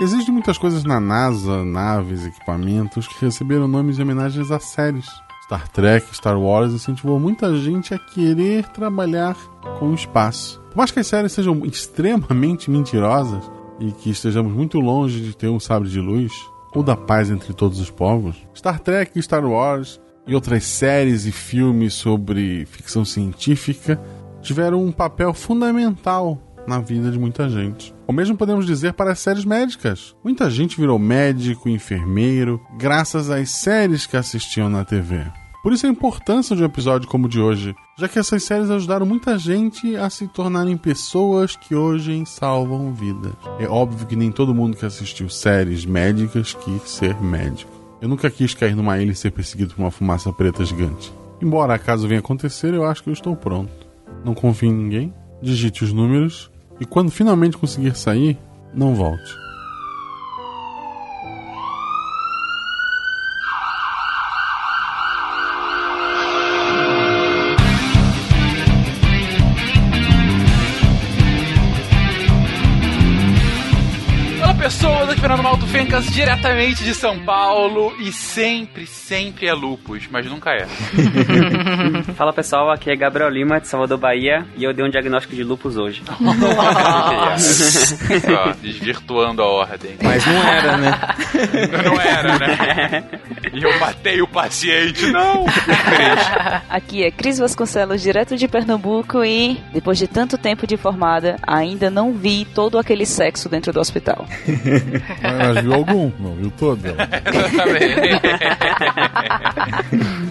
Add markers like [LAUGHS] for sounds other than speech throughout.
Existem muitas coisas na NASA, naves, equipamentos que receberam nomes em homenagens a séries. Star Trek, Star Wars incentivou muita gente a querer trabalhar com o espaço. Por mais que as séries sejam extremamente mentirosas e que estejamos muito longe de ter um sabre de luz ou da paz entre todos os povos, Star Trek, Star Wars e outras séries e filmes sobre ficção científica tiveram um papel fundamental na vida de muita gente. O mesmo podemos dizer para as séries médicas. Muita gente virou médico, enfermeiro, graças às séries que assistiam na TV. Por isso a importância de um episódio como o de hoje, já que essas séries ajudaram muita gente a se tornarem pessoas que hoje salvam vidas. É óbvio que nem todo mundo que assistiu séries médicas quis ser médico. Eu nunca quis cair numa ilha e ser perseguido por uma fumaça preta gigante. Embora acaso venha acontecer, eu acho que eu estou pronto. Não confie em ninguém, digite os números e quando finalmente conseguir sair, não volte. Fencas, diretamente de São Paulo e sempre, sempre é lupus, mas nunca é. [LAUGHS] Fala pessoal, aqui é Gabriel Lima de Salvador, Bahia e eu dei um diagnóstico de lupus hoje. [LAUGHS] Só, [LAUGHS] desvirtuando a ordem. Mas não era, né? Não era, né? E eu matei o paciente, não! Aqui é Cris Vasconcelos, direto de Pernambuco e, depois de tanto tempo de formada, ainda não vi todo aquele sexo dentro do hospital. Mas viu algum, não viu todo.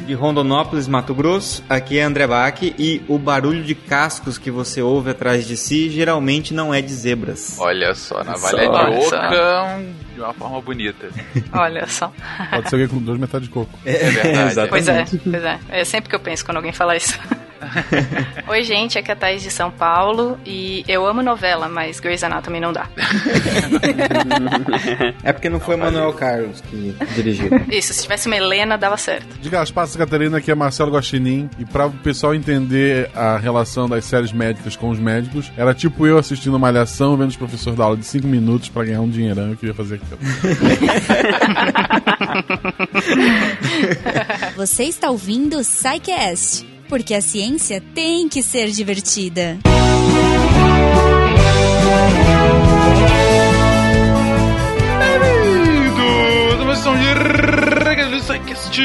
De Rondonópolis, Mato Grosso, aqui é André Bach e o barulho de cascos que você ouve atrás de si geralmente não é de zebras. Olha só, navalha de oca de uma forma bonita. Olha só. Pode ser alguém com dois metades de coco. É verdade. [LAUGHS] Pois é, pois é. É sempre que eu penso quando alguém fala isso. [LAUGHS] Oi, gente, aqui é a Thaís de São Paulo e eu amo novela, mas Grey's Anatomy não dá. [LAUGHS] é porque não foi Manuel Carlos que dirigiu. Isso, se tivesse uma Helena, dava certo. Diga as passas, Catarina, que é Marcelo Guaxinim e para o pessoal entender a relação das séries médicas com os médicos, era tipo eu assistindo Malhação, vendo os professores da aula de 5 minutos para ganhar um dinheirão, eu queria fazer aquilo. [LAUGHS] Você está ouvindo o Psycast, porque a ciência tem que ser divertida. Bem-vindos a regras do Psycast.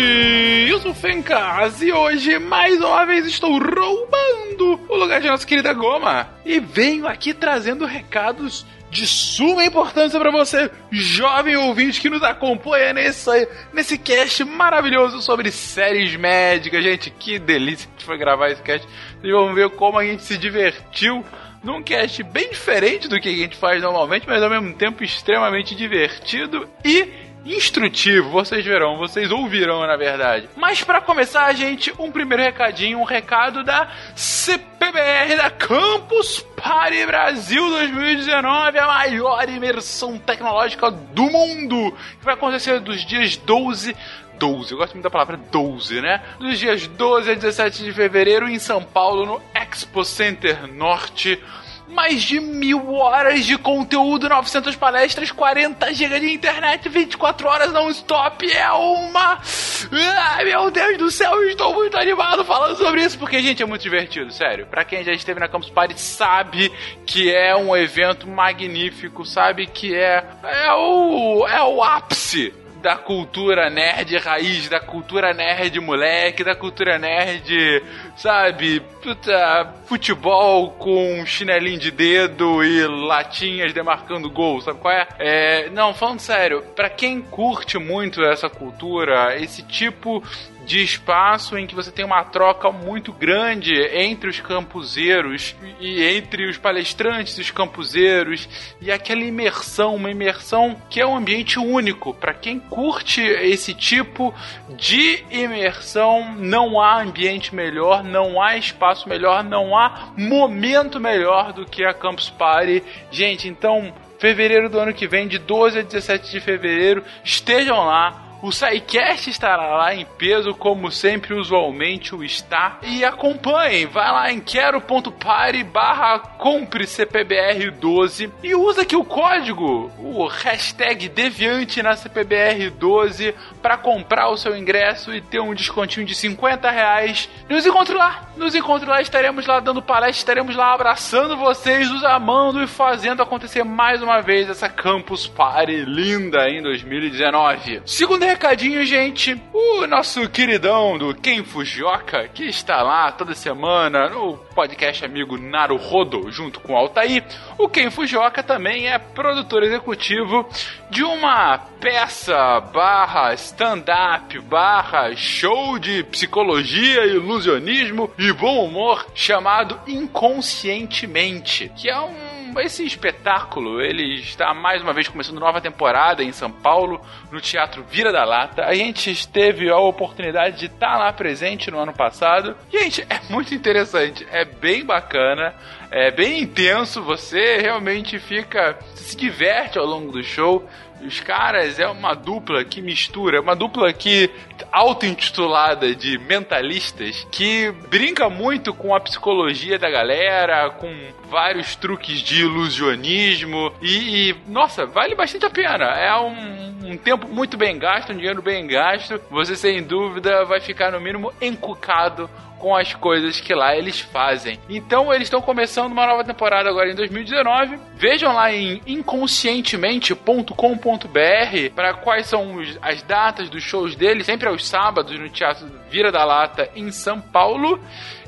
Eu sou o Fencas e hoje, mais uma vez, estou roubando o lugar de nossa querida Goma e venho aqui trazendo recados de suma importância para você, jovem ouvinte que nos acompanha nesse, nesse cast maravilhoso sobre séries médicas. Gente, que delícia que foi gravar esse cast. Vocês vão ver como a gente se divertiu num cast bem diferente do que a gente faz normalmente, mas ao mesmo tempo extremamente divertido e instrutivo, vocês verão, vocês ouvirão na verdade. Mas para começar, gente, um primeiro recadinho, um recado da CPBR da Campus Party Brasil 2019, a maior imersão tecnológica do mundo, que vai acontecer dos dias 12 12, eu gosto muito da palavra 12, né? Dos dias 12 a 17 de fevereiro em São Paulo, no Expo Center Norte mais de mil horas de conteúdo, 900 palestras, 40 GB de internet, 24 horas non-stop. É uma. Ai meu Deus do céu, eu estou muito animado falando sobre isso, porque, gente, é muito divertido, sério. Pra quem já esteve na Campus Party sabe que é um evento magnífico, sabe que é. É o. É o ápice da cultura nerd raiz, da cultura nerd moleque, da cultura nerd, sabe, puta, futebol com chinelinho de dedo e latinhas demarcando gol, sabe qual é? é não, falando sério, para quem curte muito essa cultura, esse tipo de espaço em que você tem uma troca muito grande entre os campuseiros e entre os palestrantes e os campuseiros e aquela imersão, uma imersão que é um ambiente único. Para quem curte esse tipo de imersão, não há ambiente melhor, não há espaço melhor, não há momento melhor do que a Campus Party. Gente, então fevereiro do ano que vem, de 12 a 17 de fevereiro, estejam lá O SciCast estará lá em peso, como sempre, usualmente o está. E acompanhe, vai lá em quero.pare barra compre CPBR12 e usa aqui o código, o hashtag deviante na CPBR12 para comprar o seu ingresso e ter um descontinho de 50 reais. Nos encontre lá, nos encontre lá, estaremos lá dando palestra, estaremos lá abraçando vocês, os amando e fazendo acontecer mais uma vez essa Campus Party linda em 2019. Segundo recadinho, gente, o nosso queridão do Ken Fujioka, que está lá toda semana no podcast amigo Naruhodo, junto com o Altair, o Ken Fujioka também é produtor executivo de uma peça barra stand-up barra show de psicologia, ilusionismo e bom humor chamado Inconscientemente, que é um esse espetáculo, ele está mais uma vez começando nova temporada em São Paulo, no Teatro Vira da Lata. A gente teve a oportunidade de estar lá presente no ano passado. Gente, é muito interessante, é bem bacana, é bem intenso, você realmente fica se diverte ao longo do show. Os caras é uma dupla que mistura, uma dupla que auto-intitulada de mentalistas, que brinca muito com a psicologia da galera, com vários truques de ilusionismo e, e nossa, vale bastante a pena. É um, um tempo muito bem gasto, um dinheiro bem gasto. Você sem dúvida vai ficar no mínimo encucado com as coisas que lá eles fazem. Então eles estão começando uma nova temporada agora em 2019. Vejam lá em inconscientemente.com.br para quais são os, as datas dos shows deles, sempre aos sábados no Teatro Vira da Lata em São Paulo.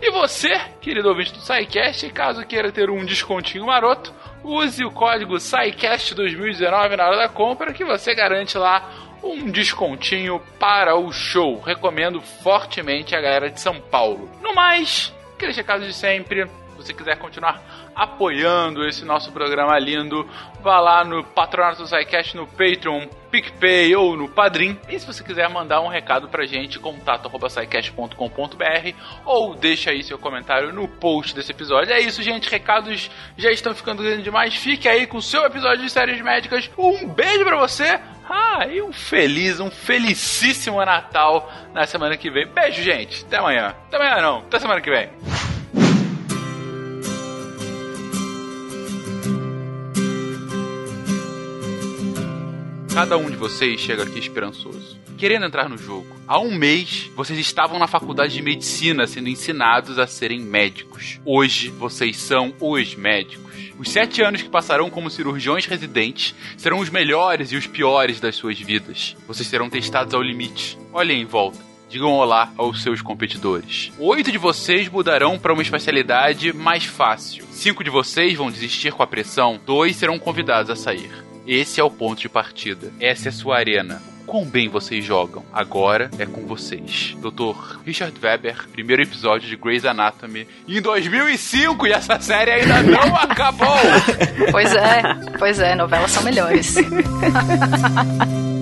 E você, querido ouvinte do SciCast, caso queira ter um descontinho maroto, use o código SciCast2019 na hora da compra que você garante lá um descontinho para o show. Recomendo fortemente a galera de São Paulo. No mais, aqueles recados de sempre. Se você quiser continuar apoiando esse nosso programa lindo, vá lá no Patronato do SciCast, no Patreon, PicPay ou no Padrim. E se você quiser mandar um recado pra gente, contato.sicast.com.br ou deixa aí seu comentário no post desse episódio. É isso, gente. Recados já estão ficando grandes demais. Fique aí com o seu episódio de séries médicas. Um beijo pra você. Ah, e um feliz, um felicíssimo Natal na semana que vem. Beijo, gente. Até amanhã. Até amanhã não. Até semana que vem. Cada um de vocês chega aqui esperançoso, querendo entrar no jogo. Há um mês, vocês estavam na faculdade de medicina sendo ensinados a serem médicos. Hoje, vocês são os médicos. Os sete anos que passarão como cirurgiões residentes serão os melhores e os piores das suas vidas. Vocês serão testados ao limite. Olhem em volta. Digam olá aos seus competidores. Oito de vocês mudarão para uma especialidade mais fácil. Cinco de vocês vão desistir com a pressão. Dois serão convidados a sair. Esse é o ponto de partida. Essa é sua arena. Quão bem vocês jogam. Agora é com vocês. Dr. Richard Weber, primeiro episódio de Grey's Anatomy em 2005 e essa série ainda não [LAUGHS] acabou. Pois é, pois é, novelas são melhores. [LAUGHS]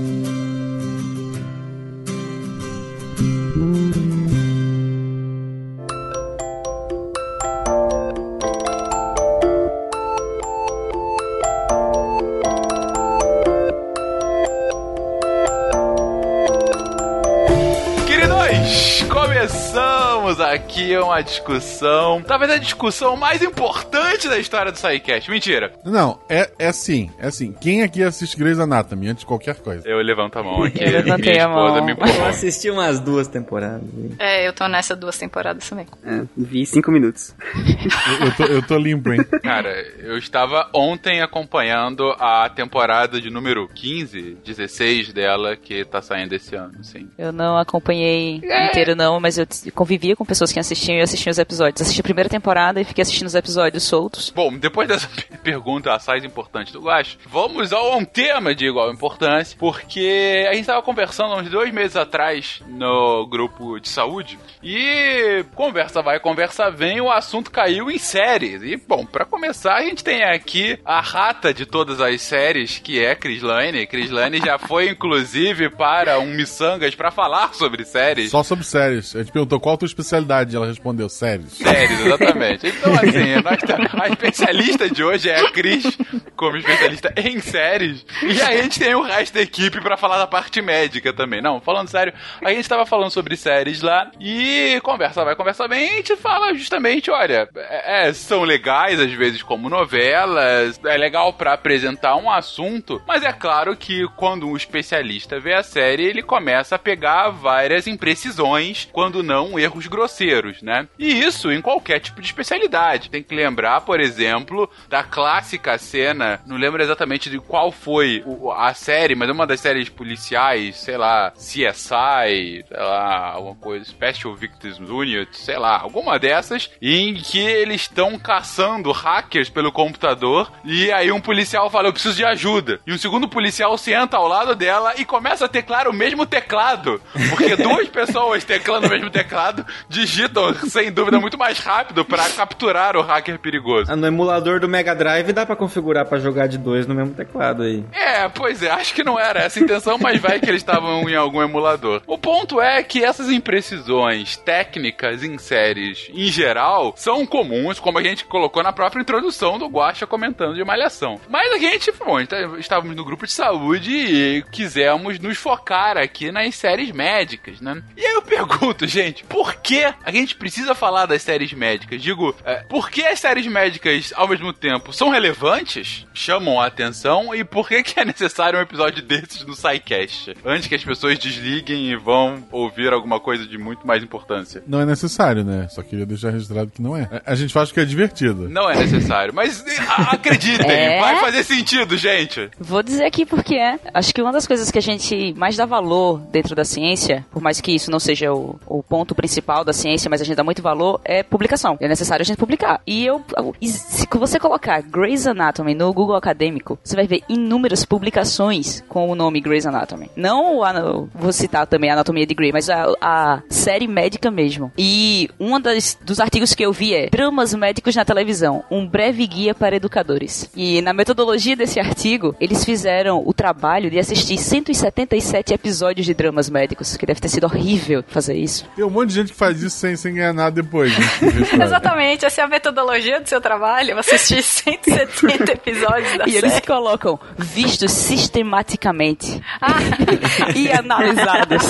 aqui uma discussão, talvez a discussão mais importante da história do SciCast. Mentira. Não, é, é assim, é assim. Quem aqui assiste Grey's Anatomy antes de qualquer coisa? Eu levanto a mão aqui. Eu levantei minha a esposa mão. me Eu assisti umas duas temporadas. É, eu tô nessa duas temporadas também. É, vi cinco minutos. Eu, eu tô, eu tô limpo, hein? [LAUGHS] Cara, eu estava ontem acompanhando a temporada de número 15, 16 dela, que tá saindo esse ano, sim. Eu não acompanhei inteiro, não, mas eu convivia com pessoas que assistiam e assistiam os episódios. Assisti a primeira temporada e fiquei assistindo os episódios soltos. Bom, depois dessa [LAUGHS] pergunta assaz importante do Guacho, vamos a um tema de igual importância, porque a gente estava conversando há uns dois meses atrás no grupo de saúde, e conversa vai, conversa vem, o assunto caiu em séries. E, bom, pra começar, a gente tem aqui a rata de todas as séries, que é Chris Lane. Chris Lane já foi, inclusive, para um Missangas pra falar sobre séries. Só sobre séries. A gente perguntou qual a tua especialidade? Ela respondeu, séries. Séries, exatamente. [LAUGHS] Então, assim, temos- a especialista de hoje é a Cris, como especialista em séries. E aí a gente tem o resto da equipe pra falar da parte médica também. Não, falando sério, a gente tava falando sobre séries lá e conversa vai, conversa bem. A gente fala justamente, olha, é, é, são legais às vezes como novelas, é legal pra apresentar um assunto, mas é claro que quando um especialista vê a série, ele começa a pegar várias imprecisões, quando não erros grosseiros, né? E isso em qualquer tipo de especialidade. Tem que lembrar, por exemplo, da clássica cena, não lembro exatamente de qual foi a série, mas é uma das séries policiais, sei lá, CSI, sei lá, alguma coisa, Special Victims Unit, sei lá, alguma dessas, em que eles estão caçando hackers pelo computador e aí um policial fala, eu preciso de ajuda. E um segundo policial senta ao lado dela e começa a teclar o mesmo teclado. Porque [LAUGHS] duas pessoas teclando o mesmo teclado digitam, sem dúvida, muito mais rápido pra capturar o hacker perigoso. Ah, No emulador do Mega Drive dá pra configurar pra jogar de dois no mesmo teclado aí. É, pois é, acho que não era essa a intenção, mas vai que eles estavam em algum emulador. O ponto é que essas imprecisões técnicas em séries, em geral, são comuns, como a gente colocou na própria introdução do Guacha comentando de Malhação. Mas a gente, bom, estávamos no grupo de saúde e quisemos nos focar aqui nas séries médicas, né? E aí eu pergunto, gente, por que a gente precisa falar das séries médicas? Digo, é, por que as séries médicas, ao mesmo tempo, são relevantes, chamam a atenção, e por que, que é necessário um episódio desses no SciCast? Antes que as pessoas desliguem e vão ouvir alguma coisa de muito mais importância. Não é necessário, né? Só queria deixar registrado que não é. A- A gente faz porque é divertido. Não é necessário, mas acreditem, [LAUGHS] É? vai fazer sentido, gente. Vou dizer aqui porque é. Acho que uma das coisas que a gente mais dá valor dentro da ciência, por mais que isso não seja o, o ponto principal da ciência, mas a gente dá muito valor, é publicação. É necessário a gente publicar. E eu. Se você colocar Grey's Anatomy no Google Acadêmico, você vai ver inúmeras publicações com o nome Grey's Anatomy. Não a, vou citar também a Anatomia de Grey, mas a, a série médica mesmo. E um dos artigos que eu vi é Dramas Médicos na Televisão, um breve guia para educadores. E na metodologia desse artigo, eles fizeram o trabalho de assistir 177 episódios de dramas médicos, que deve ter sido horrível fazer isso. Tem um monte de gente que faz isso sem, sem ganhar nada depois. Né? [LAUGHS] Exatamente, essa é a metodologia do seu trabalho. Assistir 170 [LAUGHS] episódios da E eles série. colocam vistos sistematicamente Ah, [LAUGHS] e analisados.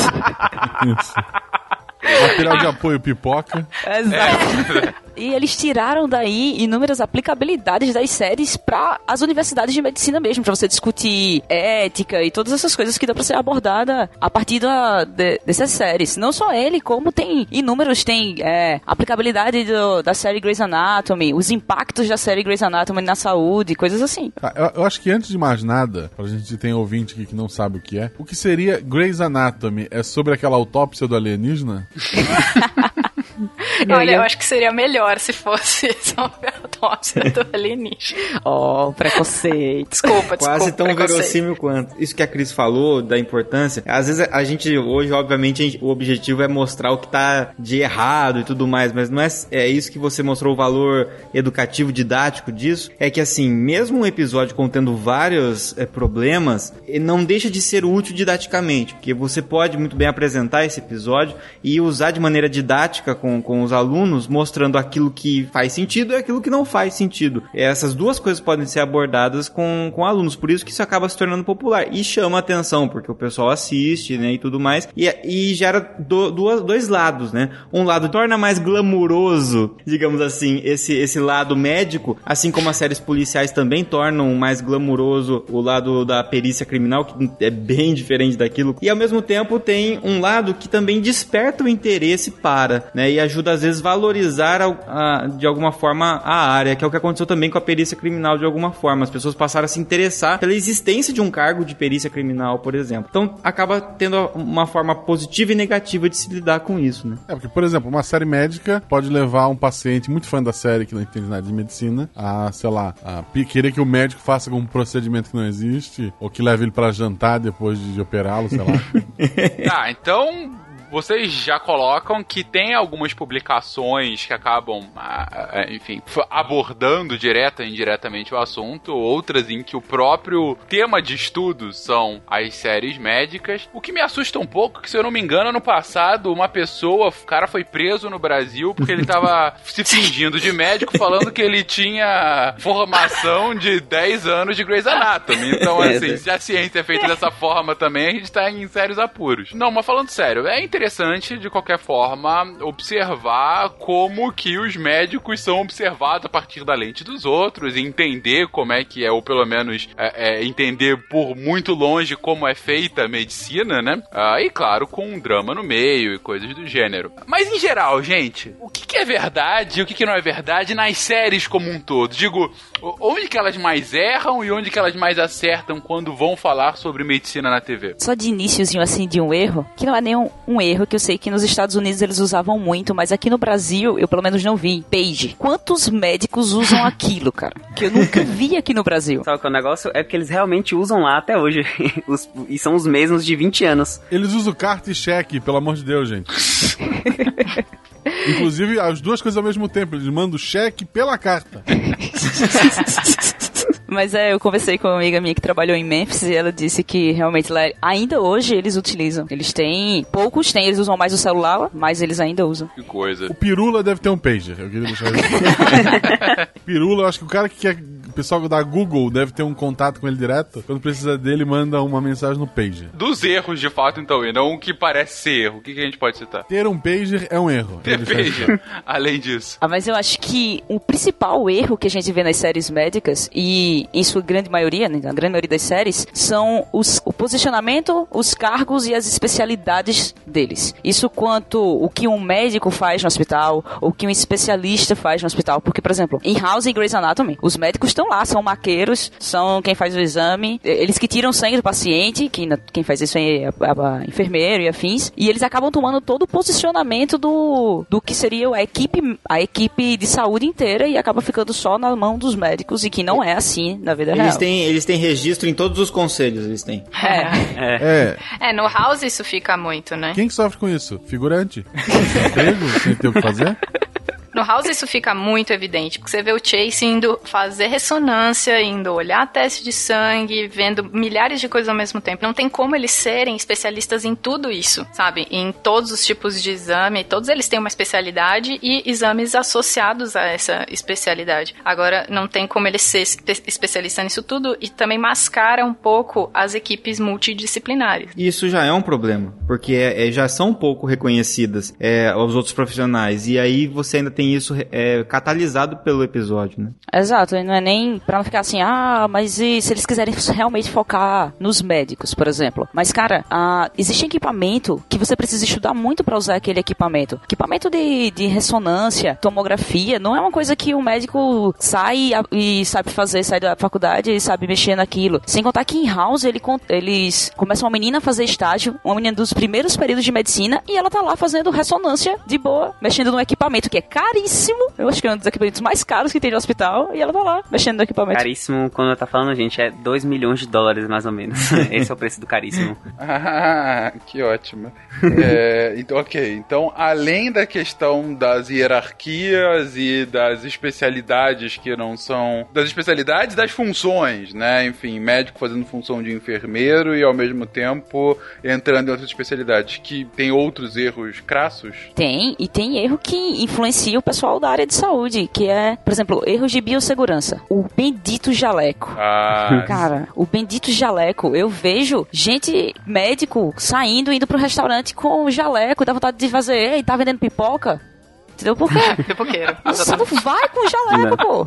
Isso. Material de apoio pipoca. Exato. E eles tiraram daí inúmeras aplicabilidades das séries para as universidades de medicina mesmo, para você discutir ética e todas essas coisas que dá para ser abordada a partir da, de- dessas séries. Não só ele, como tem inúmeros, tem é, aplicabilidade do- da série Grey's Anatomy, os impactos da série Grey's Anatomy na saúde, coisas assim. Tá, eu, eu acho que antes de mais nada, pra gente ter ouvinte aqui que não sabe o que é, o que seria Grey's Anatomy? É sobre aquela autópsia do alienígena? [LAUGHS] Eu [LAUGHS] olha, ia- eu acho que seria melhor se fosse [LAUGHS] a autópsia do alienígena. Oh, preconceito. Desculpa, desculpa. Quase tão verossímil quanto. Isso que a Cris falou, da importância. Às vezes a gente, hoje, obviamente, gente- o objetivo é mostrar o que tá de errado e tudo mais, mas não é, é isso que você mostrou o valor educativo, didático disso. É que, assim, mesmo um episódio contendo vários é, problemas, ele não deixa de ser útil didaticamente, porque você pode muito bem apresentar esse episódio e usar de maneira didática com, com os alunos, mostrando aquilo que faz sentido e aquilo que não faz sentido. Essas duas coisas podem ser abordadas com, com alunos, por isso que isso acaba se tornando popular. E chama atenção, porque o pessoal assiste, né, e tudo mais, e, e gera do- duas, dois lados, né? Um lado torna mais glamuroso, digamos assim, esse, esse lado médico, assim como as séries policiais também tornam mais glamuroso o lado da perícia criminal, que é bem diferente daquilo, e ao mesmo tempo tem um lado que também desperta o interesse para, né, e ajuda às vezes valorizar al- a- de alguma forma a área, que é o que aconteceu também com a perícia criminal de alguma forma. As pessoas passaram a se interessar pela existência de um cargo de perícia criminal, por exemplo. Então acaba tendo uma forma positiva e negativa de se lidar com isso, né? É, porque, por exemplo, uma série médica pode levar um paciente muito fã da série, que não entende nada de medicina, a, sei lá, a querer que o médico faça um procedimento que não existe, ou que leve ele pra jantar depois de, de operá-lo, sei lá. Tá, [LAUGHS] então vocês já colocam que tem algumas publicações que acabam, ah, ah, enfim, abordando direta e indiretamente o assunto, outras em que o próprio tema de estudo são as séries médicas. O que me assusta um pouco, que se eu não me engano, ano passado, uma pessoa, o cara foi preso no Brasil porque ele tava [LAUGHS] se fingindo de médico, falando que ele tinha formação de 10 anos de Grey's Anatomy. Então, [LAUGHS] assim, se a ciência é feita dessa forma também, a gente tá em sérios apuros. Não, mas falando sério, é interessante, de qualquer forma, observar como que os médicos são observados a partir da lente dos outros, entender como é que é, ou pelo menos é, é, entender por muito longe como é feita a medicina, né? Ah, e claro, com um drama no meio e coisas do gênero. Mas em geral, gente, o que, que é verdade e o que, que não é verdade nas séries como um todo? Digo, onde que elas mais erram e onde que elas mais acertam quando vão falar sobre medicina na TV? Só de iníciozinho assim de um erro, que não é nem um, um erro, que eu sei que nos Estados Unidos eles usavam muito, mas aqui no Brasil eu pelo menos não vi. Page. Quantos médicos usam [LAUGHS] aquilo, cara? Que eu nunca vi aqui no Brasil. Sabe que o negócio é que eles realmente usam lá até hoje. [LAUGHS] Os- e são os mesmos de 20 anos. Eles usam carta e cheque, pelo amor de Deus, gente. [LAUGHS] Inclusive, as duas coisas ao mesmo tempo. Eles mandam o cheque pela carta. [LAUGHS] Mas é, eu conversei com uma amiga minha que trabalhou em Memphis e ela disse que realmente lá, ainda hoje eles utilizam. Eles têm, poucos têm, eles usam mais o celular, mas eles ainda usam. Que coisa. O Pirula deve ter um pager. Eu queria deixar isso. [LAUGHS] Pirula, eu acho que o cara que quer. O pessoal da Google deve ter um contato com ele direto. Quando precisa dele, manda uma mensagem no pager. Dos erros, de fato, então, e não o que parece ser erro. O que, que a gente pode citar? Ter um pager é um erro. Isso. Depende. [LAUGHS] Além disso. Ah, mas eu acho que o principal erro que a gente vê nas séries médicas, e em sua grande maioria, né, na grande maioria das séries, são os, o posicionamento, os cargos e as especialidades deles. Isso quanto o que um médico faz no hospital, o que um especialista faz no hospital. Porque, por exemplo, em House e Grey's Anatomy, os médicos estão lá, são maqueiros, são quem faz o exame, eles que tiram sangue do paciente, que na- quem faz isso é a, a enfermeiro e afins, e eles acabam tomando todo o posicionamento do, do que seria a equipe, a equipe de saúde inteira e acaba ficando só na mão dos médicos e que não é assim na vida Eles real. têm, eles têm registro em todos os conselhos, eles têm. É. É. É, no House isso fica muito, né? Quem que sofre com isso? Figurante? Emprego? Sem ter o que fazer? [LAUGHS] No House isso fica muito evidente, porque você vê o Chase indo fazer ressonância, indo olhar teste de sangue, vendo milhares de coisas ao mesmo tempo. Não tem como eles serem especialistas em tudo isso, sabe? Em todos os tipos de exame, todos eles têm uma especialidade e exames associados a essa especialidade. Agora, não tem como eles ser espe especialista nisso tudo e também mascara um pouco as equipes multidisciplinares. Isso já é um problema, porque é- é- já são um pouco reconhecidas é, os outros profissionais. E aí você ainda tem isso é, catalisado pelo episódio, né? Exato, e não é nem pra não ficar assim, ah, mas e se eles quiserem [LAUGHS] realmente focar nos médicos, por exemplo. Mas, cara, ah, existe equipamento que você precisa estudar muito pra usar aquele equipamento. Equipamento de, de ressonância, tomografia, não é uma coisa que o médico sai e sabe fazer, sai da faculdade e sabe mexer naquilo. Sem contar que em House ele, eles começam uma menina a fazer estágio, uma menina dos primeiros períodos de medicina, e ela tá lá fazendo ressonância de boa, mexendo num equipamento que é caríssimo. Eu acho que é um dos equipamentos mais caros que tem no hospital, e ela tá lá mexendo no equipamento. Caríssimo, quando tá falando, gente, é 2 milhões de dólares, mais ou menos. [LAUGHS] Esse é o preço do caríssimo. Ah, que ótimo. É, então, ok. Então, além da questão das hierarquias e das especialidades que não são. Das especialidades e das funções, né? Enfim, médico fazendo função de enfermeiro e ao mesmo tempo entrando em outras especialidades. Que tem outros erros crassos. Tem, e tem erro que influencia o pessoal da área de saúde, que é, por exemplo, erros de biossegurança. O bendito jaleco. Ah, [LAUGHS] Cara, o bendito jaleco, eu vejo gente, médico, saindo, indo pro restaurante com o jaleco, dá vontade de fazer, ei, tá vendendo pipoca? Entendeu por quê? [LAUGHS] Pipoqueiro. Você não vai com o jaleco, [LAUGHS] pô.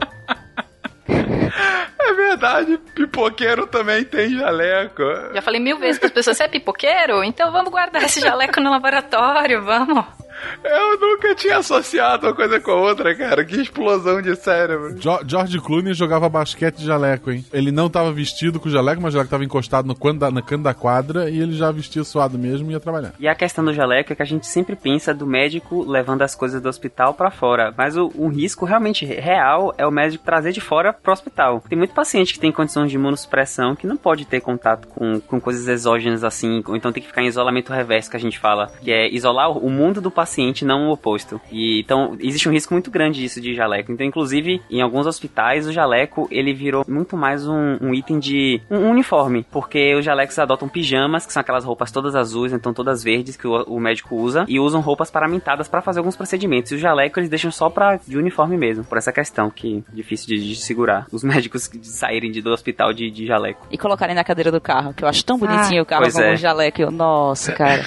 é verdade. Pipoqueiro também tem jaleco. Já falei mil vezes para as pessoas, você é pipoqueiro? Então vamos guardar esse jaleco no laboratório, vamos. Eu nunca tinha associado uma coisa com a outra, cara. Que explosão de cérebro. Jo- George Clooney jogava basquete de jaleco, hein? Ele não tava vestido com jaleco, mas o jaleco tava encostado no canto da, no canto da quadra e ele já vestia suado mesmo e ia trabalhar. E a questão do jaleco é que a gente sempre pensa do médico levando as coisas do hospital pra fora. Mas o, o risco realmente real é o médico trazer de fora pro hospital. Tem muito paciente que tem condições de imunossupressão que não pode ter contato com, com coisas exógenas assim, ou então tem que ficar em isolamento reverso, que a gente fala, que é isolar o mundo do paciente, não o oposto. E então existe um risco muito grande disso de jaleco. Então, inclusive, em alguns hospitais, o jaleco ele virou muito mais um, um item de um uniforme, porque os jalecos adotam pijamas, que são aquelas roupas todas azuis, então todas verdes que o, o médico usa, e usam roupas paramentadas para fazer alguns procedimentos. E o jaleco eles deixam só pra de uniforme mesmo, por essa questão que é difícil de, de segurar os [LAUGHS] médicos de saírem de, do hospital de, de jaleco. E colocarem na cadeira do carro, que eu acho tão bonitinho o carro com é. um jaleco. Eu, Nossa, cara.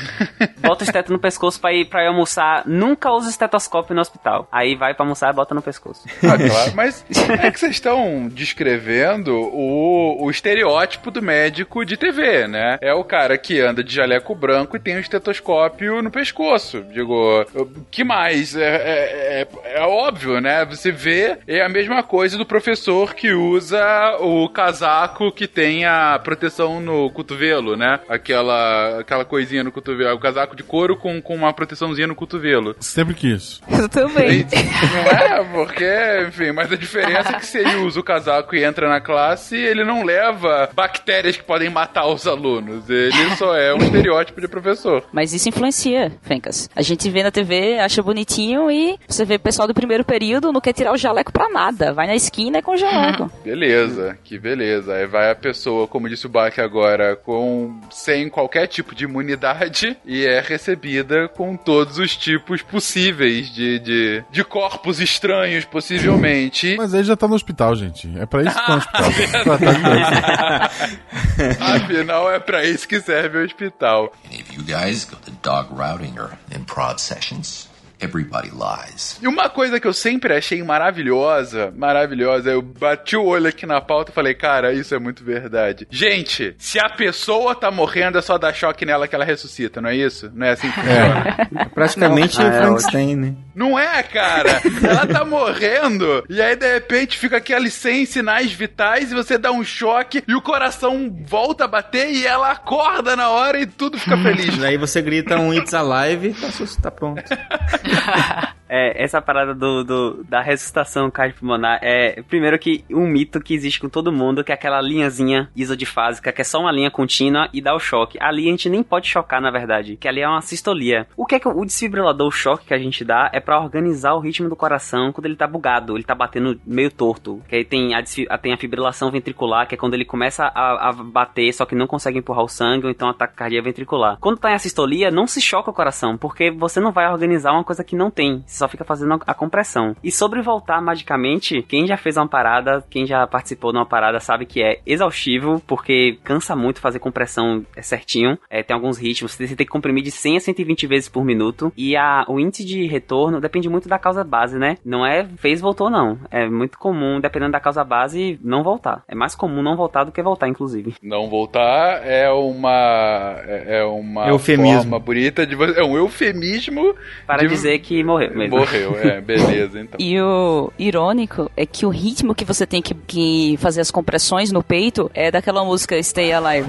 Bota o esteto no pescoço pra ir, pra ir almoçar. Nunca usa estetoscópio no hospital. Aí vai pra almoçar e bota no pescoço. Ah, claro. [LAUGHS] Mas é que vocês estão descrevendo o, o estereótipo do médico de TV, né? É o cara que anda de jaleco branco e tem um estetoscópio no pescoço. Digo, o que mais? É, é, é- é óbvio, né? Você vê, é a mesma coisa do professor que usa o casaco que tem a proteção no cotovelo, né? Aquela, aquela coisinha no cotovelo. O casaco de couro com, com uma proteçãozinha no cotovelo. Sempre quis. Eu também. Não é, porque, enfim, mas a diferença é que se ele usa o casaco e entra na classe, ele não leva bactérias que podem matar os alunos. Ele só é um estereótipo de professor. Mas isso influencia, Fencas. A gente vê na TV, acha bonitinho e você vê o pessoal do primeiro período não quer tirar o jaleco pra nada. Vai na esquina e com o jaleco. [LAUGHS] Beleza, que beleza. Aí vai a pessoa, como disse o Bach agora, com sem qualquer tipo de imunidade e é recebida com todos os tipos possíveis de, de, de corpos estranhos, possivelmente. [LAUGHS] Mas aí já tá no hospital, gente. É pra isso que tá no [LAUGHS] hospital. Tratar de doença. Afinal, é pra isso que serve o hospital. Any of you guys go to dog routing or improv sessions? Everybody lies. E uma coisa que eu sempre achei maravilhosa, maravilhosa, eu bati o olho aqui na pauta e falei, cara, isso é muito verdade. Gente, se a pessoa tá morrendo, é só dar choque nela que ela ressuscita, não é isso? Não é assim que funciona? É praticamente Não, o ah, é Frankenstein, né? Não é, cara? Ela tá morrendo e aí de repente fica aqueles sem sinais vitais e você dá um choque e o coração volta a bater e ela acorda na hora e tudo fica feliz. [LAUGHS] Aí você grita um It's Alive e tá, tá pronto. [LAUGHS] [LAUGHS] É, essa parada do, do- da ressuscitação cardiopulmonar é, primeiro que um mito que existe com todo mundo, que é aquela linhazinha isodifásica, que é só uma linha contínua e dá o choque. Ali a gente nem pode chocar, na verdade, que ali é uma sistolia. O que é que o desfibrilador, o choque que a gente dá, é pra organizar o ritmo do coração quando ele tá bugado, ele tá batendo meio torto. Que aí tem a, a- tem a fibrilação ventricular, que é quando ele começa a, a bater, só que não consegue empurrar o sangue, ou então ataque cardíaco ventricular. Quando tá em assistolia, não se choca o coração, porque você não vai organizar uma coisa que não tem, você só fica fazendo a compressão. E sobre voltar magicamente, quem já fez uma parada, quem já participou de uma parada sabe que é exaustivo, porque cansa muito fazer compressão é, certinho. É, tem alguns ritmos, você tem que comprimir de 100 a 120 vezes por minuto. E a, o índice de retorno depende muito da causa base, né? Não é fez, voltou, não. É muito comum, dependendo da causa base, não voltar. É mais comum não voltar do que voltar, inclusive. Não voltar é uma é é uma Eufemismo. forma bonita de você, é um eufemismo Para de- dizer que morreu mesmo. morreu, é, beleza, então. [LAUGHS] E o irônico é que o ritmo que você tem que, que fazer as compressões no peito é daquela música Stay Alive.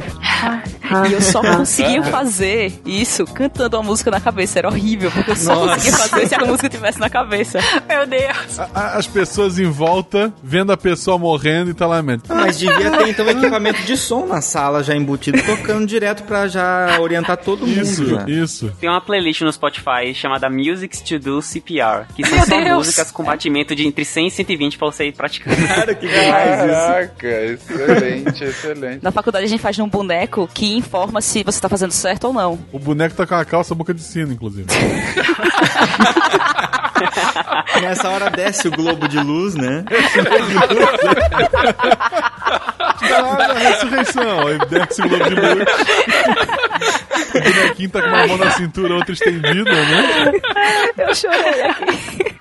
e eu só conseguia fazer isso cantando a música na cabeça. Era horrível, porque eu só Nossa. conseguia fazer se a música tivesse na cabeça. Meu Deus. A- a- As pessoas em volta, vendo a pessoa morrendo e tá lá mesmo. Mas devia ter então equipamento de som na sala já embutido, tocando direto pra já orientar todo mundo. Isso, já. isso. Tem uma playlist no Spotify chamada Musics to Do CPR, que são Meu só Deus! músicas com batimento de entre 100 e 120 pra você ir praticando. Cara, que [LAUGHS] demais isso. Caraca, excelente, excelente. Na faculdade a gente faz num boneco que informa se você tá fazendo certo ou não. O boneco tá com a calça boca de sino, inclusive. [LAUGHS] Nessa hora desce o globo de luz, né? Caralho, [LAUGHS] a ressurreição. Aí desce o globo de luz. O [LAUGHS] bonequinho tá com uma mão na cintura, outra estendida, né? Eu chorei aqui.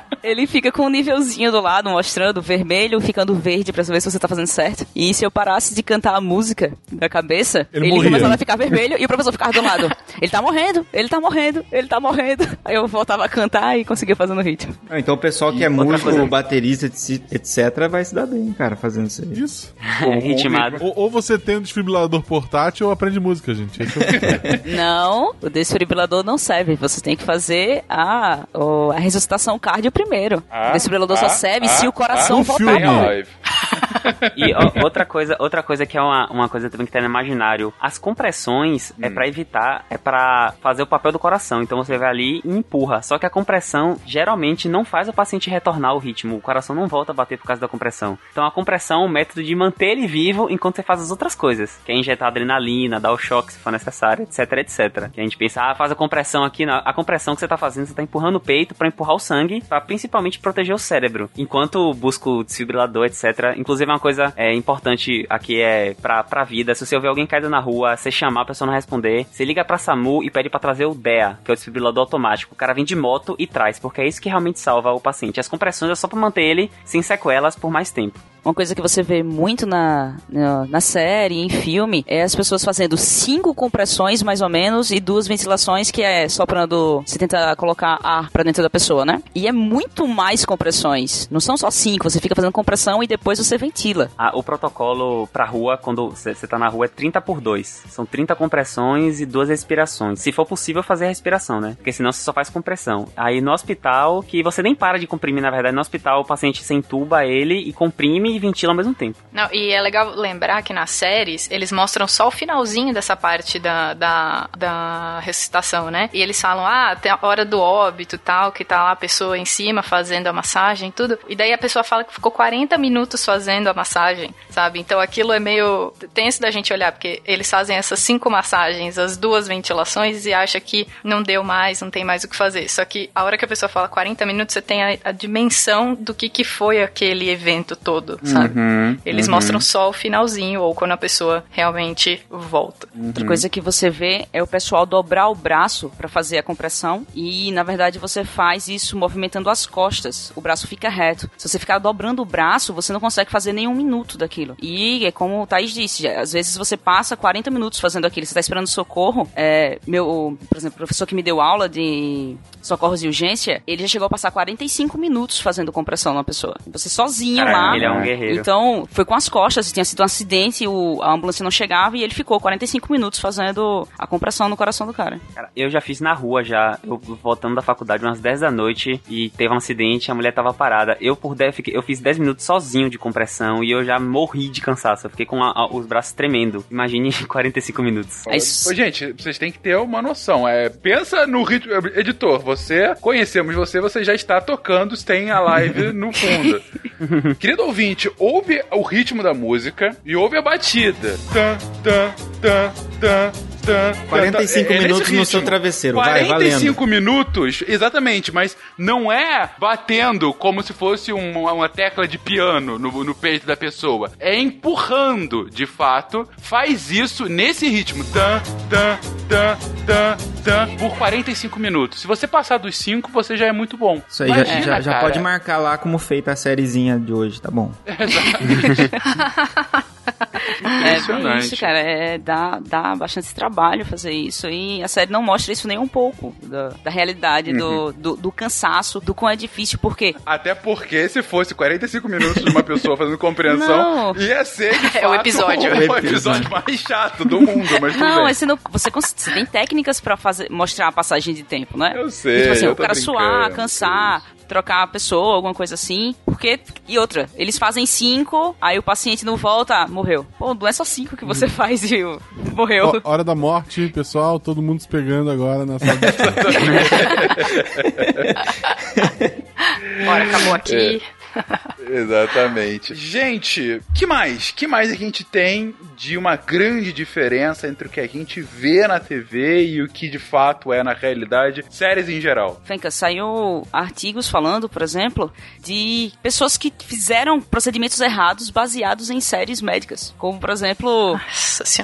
[LAUGHS] ele fica com um nívelzinho do lado, mostrando vermelho, ficando verde pra saber se você tá fazendo certo. E se eu parasse de cantar a música da cabeça, Ele ele, começava a ficar vermelho e o professor ficava do lado. Ele tá morrendo, ele tá morrendo, ele tá morrendo. Aí eu voltava a cantar e conseguia fazer no ritmo. Ah, Então o pessoal que é outra músico, coisa- baterista, etc, vai se dar bem, cara, fazendo isso aí. Isso. [LAUGHS] Ritmado. Ou, ou você tem um desfibrilador portátil ou aprende música, gente. É [LAUGHS] Não, o desfibrilador não serve. Você tem que fazer a, a ressuscitação cardio primeiro. Ah, o desfibrilador ah, só serve ah, se o coração ah, voltar. filme. [LAUGHS] E ó, outra coisa, outra coisa que é uma, uma coisa também que tá no imaginário. As compressões é pra evitar, é pra fazer o papel do coração. Então você vai ali e empurra. Só que a compressão geralmente não faz o paciente retornar ao ritmo. O coração não volta a bater por causa da compressão. Então a compressão é um método de manter ele vivo enquanto você faz as outras coisas. Que é injetar adrenalina, dar o choque se for necessário, etc, etc. Que a gente pensa, ah, faz a compressão aqui. Não. A compressão que você tá fazendo, você tá empurrando o peito pra empurrar o sangue, pra principalmente proteger o cérebro. Enquanto busca o desfibrilador, etc. Inclusive uma coisa é, importante aqui é pra, pra vida. Se você ouvir alguém caído na rua, você chamar, a pessoa não responder, você liga pra SAMU e pede pra trazer o DEA, que é o desfibrilador automático. O cara vem de moto e traz, porque é isso que realmente salva o paciente. As compressões é só pra manter ele sem sequelas por mais tempo. Uma coisa que você vê muito na, na, série, em filme, é as pessoas fazendo cinco compressões, mais ou menos, e duas ventilações, que é soprando. Você tenta colocar ar pra dentro da pessoa, né? E é muito mais compressões. Não são só cinco, você fica fazendo compressão e depois você ventila. Ah, o protocolo pra rua, quando você tá na rua, é 30 por 2. São 30 compressões e duas respirações. Se for possível, fazer a respiração, né? Porque senão você só faz compressão. Aí no hospital, que você nem para de comprimir, na verdade, no hospital o paciente se entuba ele e comprime e ventila ao mesmo tempo. Não, e é legal lembrar que nas séries eles mostram só o finalzinho dessa parte da, da, da ressuscitação, né? E eles falam, ah, tem a hora do óbito tal, que tá lá a pessoa em cima fazendo a massagem tudo. E daí a pessoa fala que ficou 40 minutos fazendo a massagem, sabe? Então aquilo é meio tenso da gente olhar, porque eles fazem essas cinco massagens, as duas ventilações e acha que não deu mais, não tem mais o que fazer. Só que a hora que a pessoa fala 40 minutos, você tem a, a dimensão do que, que foi aquele evento todo, sabe? Eles mostram só o finalzinho ou quando a pessoa realmente volta. Outra coisa que você vê é o pessoal dobrar o braço pra fazer a compressão e, na verdade, você faz isso movimentando as costas. O braço fica reto. Se você ficar dobrando o braço, você não consegue fazer nenhum minuto daquilo. E é como o Thaís disse, às vezes você passa 40 minutos fazendo aquilo. Você tá esperando socorro. É, meu, por exemplo, o professor que me deu aula de socorros e urgência, ele já chegou a passar 45 minutos fazendo compressão na pessoa. Você sozinho Caramba, lá. ele é um guerreiro. Então, foi com as costas, tinha sido um acidente, o, a ambulância não chegava e ele ficou 45 minutos fazendo a compressão no coração do cara. Cara, eu já fiz na rua já, eu voltando da faculdade umas 10 da noite e teve um acidente, a mulher tava parada. Eu por 10, fiquei- eu fiz 10 minutos sozinho de compressão e eu já morri de cansaço. Eu fiquei com a- a- os braços tremendo. Imagine [LAUGHS] 45 minutos. Aí s- Ô, gente, vocês têm que ter uma noção. É, pensa no ritmo. Editor, você, conhecemos você, você já está tocando tem a live no fundo. [LAUGHS] Querido ouvinte, ouve o ritmo da música e ouve a batida. Tan, tan, tan, tan, 45 tan. É nesse minutos no seu travesseiro, vai, 45 minutos, exatamente, mas não é batendo como se fosse um- uma tecla de piano no, no peito da pessoa. É empurrando, de fato. Faz isso nesse ritmo. Tan, tan, tan, tan, tan, por 45 minutos. Se você passar dos 5, você já é muito bom. Isso aí já, Imagina, já, já cara. pode marcar lá como feita a sériezinha de hoje, tá bom. [LAUGHS] [LAUGHS] É bem Impressionante. isso, cara. É, dá, dá bastante trabalho fazer isso. E a série não mostra isso nem um pouco da, da realidade, do, do, do cansaço, do quão é difícil, porque Até porque se fosse 45 minutos de uma pessoa fazendo compreensão, Não. ia ser de [LAUGHS] É fato [LAUGHS] o episódio. o episódio mais chato do mundo, mas Não, você, não, você, você tem técnicas pra fazer, mostrar a passagem de tempo, né? Eu sei, Tipo assim, eu o cara brincando, suar, cansar, trocar a pessoa, alguma coisa assim. Porque. E outra, eles fazem cinco, aí o paciente não volta, ah, morreu. Pô, não é só cinco que você [LAUGHS] faz e morreu. Ó, hora da morte, pessoal, todo mundo se pegando agora na sala. [LAUGHS] Bora, acabou aqui. Exatamente. Gente, que mais? Que mais a gente tem de uma grande diferença entre o que a gente vê na TV e o que de fato é na realidade, séries em geral? Fenka, saiu artigos falando, por exemplo, de pessoas que fizeram procedimentos errados baseados em séries médicas. Como, por exemplo,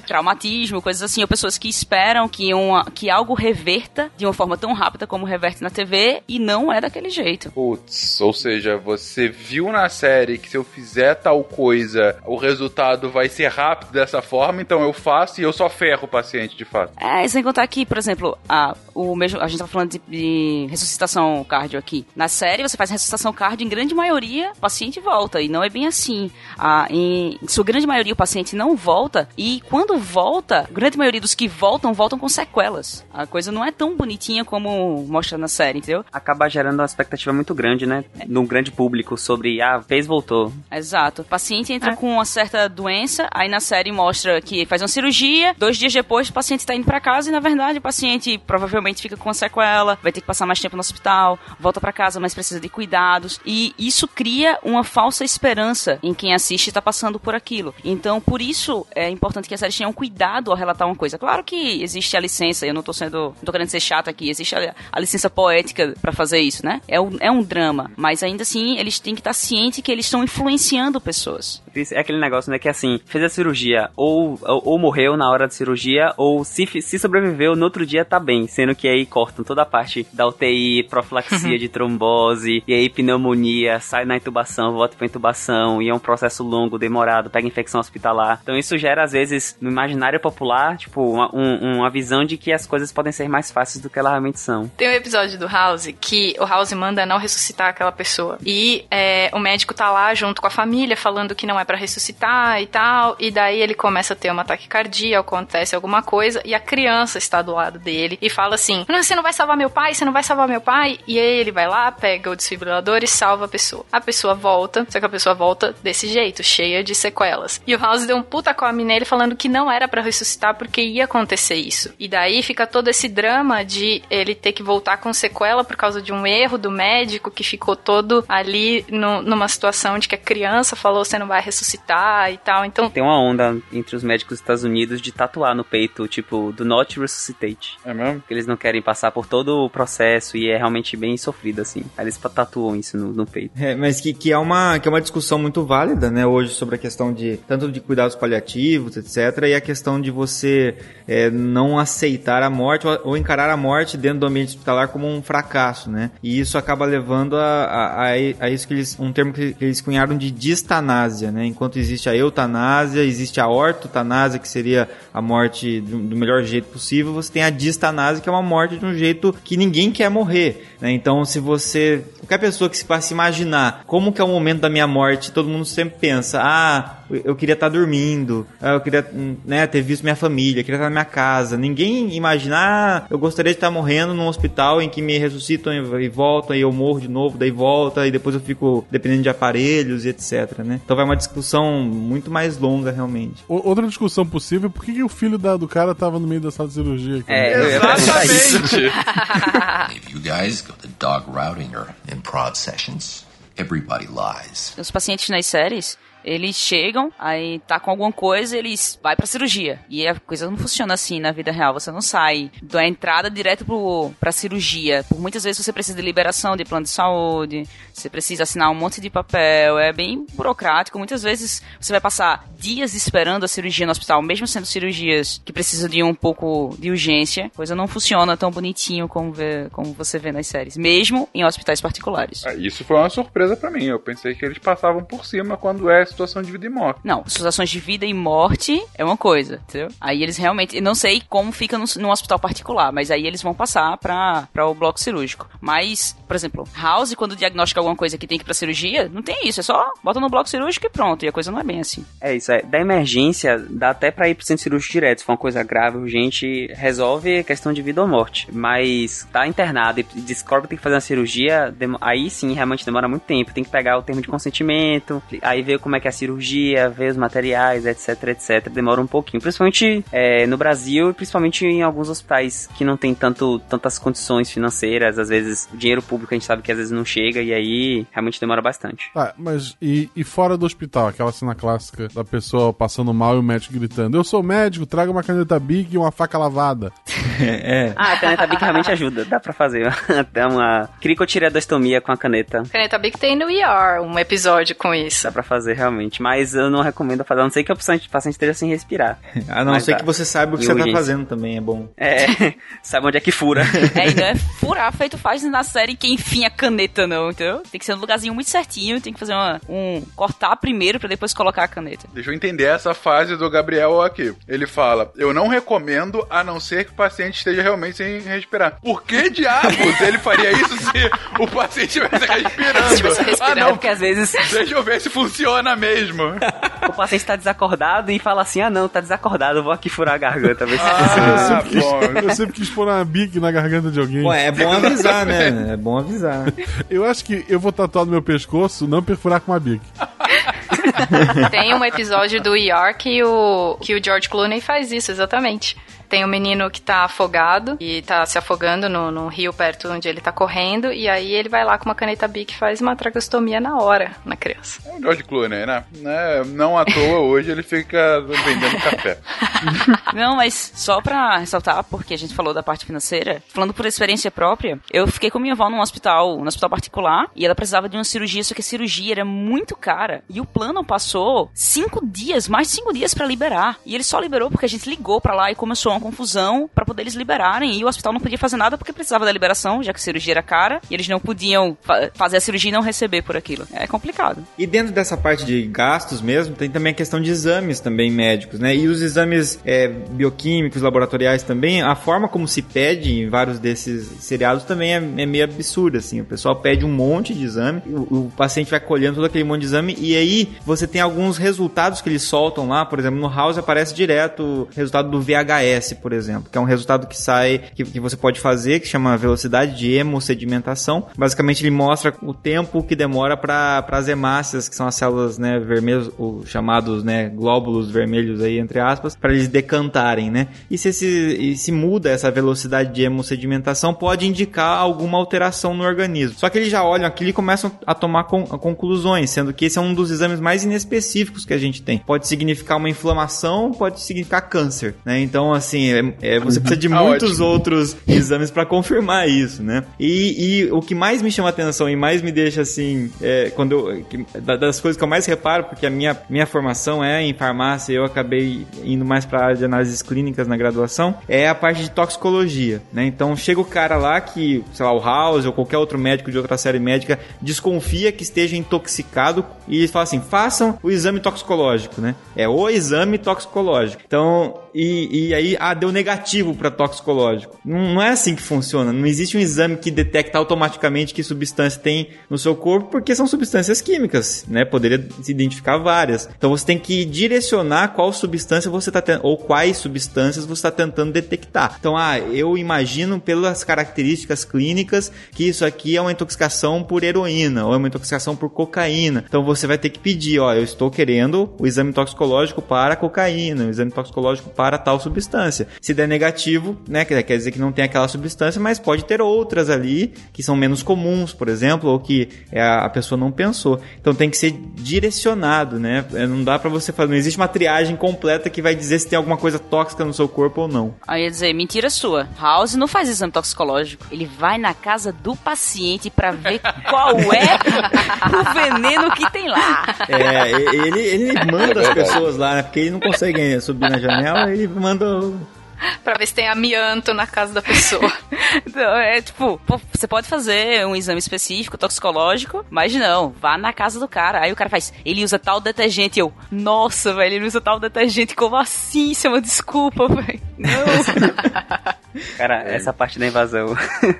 traumatismo, coisas assim. Ou pessoas que esperam que, uma, que algo reverta de uma forma tão rápida como reverte na TV e não é daquele jeito. Putz, ou seja, você viu na série que se eu fizer tal coisa, o resultado vai ser rápido dessa forma, então eu faço e eu só ferro o paciente de fato. É, sem contar que, por exemplo, a, o mesmo, a gente tá falando de, de ressuscitação cardio aqui. Na série, você faz ressuscitação cardio, em grande maioria, o paciente volta. E não é bem assim. Ah, em, em sua grande maioria, o paciente não volta. E quando volta, a grande maioria dos que voltam, voltam com sequelas. A coisa não é tão bonitinha como mostra na série, entendeu? Acaba gerando uma expectativa muito grande, né? Num grande público sobre, ah, fez, voltou. Exato. O paciente entra é. com uma certa doença, aí na série mostra que faz uma cirurgia, dois dias depois o paciente tá indo para casa e na verdade o paciente provavelmente fica com uma sequela, vai ter que passar mais tempo no hospital, volta para casa, mas precisa de cuidados. E isso cria uma falsa esperança em quem assiste e tá passando por aquilo. Então, por isso é importante que a série tenha um cuidado ao relatar uma coisa. Claro que existe a licença, eu não tô sendo. não tô querendo ser chata aqui, existe a, a licença poética para fazer isso, né? É um, é um drama. Mas ainda assim, eles têm que estar cientes que eles estão influenciando pessoas. É aquele negócio, né, que assim, fez a cirurgia, ou, ou, ou morreu na hora da cirurgia, ou se, se sobreviveu, no outro dia tá bem. Sendo que aí cortam toda a parte da UTI, profilaxia [LAUGHS] de trombose, e aí pneumonia, sai na intubação, volta pra intubação, e é um processo longo, demorado, pega infecção hospitalar. Então isso gera, às vezes, no imaginário popular, tipo, uma, um, uma visão de que as coisas podem ser mais fáceis do que elas realmente são. Tem um episódio do House que o House manda não ressuscitar aquela pessoa. E é, o médico tá lá junto com a família, falando que não é para ressuscitar e tal. E daí ele começa a ter um ataque cardíaco, acontece alguma coisa, e a criança está do lado dele e fala assim: Não, você não vai salvar meu pai, você não vai salvar meu pai. E aí ele vai lá, pega o desfibrilador e salva a pessoa. A pessoa volta, só que a pessoa volta desse jeito, cheia de sequelas. E o House deu um puta come nele falando que não era para ressuscitar porque ia acontecer isso. E daí fica todo esse drama de ele ter que voltar com sequela por causa de um erro do médico que ficou todo ali no, numa situação de que a criança falou você não vai ressuscitar e tal. Então tem uma onda entre os médicos dos Estados Unidos de tatuar no peito, tipo, do not resuscitate. É mesmo? Que eles não querem passar por todo o processo e é realmente bem sofrido, assim. Aí eles tatuam isso no, no peito. É, mas que, que, é uma, que é uma discussão muito válida, né, hoje sobre a questão de, tanto de cuidados paliativos, etc., e a questão de você é, não aceitar a morte ou, ou, encarar a morte dentro do ambiente hospitalar como um fracasso, né? E isso acaba levando a, a, a isso que eles, um termo que, que eles cunharam de distanásia, né? Enquanto existe a eutanásia, existe a ortotanásia, que seria a morte do, do melhor jeito possível, você tem a distanásia, que é uma morte de um jeito que ninguém quer morrer. Né? Então, se você. Qualquer pessoa que se passe imaginar como que é o momento da minha morte, todo mundo sempre pensa: ah, eu queria estar dormindo, ah, eu queria né, ter visto minha família, eu queria estar na minha casa. Ninguém imagina, ah, eu gostaria de estar morrendo num hospital em que me ressuscitam e voltam, e eu morro de novo, daí volta, e depois eu fico dependendo de aparelhos e etc. Né? Então vai uma discussão muito mais longa, realmente. Outra discussão possível é por que, que o filho da, do cara estava no meio da sala de cirurgia? Aqui? É, exatamente. [LAUGHS] If you guys go to dog routing or improv sessions, everybody lies. Os pacientes nas séries eles chegam, aí tá com alguma coisa, eles vai pra cirurgia. E a coisa não funciona assim na vida real. Você não sai da entrada direto pro, pra cirurgia. Por muitas vezes você precisa de liberação de plano de saúde, você precisa assinar um monte de papel, é bem burocrático. Muitas vezes você vai passar dias esperando a cirurgia no hospital, mesmo sendo cirurgias que precisam de um pouco de urgência. A coisa não funciona tão bonitinho como, vê, como você vê nas séries, mesmo em hospitais particulares. Ah, isso foi uma surpresa para mim. Eu pensei que eles passavam por cima quando é situação de vida e morte. Não, situações de vida e morte é uma coisa, entendeu? Aí eles realmente, eu não sei como fica no, no hospital particular, mas aí eles vão passar para o bloco cirúrgico. Mas, por exemplo, House, quando diagnostica alguma coisa que tem que ir pra cirurgia, não tem isso, é só bota no bloco cirúrgico e pronto, e a coisa não é bem assim. É isso, é. Da emergência, dá até pra ir pro centro cirúrgico direto, se for uma coisa grave, urgente, resolve a questão de vida ou morte. Mas tá internado e descobre que tem que fazer uma cirurgia, aí sim, realmente demora muito tempo. Tem que pegar o termo de consentimento, aí ver como é é que é a cirurgia, ver os materiais, etc, etc. Demora um pouquinho. Principalmente é, no Brasil e principalmente em alguns hospitais que não tem tanto, tantas condições financeiras. Às vezes, o dinheiro público a gente sabe que às vezes não chega e aí realmente demora bastante. Tá, mas e, e fora do hospital? Aquela cena clássica da pessoa passando mal e o médico gritando: Eu sou médico, traga uma caneta Big e uma faca lavada. [LAUGHS] É. Ah, a caneta Bic realmente ajuda. Dá pra fazer [LAUGHS] até uma cricotireoidostomia com a caneta. Caneta Bic tem no ER um episódio com isso. Dá pra fazer realmente. Mas eu não recomendo fazer, a não ser que o paciente, o paciente esteja sem respirar. [LAUGHS] A não Mas ser que você saiba o que E você tá urgência. fazendo também, é bom. É, [LAUGHS] sabe onde é que fura. [LAUGHS] É, e não é furar feito faz na série que enfim a caneta, não, entendeu? Tem que ser um lugarzinho muito certinho, tem que fazer uma, um. cortar primeiro pra depois colocar a caneta. Deixa eu entender essa fase do Gabriel aqui. Ele fala: Eu não recomendo a não ser que o paciente esteja realmente sem respirar. Por que diabos ele faria isso se o paciente estivesse respirando? Se respirando, ah, não, Porque às vezes deixa eu ver se funciona mesmo. [LAUGHS] o paciente tá desacordado e fala assim: ah não, tá desacordado, eu vou aqui furar a garganta. Ver se Ah, Eu sempre, quis, eu sempre quis pôr uma Big na garganta de alguém. Pô, é bom avisar, né? É bom avisar. [LAUGHS] Eu acho que eu vou tatuar no meu pescoço, não perfurar com uma Big. [LAUGHS] Tem um episódio do ER que o, que o George Clooney faz isso, exatamente. Tem um menino que tá afogado e tá se afogando no, num rio perto onde ele tá correndo, e aí ele vai lá com uma caneta Bic e faz uma tracostomia na hora na criança. É o George Clooney, né? né? Não à toa hoje ele fica vendendo café. [LAUGHS] Não, mas só pra ressaltar, porque a gente falou da parte financeira, falando por experiência própria, eu fiquei com minha avó num hospital, num hospital particular, e ela precisava de uma cirurgia, só que a cirurgia era muito cara. E o plano passou cinco dias, mais de cinco dias pra liberar. E ele só liberou porque a gente ligou pra lá e começou uma confusão pra poder eles liberarem. E o hospital não podia fazer nada porque precisava da liberação, já que a cirurgia era cara, e eles não podiam fa- fazer a cirurgia e não receber por aquilo. É complicado. E dentro dessa parte de gastos mesmo, tem também a questão de exames também médicos, né? E os exames é, bioquímicos, laboratoriais também, a forma como se pede em vários desses seriados também é, é meio absurda, assim. O pessoal pede um monte de exame, o, o paciente vai colhendo todo aquele monte de exame, e aí você tem alguns resultados que eles soltam lá, por exemplo, no House aparece direto o resultado do VHS, por exemplo, que é um resultado que sai, que, que você pode fazer, que chama velocidade de hemossedimentação. Basicamente ele mostra o tempo que demora para as hemácias, que são as células né, vermelhas, os chamados né, glóbulos vermelhos aí, entre aspas, para eles decantarem, né? E se, esse, se muda essa velocidade de hemossedimentação, pode indicar alguma alteração no organismo. Só que eles já olham aquilo e começam a tomar con- conclusões, sendo que esse é um dos exames mais inespecíficos que a gente tem. Pode significar uma inflamação, pode significar câncer, né? Então, assim, é, é, você precisa de Ah, muitos ótimo. outros exames para confirmar isso, né? E, e o que mais me chama atenção e mais me deixa assim, é, quando eu, que- da- das coisas que eu mais reparo, porque a minha, minha formação é em farmácia, eu acabei indo mais para área de análises clínicas na graduação, é a parte de toxicologia, né? Então chega o cara lá que, sei lá, o House ou qualquer outro médico de outra série médica desconfia que esteja intoxicado e fala assim: façam o exame toxicológico, né? É o exame toxicológico. Então, e, e aí, ah, deu negativo para toxicológico. Não, não é assim que funciona. Não existe um exame que detecta automaticamente que substância tem no seu corpo, porque são substâncias químicas, né? Poderia se identificar várias. Então você tem que direcionar qual substância você está ou quais substâncias você está tentando detectar. Então, ah, eu imagino pelas características clínicas que isso aqui é uma intoxicação por heroína ou é uma intoxicação por cocaína. Então você vai ter que pedir, ó, eu estou querendo o exame toxicológico para cocaína, o exame toxicológico para tal substância. Se der negativo, né, quer dizer que não tem aquela substância, mas pode ter outras ali que são menos comuns, por exemplo, ou que é, a pessoa não pensou. Então tem que ser direcionado, né? É, Não dá pra você fazer, não existe uma triagem completa que vai dizer se tem alguma coisa tóxica no seu corpo ou não. Aí ia dizer, mentira sua. House não faz exame toxicológico. Ele vai na casa do paciente pra ver [LAUGHS] qual é o [LAUGHS] veneno que tem lá. É, ele, ele manda as pessoas lá, né? Porque ele não consegue subir na janela, ele manda. [LAUGHS] Pra ver se tem amianto na casa da pessoa. [LAUGHS] Então, é tipo, pô, você pode fazer um exame específico, toxicológico, mas não, vá na casa do cara. Aí o cara faz, ele usa tal detergente. E eu, nossa, velho, ele usa tal detergente. Como assim? Isso é uma desculpa, [LAUGHS] velho. Não. Cara, essa parte da invasão.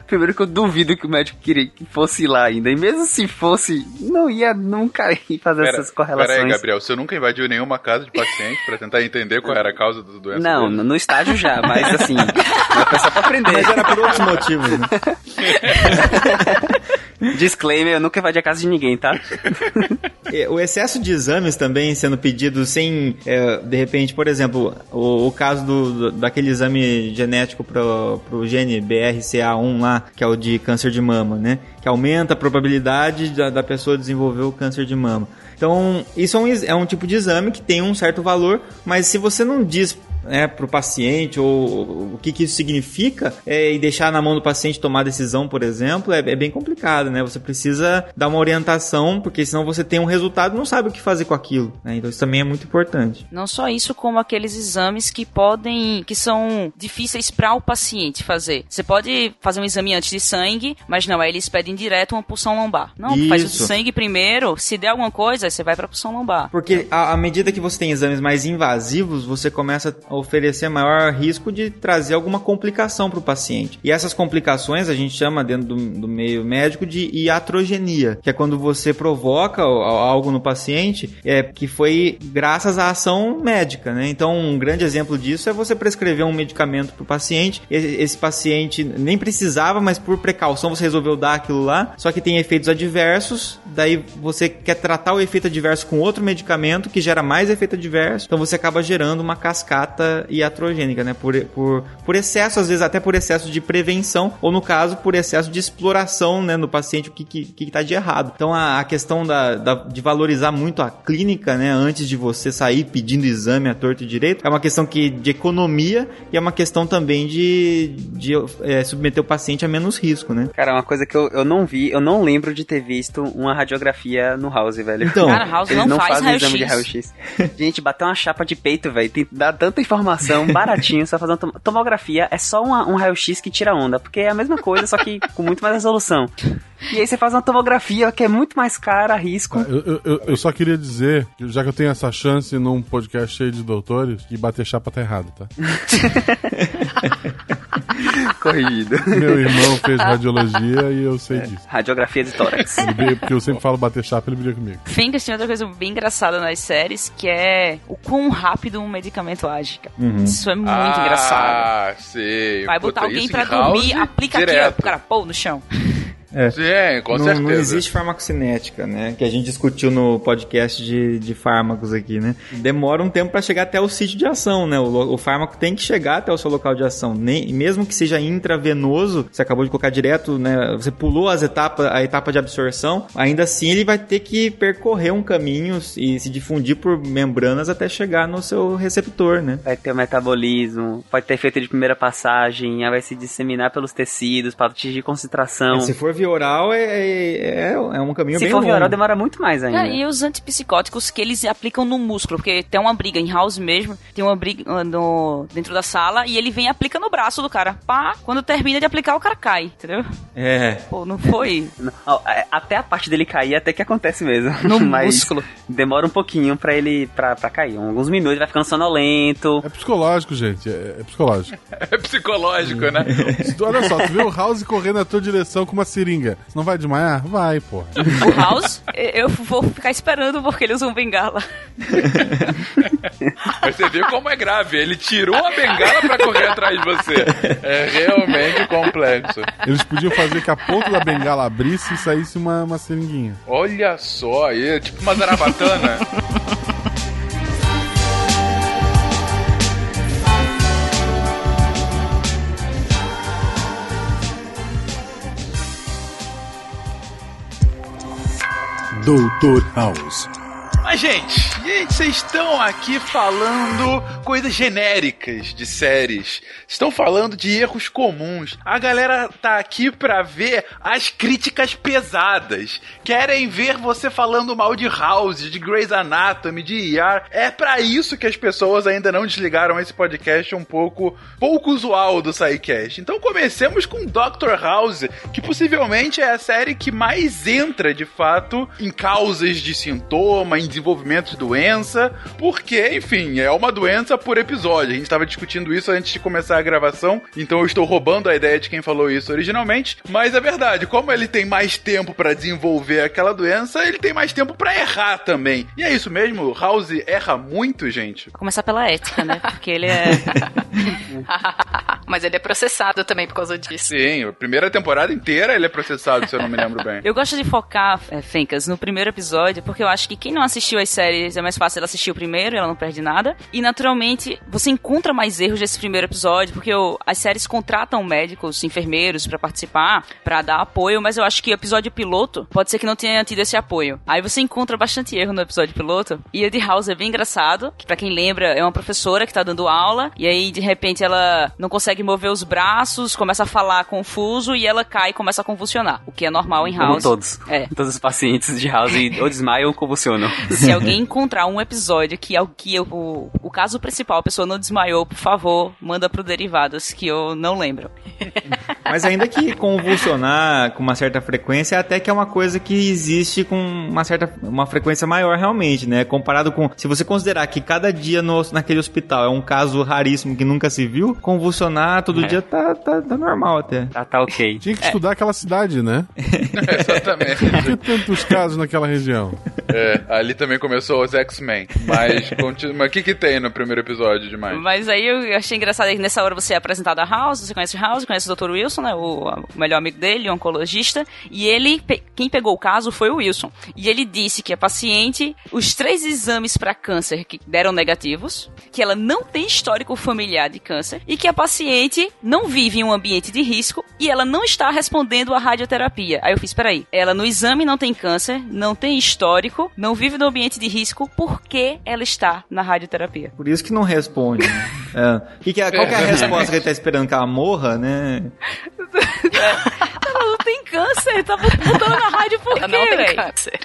Primeiro que eu duvido que o médico queria que fosse lá ainda. E mesmo se fosse, não ia nunca ir fazer Pera, essas correlações. pera aí, Gabriel, você nunca invadiu nenhuma casa de paciente pra tentar entender qual era a causa da doença? Não, dele? no no estágio já, mas assim, é só pra aprender. Mas era por outros motivos, né? [LAUGHS] Disclaimer, eu nunca invadi a casa de ninguém, tá? É, O excesso de exames também sendo pedido sem, é, de repente, por exemplo, o, o caso do, do- daquele exame genético pro, pro gene BRCA1 lá, que é o de câncer de mama, né? Que aumenta a probabilidade da, da pessoa desenvolver o câncer de mama. Então, isso é um, é um tipo de exame que tem um certo valor, mas se você não diz né, para o paciente ou o que, que isso significa é, e deixar na mão do paciente tomar decisão, por exemplo, é, é bem complicado, né? Você precisa dar uma orientação, porque senão você tem um resultado e não sabe o que fazer com aquilo. né? Então isso também é muito importante. Não só isso, como aqueles exames que podem, que são difíceis para o paciente fazer. Você pode fazer um exame antes de sangue, mas não, aí eles pedem direto uma pulsão lombar. Não, faz o de Isso. sangue primeiro, se der alguma coisa, você vai pra pulsão lombar. Porque à medida que você tem exames mais invasivos, você começa oferecer maior risco de trazer alguma complicação para o paciente. E essas complicações a gente chama dentro do, do meio médico de iatrogenia, que é quando você provoca algo no paciente é, que foi graças à ação médica. Né? Então, um grande exemplo disso é você prescrever um medicamento para o paciente. Esse paciente nem precisava, mas por precaução você resolveu dar aquilo lá, só que tem efeitos adversos. Daí você quer tratar o efeito adverso com outro medicamento que gera mais efeito adverso. Então você acaba gerando uma cascata iatrogênica, né? Por, por, por excesso, às vezes até por excesso de prevenção, ou no caso, por excesso de exploração né, no paciente, o que, que, que tá de errado. Então a, a questão da, da- de valorizar muito a clínica, né? Antes de você sair pedindo exame à torto e direito, é uma questão que, de economia e é uma questão também de, de é, submeter o paciente a menos risco, né? Cara, uma coisa que eu, eu não vi, eu não lembro de ter visto uma radiografia no House, velho. Então, Cara, House Eles não, não faz fazem exame de raio-x. raio-x. Gente, bater uma chapa de peito, velho, tem dá tanta informação baratinho, só fazer uma tom- tomografia é só uma- um raio-x que tira onda, porque é a mesma coisa, só que com muito mais resolução. E aí você faz uma tomografia que é muito mais cara, risco. Eu, eu- eu- eu só queria dizer, já que eu tenho essa chance num podcast cheio de doutores, que bater chapa tá errado, tá? [LAUGHS] [LAUGHS] Corrigido. Meu irmão fez radiologia e eu sei disso. Radiografia de tórax. Ele briga, porque eu sempre falo bater chapa, ele briga comigo. Fingers tem outra coisa bem engraçada nas séries, que é o quão rápido um medicamento age. cara. Isso é muito ah, engraçado. sei. Vai Puta, botar alguém isso pra House, dormir, aplica aqui, ó, direto. pro cara, pô, no chão. Sim, com não, certeza. não existe farmacocinética, né? Que a gente discutiu no podcast de, de fármacos aqui, né? Demora um tempo para chegar até o sítio de ação, né? O, o fármaco tem que chegar até o seu local de ação. Nem, mesmo que seja intravenoso, você acabou de colocar direto, né? Você pulou as etapas, a etapa de absorção, ainda assim ele vai ter que percorrer um caminho e se difundir por membranas até chegar no seu receptor, né? Vai ter o metabolismo, pode ter efeito de primeira passagem, aí vai se disseminar pelos tecidos para atingir concentração. Se for via oral, é, é, é um caminho Se bem for via longo. oral, demora muito mais ainda. Cara, e os antipsicóticos que eles aplicam no músculo, porque tem uma briga em house mesmo, tem uma briga ah, no, dentro da sala e ele vem e aplica no braço do cara. Pá, quando termina de aplicar, o cara cai, entendeu? É. Pô, não foi. Ó, é, Até a parte dele cair, até que acontece mesmo. No [LAUGHS] Mas músculo. Demora um pouquinho pra ele pra, pra cair. Alguns minutos, vai ficando sonolento. É psicológico, gente. É, é psicológico. [LAUGHS] É psicológico, né? Se olha só, tu vê o House correndo na tua direção com uma seringa. Você não vai desmaiar? Vai, pô. O house, eu vou ficar esperando porque ele usa um bengala. Mas você vê como é grave. Ele tirou a bengala pra correr atrás de você. É realmente complexo. Eles podiam fazer que a ponta da bengala abrisse e saísse uma, uma seringuinha. Olha só, aí é tipo uma zarabatana. Doutor House. Mas, gente, gente, vocês estão aqui falando coisas genéricas de séries. Estão falando de erros comuns. A galera tá aqui pra ver as críticas pesadas. Querem ver você falando mal de House, de Grey's Anatomy, de ER. É pra isso que as pessoas ainda não desligaram esse podcast um pouco pouco usual do SciCast. Então comecemos com Doctor House, que possivelmente é a série que mais entra, de fato, em causas de sintoma, em desenvolvimento de doença, porque, enfim, é uma doença por episódio. A gente estava discutindo isso antes de começar a gravação, então eu estou roubando a ideia de quem falou isso originalmente, mas é verdade, como ele tem mais tempo para desenvolver aquela doença, ele tem mais tempo para errar também. E é isso mesmo, House erra muito, gente. Vou começar pela ética, né? Porque ele é. [LAUGHS] Mas ele é processado também por causa disso. Sim, a primeira temporada inteira ele é processado, se eu não me lembro bem. Eu gosto de focar, é, Fencas, no primeiro episódio, porque eu acho que quem não assistiu as séries é mais fácil ela assistir o primeiro, ela não perde nada. E naturalmente você encontra mais erros desse primeiro episódio, porque eu- as séries contratam médicos, enfermeiros pra participar, pra dar apoio, mas eu acho que o episódio piloto pode ser que não tenha tido esse apoio. Aí você encontra bastante erro no episódio piloto. E o de House é bem engraçado, que pra quem lembra, é uma professora que tá dando aula, e aí de repente ela não consegue mover os braços, começa a falar confuso e ela cai e começa a convulsionar, o que é normal em Como House. todos. É. Todos os pacientes de House [LAUGHS] ou desmaiam ou convulsionam. Se alguém encontrar um episódio que, é o- que eu- o, o caso principal, a pessoa não desmaiou, por favor, manda pro Derivados, que eu não lembro. [LAUGHS] Mas ainda que convulsionar com uma certa frequência, até que é uma coisa que existe com uma certa uma frequência maior realmente, né? Comparado com se você considerar que cada dia no, naquele hospital é um caso raríssimo que nunca se viu, convulsionar todo É. dia tá, tá, tá normal até. Tá, tá ok. Tinha que estudar aquela cidade, né? [LAUGHS] Exatamente. Por que tantos casos naquela região? É, ali também começou os X-Men. [LAUGHS] Mas, o que que tem no primeiro episódio demais? Mas aí eu achei engraçado que nessa hora você é apresentado a House, você conhece House, conhece o Dr. Wilson, né, o, o melhor amigo dele, o oncologista, e ele, pe- quem pegou o caso foi o Wilson. E ele disse que a paciente, os três exames para câncer que deram negativos, que ela não tem histórico familiar de câncer e que a paciente não vive em um ambiente de risco e ela não está respondendo à radioterapia. Aí eu fiz, peraí, ela no exame não tem câncer, não tem histórico, não vive no ambiente de risco, por que ela está na radioterapia? Por isso que não responde. né? É. Que que é- qual que é a resposta que ele tá esperando que ela morra, né? [LAUGHS] Ela não tem câncer, tá botando na rádio por Ela quê, não tem véi? câncer.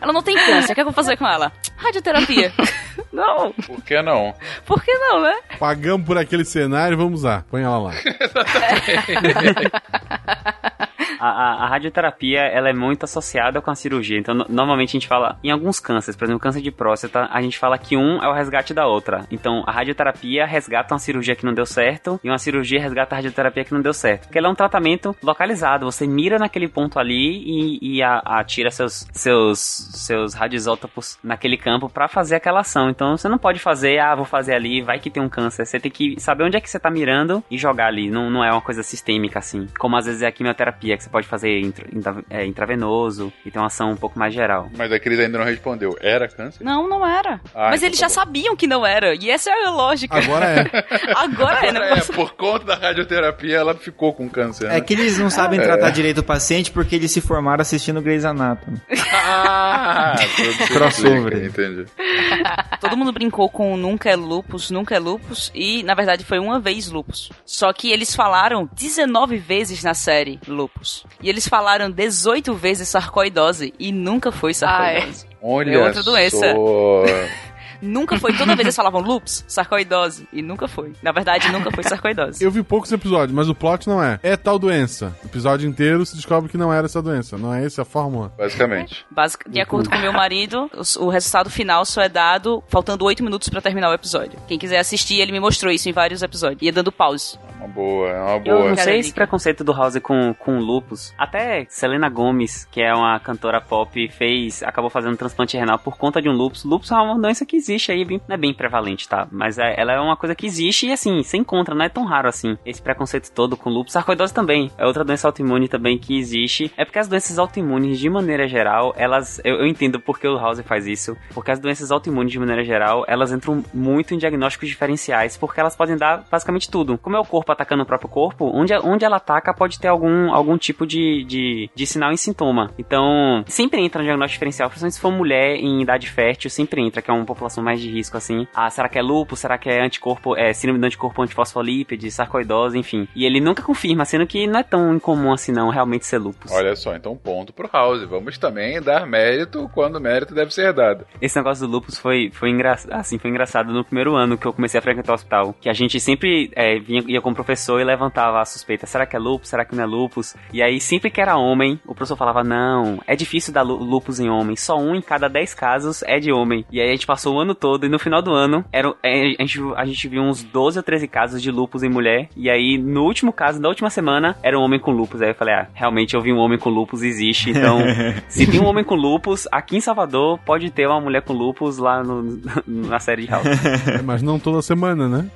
Ela não tem câncer, o que é que eu vou fazer com ela? Radioterapia. [LAUGHS] não, Por que não? por que não, né? Pagamos por aquele cenário, vamos lá. Põe ela lá. [LAUGHS] A, a- a radioterapia, ela é muito associada com a cirurgia. Então, no- normalmente a gente fala, em alguns cânceres, por exemplo, câncer de próstata, a gente fala que um é o resgate da outra. Então, a radioterapia resgata uma cirurgia que não deu certo e uma cirurgia resgata a radioterapia que não deu certo. Porque ela é um tratamento localizado. Você mira naquele ponto ali e, e atira seus, seus, seus radioisótopos naquele campo pra fazer aquela ação. Então, você não pode fazer, ah, vou fazer ali, vai que tem um câncer. Você tem que saber onde é que você tá mirando e jogar ali. Não, não é uma coisa sistêmica assim. Como às vezes é a quimioterapia, que você pode fazer intra- intra- é, intravenoso e tem uma ação um pouco mais geral. Mas a Cris ainda não respondeu. Era câncer? Não, não era. Ah, Mas então eles tá já bom. sabiam que não era. E essa é a lógica. Agora é. [LAUGHS] Agora é, né? É, por conta da radioterapia, ela ficou com câncer. né? É que eles não sabem tratar direito o paciente porque eles se formaram assistindo Grey's Anatomy. [LAUGHS] Ah, tudo Crossover. Entendi. [LAUGHS] Todo mundo brincou com nunca é lupus, nunca é lupus, e na verdade foi uma vez lupus. Só que eles falaram 19 vezes na série lupus. E eles falaram 18 vezes sarcoidose, e nunca foi sarcoidose. Olha É outra doença. só. [LAUGHS] Nunca foi. Toda vez eles falavam lupus, sarcoidose, e nunca foi. Na verdade, nunca foi sarcoidose. [LAUGHS] Eu vi poucos episódios, mas o plot não é. É tal doença. O episódio inteiro se descobre que não era essa doença. Não é essa a fórmula? Basicamente. Basic- de acordo com meu marido, o resultado final só é dado faltando 8 minutos pra terminar o episódio. Quem quiser assistir, ele me mostrou isso em vários episódios. Ia dando pause. Uma boa, é uma Eu boa. não Cara, sei esse preconceito do House com, com lupus. Até Selena Gomes, que é uma cantora pop, fez, acabou fazendo transplante renal por conta de um lupus. Lupus é uma doença que existe aí, bem- não é bem prevalente, tá? Mas é- ela é uma coisa que existe e assim, você encontra, não é tão raro assim. Esse preconceito todo com lupus. Sarcoidose também, é outra doença autoimune também que existe. É porque as doenças autoimunes, de maneira geral, elas. Eu, eu entendo porque o House faz isso. Porque as doenças autoimunes, de maneira geral, elas entram muito em diagnósticos diferenciais, porque elas podem dar basicamente tudo. Como é o corpo atacando o próprio corpo, onde, onde ela ataca pode ter algum, algum tipo de, de, de sinal e sintoma. Então, sempre entra no diagnóstico diferencial, principalmente se for mulher em idade fértil, sempre entra, que é uma população mais de risco, assim. Ah, será que é lúpus? Será que é anticorpo, é síndrome do anticorpo antifosfolípide, sarcoidose, enfim. E ele nunca confirma, sendo que não é tão incomum assim não, realmente ser lúpus. Olha só, então ponto pro House. Vamos também dar mérito quando o mérito deve ser dado. Esse negócio do lupus foi, foi, engra... assim, foi engraçado no primeiro ano que eu comecei a frequentar o hospital. Que a gente sempre é, vinha, ia com o professor e levantava a suspeita. Será que é lupus? Será que não é lupus? E aí, sempre que era homem, o professor falava, não, é difícil dar lupus em homem. Só um em cada dez casos é de homem. E aí a gente passou o ano todo e no final do ano, era, é, a, gente, a gente viu uns 12 ou 13 casos de lupus em mulher. E aí, no último caso, da última semana, era um homem com lupus. Aí eu falei, ah, realmente eu vi um homem com lupus, existe. Então, [LAUGHS] se tem um homem com lupus, aqui em Salvador, pode ter uma mulher com lupus lá no, [LAUGHS] na série de House. [LAUGHS] É, mas não toda semana, né?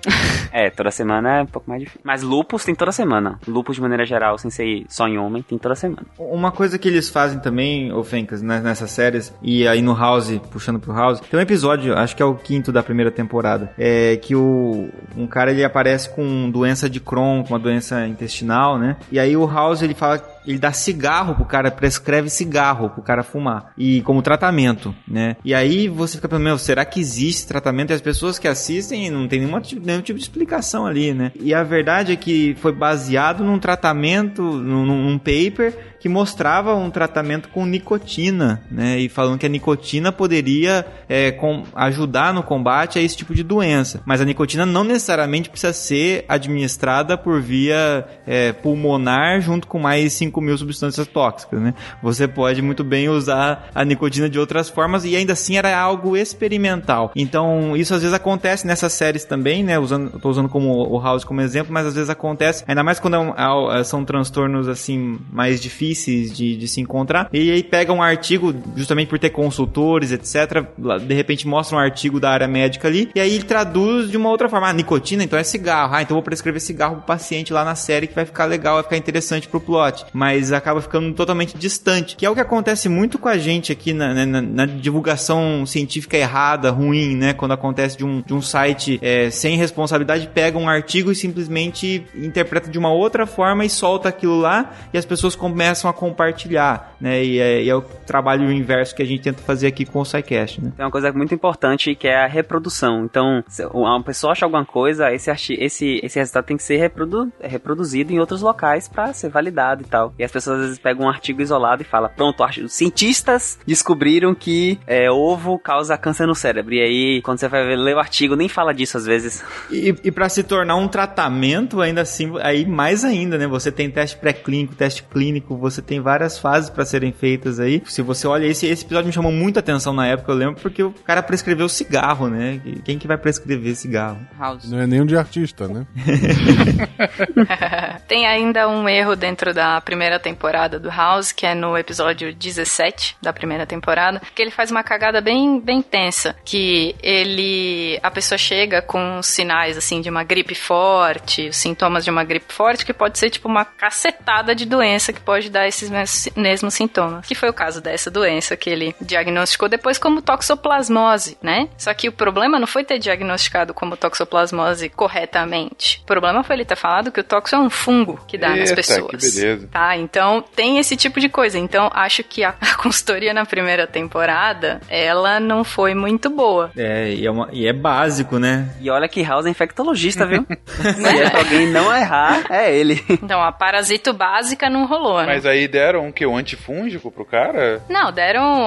é, toda semana é um pouco mais Mas lupus tem toda semana. Lupus de maneira geral, sem ser só em homem, tem toda semana. Uma coisa que eles fazem também, ô Fencas, né, nessas séries, e aí no House, puxando pro House, tem um episódio, acho que é o quinto da primeira temporada, é que o, um cara ele aparece com doença de Crohn, com uma doença intestinal, né? E aí o House ele fala ele dá cigarro pro cara, prescreve cigarro pro cara fumar. E como tratamento, né? E aí você fica pensando, meu, será que existe tratamento? E as pessoas que assistem não tem nenhuma, nenhum tipo de explicação ali, né? E a verdade é que foi baseado num tratamento, num, num paper que mostrava um tratamento com nicotina, né? E falando que a nicotina poderia é, com, ajudar no combate a esse tipo de doença. Mas a nicotina não necessariamente precisa ser administrada por via é, pulmonar junto com mais 5 mil substâncias tóxicas, né? Você pode muito bem usar a nicotina de outras formas e ainda assim era algo experimental. Então, isso às vezes acontece nessas séries também, né? Usando, tô usando como o House como exemplo, mas às vezes acontece, ainda mais quando é um, são transtornos assim mais difíceis difíceis de, de se encontrar. E aí pega um artigo, justamente por ter consultores, etc. De repente mostra um artigo da área médica ali, e aí ele traduz de uma outra forma. Ah, nicotina, então é cigarro. Ah, então vou prescrever cigarro pro paciente lá na série que vai ficar legal, vai ficar interessante pro plot. Mas acaba ficando totalmente distante, que é o que acontece muito com a gente aqui na, né, na, na divulgação científica errada, ruim, né? Quando acontece de um, de um site é, sem responsabilidade, pega um artigo e simplesmente interpreta de uma outra forma e solta aquilo lá, e as pessoas começam começam a compartilhar, né? E é, e é, o trabalho inverso que a gente tenta fazer aqui com o SciCast, né? Tem uma coisa muito importante que é a reprodução. Então, se uma pessoa acha alguma coisa, esse, esse, esse resultado tem que ser reprodu reproduzido em outros locais para ser validado e tal. E as pessoas às vezes pegam um artigo isolado e falam, pronto, os cientistas descobriram que é, ovo causa câncer no cérebro. E aí, quando você vai ler o artigo, nem fala disso às vezes. E, e para se tornar um tratamento, ainda assim, aí mais ainda, né? Você tem teste pré-clínico, teste clínico, você tem várias fases para serem feitas aí. Se você olha esse, esse episódio me chamou muita atenção na época, eu lembro, porque o cara prescreveu cigarro, né? Quem que vai prescrever cigarro? House. Não é nem um de artista, né? [LAUGHS] [LAUGHS] tem ainda um erro dentro da primeira temporada do House, que é no episódio 17 da primeira temporada, que ele faz uma cagada bem, bem tensa, que ele a pessoa chega com sinais assim de uma gripe forte, os sintomas de uma gripe forte, que pode ser tipo uma cacetada de doença que pode dar esses mesmos sintomas. Que foi o caso dessa doença que ele diagnosticou depois como toxoplasmose, né? Só que o problema não foi ter diagnosticado como toxoplasmose corretamente. O problema foi ele ter falado que o toxo é um fungo que dá Eita, nas pessoas. Que beleza. Tá, então tem esse tipo de coisa. Então acho que a, a consultoria na primeira temporada, ela não foi muito boa. É, e é, uma, e é básico, né? E olha que House é infectologista, viu? [LAUGHS] Se é alguém não errar, é ele. Então a parasito básica não rolou, né? Mas aí deram o que? Um antifúngico pro cara? Não, deram.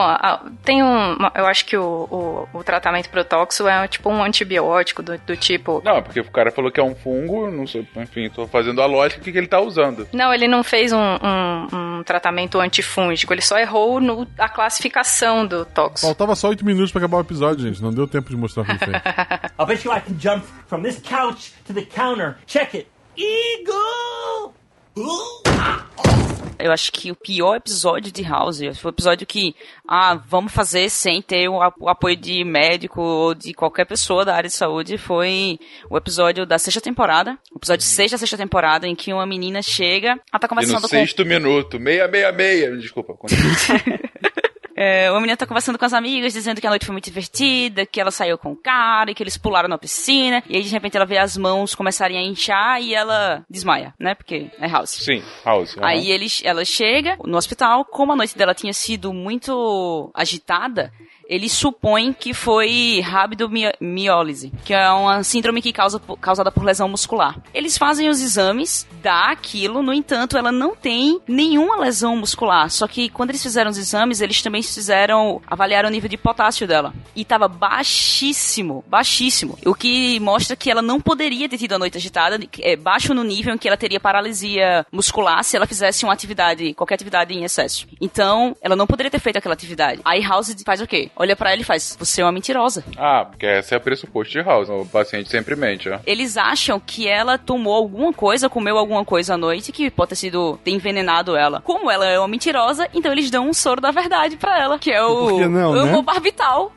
Tem um. Eu acho que o, o, o tratamento pro tóxico é tipo um antibiótico do, do, tipo. Não, porque o cara falou que é um fungo, não sei, enfim, tô fazendo a lógica, o que, que ele tá usando. Não, ele não fez um, um, um tratamento antifúngico, ele só errou no, a classificação do tóxico. Faltava só 8 minutos pra acabar o episódio, gente. Não deu tempo de mostrar pra vocês. [LAUGHS] I bet you I can jump from this couch to the counter. Check it. Eagle! Eu acho que o pior episódio de House foi o episódio que, ah, vamos fazer sem ter o, apoio de médico ou de qualquer pessoa da área de saúde. Foi o episódio da sexta temporada, o episódio 6 da sexta temporada, em que uma menina chega, ela tá conversando e no com. sexto minuto, meia, meia, meia. Desculpa, [LAUGHS] É, uma menina tá conversando com as amigas, dizendo que a noite foi muito divertida, que ela saiu com o cara, e que eles pularam na piscina, e aí de repente ela vê as mãos começarem a inchar e ela desmaia, né? Porque é House. Sim, House. Uhum. Aí ele, ela chega no hospital, como a noite dela tinha sido muito agitada, eles supõem que foi rabdomiólise, que é uma síndrome que causa causada por lesão muscular. Eles fazem os exames, dá aquilo, no entanto, ela não tem nenhuma lesão muscular. Só que quando eles fizeram os exames, eles também fizeram avaliar o nível de potássio dela e estava baixíssimo, baixíssimo. O que mostra que ela não poderia ter tido a noite agitada, é baixo no nível em que ela teria paralisia muscular se ela fizesse uma atividade, qualquer atividade em excesso. Então, ela não poderia ter feito aquela atividade. Aí House faz o quê? Olha para ela e faz: Você é uma mentirosa. Ah, porque essa é a pressuposto de House. O paciente sempre mente, ó. Eles acham que ela tomou alguma coisa, comeu alguma coisa à noite que pode ter sido ter envenenado ela. Como ela é uma mentirosa, então eles dão um soro da verdade para ela, que é o não, né? barbital.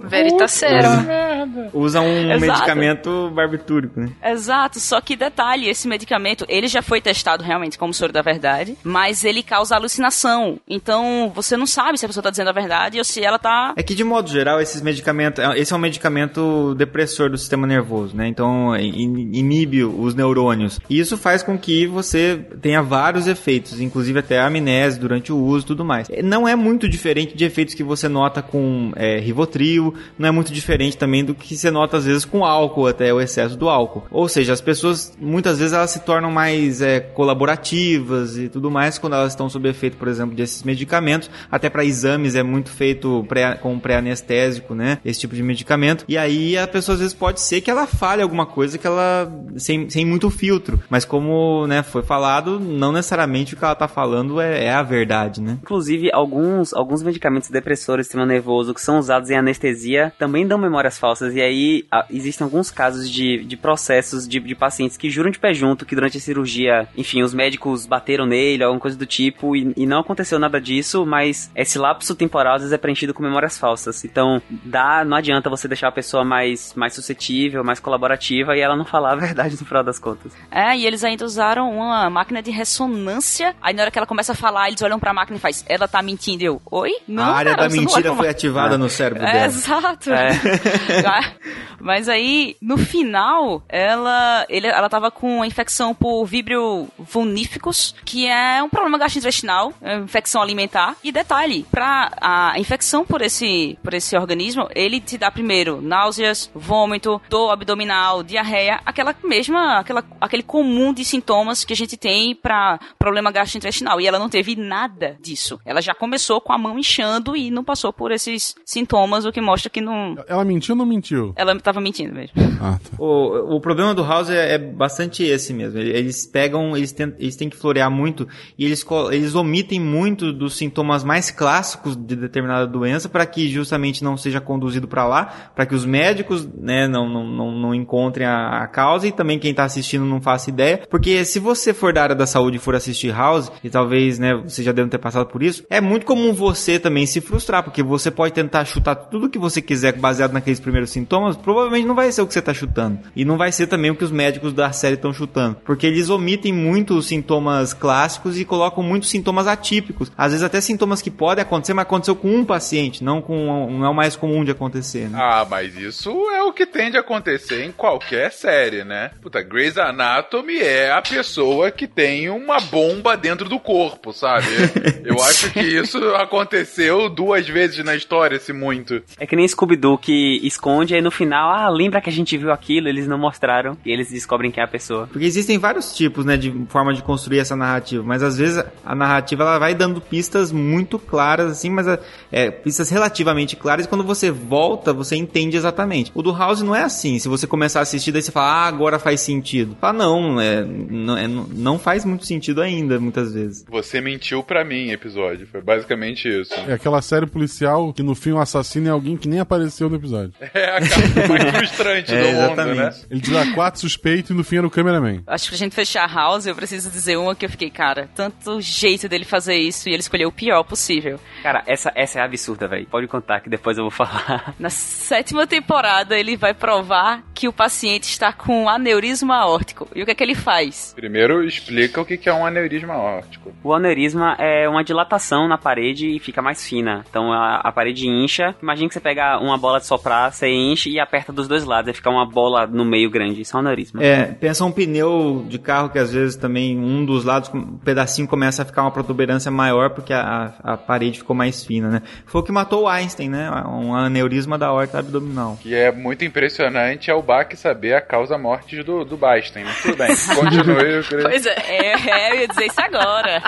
Veritaserum. Usa um Exato. medicamento barbitúrico, né? Exato, só que detalhe, esse medicamento, ele já foi testado realmente como soro da verdade, mas ele causa alucinação. Então, você não sabe se a pessoa tá dizendo a verdade ou se ela tá... É que de modo geral esses medicamentos, é- esse é um medicamento depressor do sistema nervoso, né? Então in- inibe os neurônios. E isso faz com que você tenha vários efeitos, inclusive até amnésia durante o uso e tudo mais. Não é muito diferente de efeitos que você nota com é, Rivotril, não é muito diferente também do que você nota às vezes com álcool, até o excesso do álcool. Ou seja, as pessoas muitas vezes elas se tornam mais é, colaborativas e tudo mais quando elas estão sob efeito, por exemplo, desses medicamentos. Até para exames é muito feito pré, com pré-anestésico, né? Esse tipo de medicamento. E aí a pessoa às vezes pode ser que ela fale alguma coisa que ela sem, sem muito filtro. Mas como né, foi falado, não necessariamente o que ela tá falando é, é a verdade, né? Inclusive, alguns, alguns medicamentos depressores sistema nervoso que são usados em anestesia também dão memórias falsas. E aí, a- existem alguns casos de, de processos de, de pacientes que juram de pé junto que durante a cirurgia, enfim, os médicos bateram nele, alguma coisa do tipo, e, e não aconteceu nada disso, mas esse lapso temporal às vezes é preenchido com memórias falsas. Então, dá, não adianta você deixar a pessoa mais, mais suscetível, mais colaborativa e ela não falar a [LAUGHS] verdade no final das contas. É, e eles ainda usaram uma máquina de ressonância, aí na hora que ela começa a falar, eles olham pra máquina e faz, ela tá mentindo, eu, oi? Não, a área cara, da não mentira foi ativada no cérebro É, dela. Exato. É. [LAUGHS] Mas aí, no final, ela, ele, ela tava com uma infecção por vibrio vulníficos, que é um problema gastrointestinal, é infecção alimentar. E detalhe, pra a infecção por esse, por esse organismo, ele te dá primeiro náuseas, vômito, dor abdominal, diarreia, aquela mesma, aquela, aquele comum de sintomas que a gente tem pra problema gastrointestinal. E ela não teve nada disso. Ela já começou com a mão inchando e não passou por esses sintomas, o que mostra que não, Ela mentiu ou não mentiu? ela tava mentindo mesmo. Ah, tá. O, o problema do House é, é bastante esse mesmo. Eles pegam, eles, tem, eles têm que florear muito e eles, eles omitem muito dos sintomas mais clássicos de determinada doença para que justamente não seja conduzido para lá, para que os médicos né, não, não, não, não encontrem a, a causa e também quem tá assistindo não faça ideia. Porque se você for da área da saúde e for assistir House, e talvez né, você já deve ter passado por isso, é muito comum você também se frustrar, porque você pode tentar chutar tudo que você quiser baseado naqueles primeiros sintomas, provavelmente não vai ser o que você tá chutando. E não vai ser também o que os médicos da série estão chutando. Porque eles omitem muito os sintomas clássicos e colocam muitos sintomas atípicos. Às vezes até sintomas que podem acontecer, mas aconteceu com um paciente, não com não é o mais comum de acontecer, né? Ah, mas isso é o que tende a acontecer em qualquer série, né? Puta, Grey's Anatomy é a pessoa que tem uma bomba dentro do corpo, sabe? [LAUGHS] Eu acho que isso aconteceu duas vezes na história, se muito. É que nem Scooby-Doo que esconde aí no final, ah, lembra que a gente viu aquilo, eles não mostraram e eles descobrem quem é a pessoa. Porque existem vários tipos, né, de forma de construir essa narrativa, mas às vezes a narrativa ela vai dando pistas muito claras, assim, mas é, pistas relativamente claras, e quando você volta, você entende exatamente. O do House não é assim, se você começar a assistir, daí você fala, ah, agora faz sentido. Fala, não, é, não, é, não faz muito sentido ainda, muitas vezes. Você mentiu pra mim, episódio. Foi basicamente isso. É aquela série policial que no fim o assassino é alguém que nem apareceu no episódio. [LAUGHS] É a cara mais frustrante É, do mundo, exatamente. né? Ele tira quatro suspeitos e no fim era o cameraman. Acho que pra gente fechar House, eu preciso dizer uma que eu fiquei, cara, tanto jeito dele fazer isso e ele escolheu o pior possível. Cara, essa, essa é absurda, velho. Pode contar que depois eu vou falar. [LAUGHS] Na sétima temporada, ele vai provar que o paciente está com aneurisma aórtico. E o que é que ele faz? Primeiro, explica o que que é um aneurisma aórtico. O aneurisma é uma dilatação na parede e fica mais fina. Então a, a parede incha. Imagina que você pega uma bola de soprar, você enche e aperta dos dois lados. Aí fica uma bola no meio grande. Isso é um aneurisma. É, pensa um pneu de carro que às vezes também um dos lados, um pedacinho começa a ficar uma protuberância maior porque a, a, a parede ficou mais fina, né? Foi o que matou o Einstein, né? Um aneurisma da horta abdominal. Que é muito impressionante é o Bach saber a causa mortes do, do Bastem. Mas tudo bem, [LAUGHS] continue. [LAUGHS] eu queria- Pois é. É, é, eu ia dizer isso agora.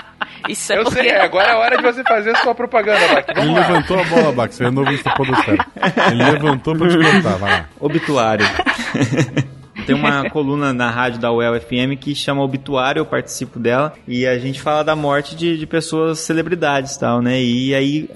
Isso é Eu porque... sei, agora é a hora de você fazer sua propaganda, Bach. Ele lá. levantou a bola, Bax, você é novo podosfera. Ele levantou pra te contar, vai lá. Obituário. Tem uma [LAUGHS] coluna na rádio da UEL FM que chama Obituário, eu participo dela, e a gente fala da morte de, de pessoas, celebridades e tal, né? E aí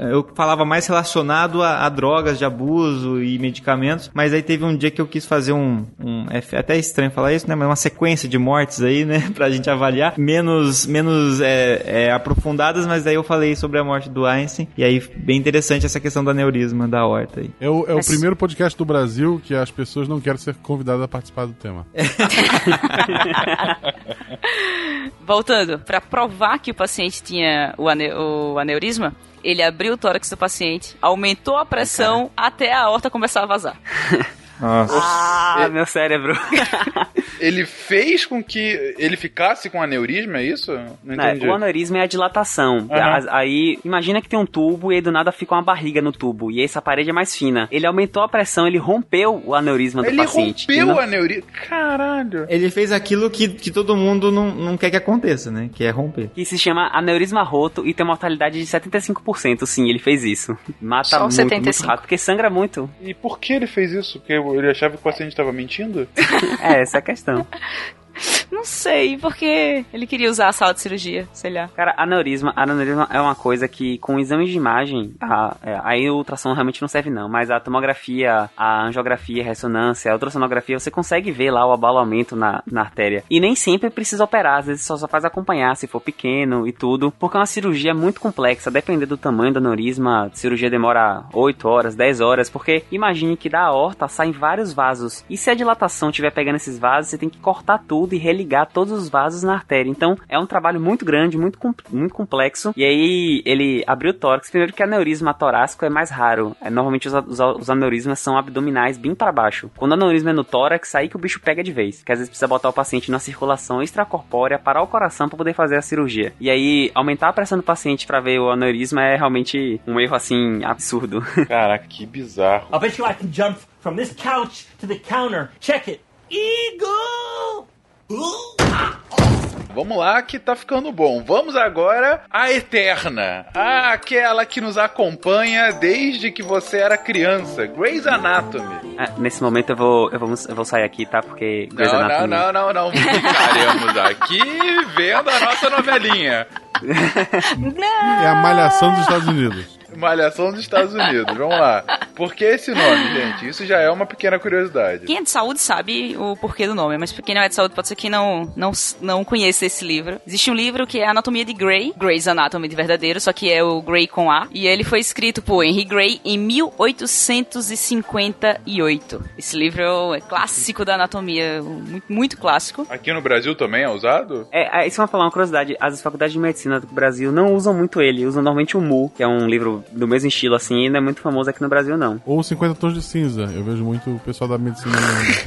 eu falava mais relacionado a, a, drogas de abuso e medicamentos, mas aí teve um dia que eu quis fazer um, um é até estranho falar isso, né? Mas uma sequência de mortes aí, né? [LAUGHS] Pra gente avaliar, menos, menos é, é, aprofundadas, mas aí eu falei sobre a morte do Einstein, e aí bem interessante essa questão do aneurisma da horta aí. É o, é o primeiro podcast do Brasil que as pessoas não querem ser convidadas a participar do tema. [LAUGHS] Voltando, para provar que o paciente tinha o, ane o aneurisma, ele abriu o tórax do paciente, aumentou a pressão até a aorta começar a vazar. [LAUGHS] Nossa. Ah, meu cérebro. [LAUGHS] ele fez com que ele ficasse com aneurisma, é isso? Não entendi. É, o aneurisma é a dilatação. Uhum. Aí, imagina que tem um tubo e aí do nada fica uma barriga no tubo. E essa parede é mais fina. Ele aumentou a pressão, ele rompeu o aneurisma do ele paciente. Ele rompeu o aneurisma? Caralho. Ele fez aquilo que, que todo mundo não, não quer que aconteça, né? Que é romper. Que se chama aneurisma roto e tem uma mortalidade de 75%. Sim, ele fez isso. Mata muito, muito rápido, porque sangra muito. E por que ele fez isso? Porque ele achava que o paciente estava mentindo? é, essa é a questão. [LAUGHS] [LAUGHS] Não sei, porque ele queria usar a sala de cirurgia, sei lá. Cara, aneurisma, aneurisma é uma coisa que com exames de imagem, a, é, aí o ultrassom realmente não serve não, mas a tomografia, a angiografia, a ressonância, a ultrassonografia, você consegue ver lá o abalamento na, na artéria. E nem sempre precisa operar, às vezes só, só faz acompanhar se for pequeno e tudo, porque é uma cirurgia muito complexa, dependendo do tamanho do aneurisma, a cirurgia demora 8 horas, 10 horas, porque imagine que da aorta saem vários vasos, e se a dilatação estiver pegando esses vasos, você tem que cortar tudo e religar todos os vasos na artéria. Então é um trabalho muito grande, muito, muito complexo. E aí ele abriu o tórax. Primeiro que aneurisma torácico é mais raro. É, normalmente os, os, os, aneurismas são abdominais bem para baixo. Quando o aneurisma é no tórax, aí que o bicho pega de vez. Que às vezes precisa botar o paciente na circulação extracorpórea, parar o coração para poder fazer a cirurgia. E aí aumentar a pressão do paciente para ver o aneurisma é realmente um erro assim absurdo. [LAUGHS] Caraca, que bizarro. I bet you I can jump from this couch to the counter. Check it. Eagle! Vamos lá que tá ficando bom. Vamos agora à Eterna. Aquela que nos acompanha desde que você era criança. Grey's Anatomy. Ah, nesse momento eu vou, eu, vou, eu vou sair aqui, tá? Porque Grey's não, Anatomy... Não, não, não, não. Ficaremos aqui vendo a nossa novelinha. É a malhação dos Estados Unidos. Malhação dos Estados Unidos. Vamos lá. Por que esse nome, gente? Isso já é uma pequena curiosidade. Quem é de saúde sabe o porquê do nome, mas quem não é de saúde pode ser que não, não, não conheça esse livro. Existe um livro que é Anatomia de Grey, Grey's Anatomy de verdadeiro, só que é o Grey com A, e ele foi escrito por Henry Grey em 1858. Esse livro é clássico da anatomia, muito, muito clássico. Aqui no Brasil também é usado? É, é isso é uma, falar uma curiosidade. As faculdades de medicina do Brasil não usam muito ele, usam normalmente o MU, que é um livro do mesmo estilo assim, e não é muito famoso aqui no Brasil, não. Ou 50 Tons de Cinza. Eu vejo muito o pessoal da medicina.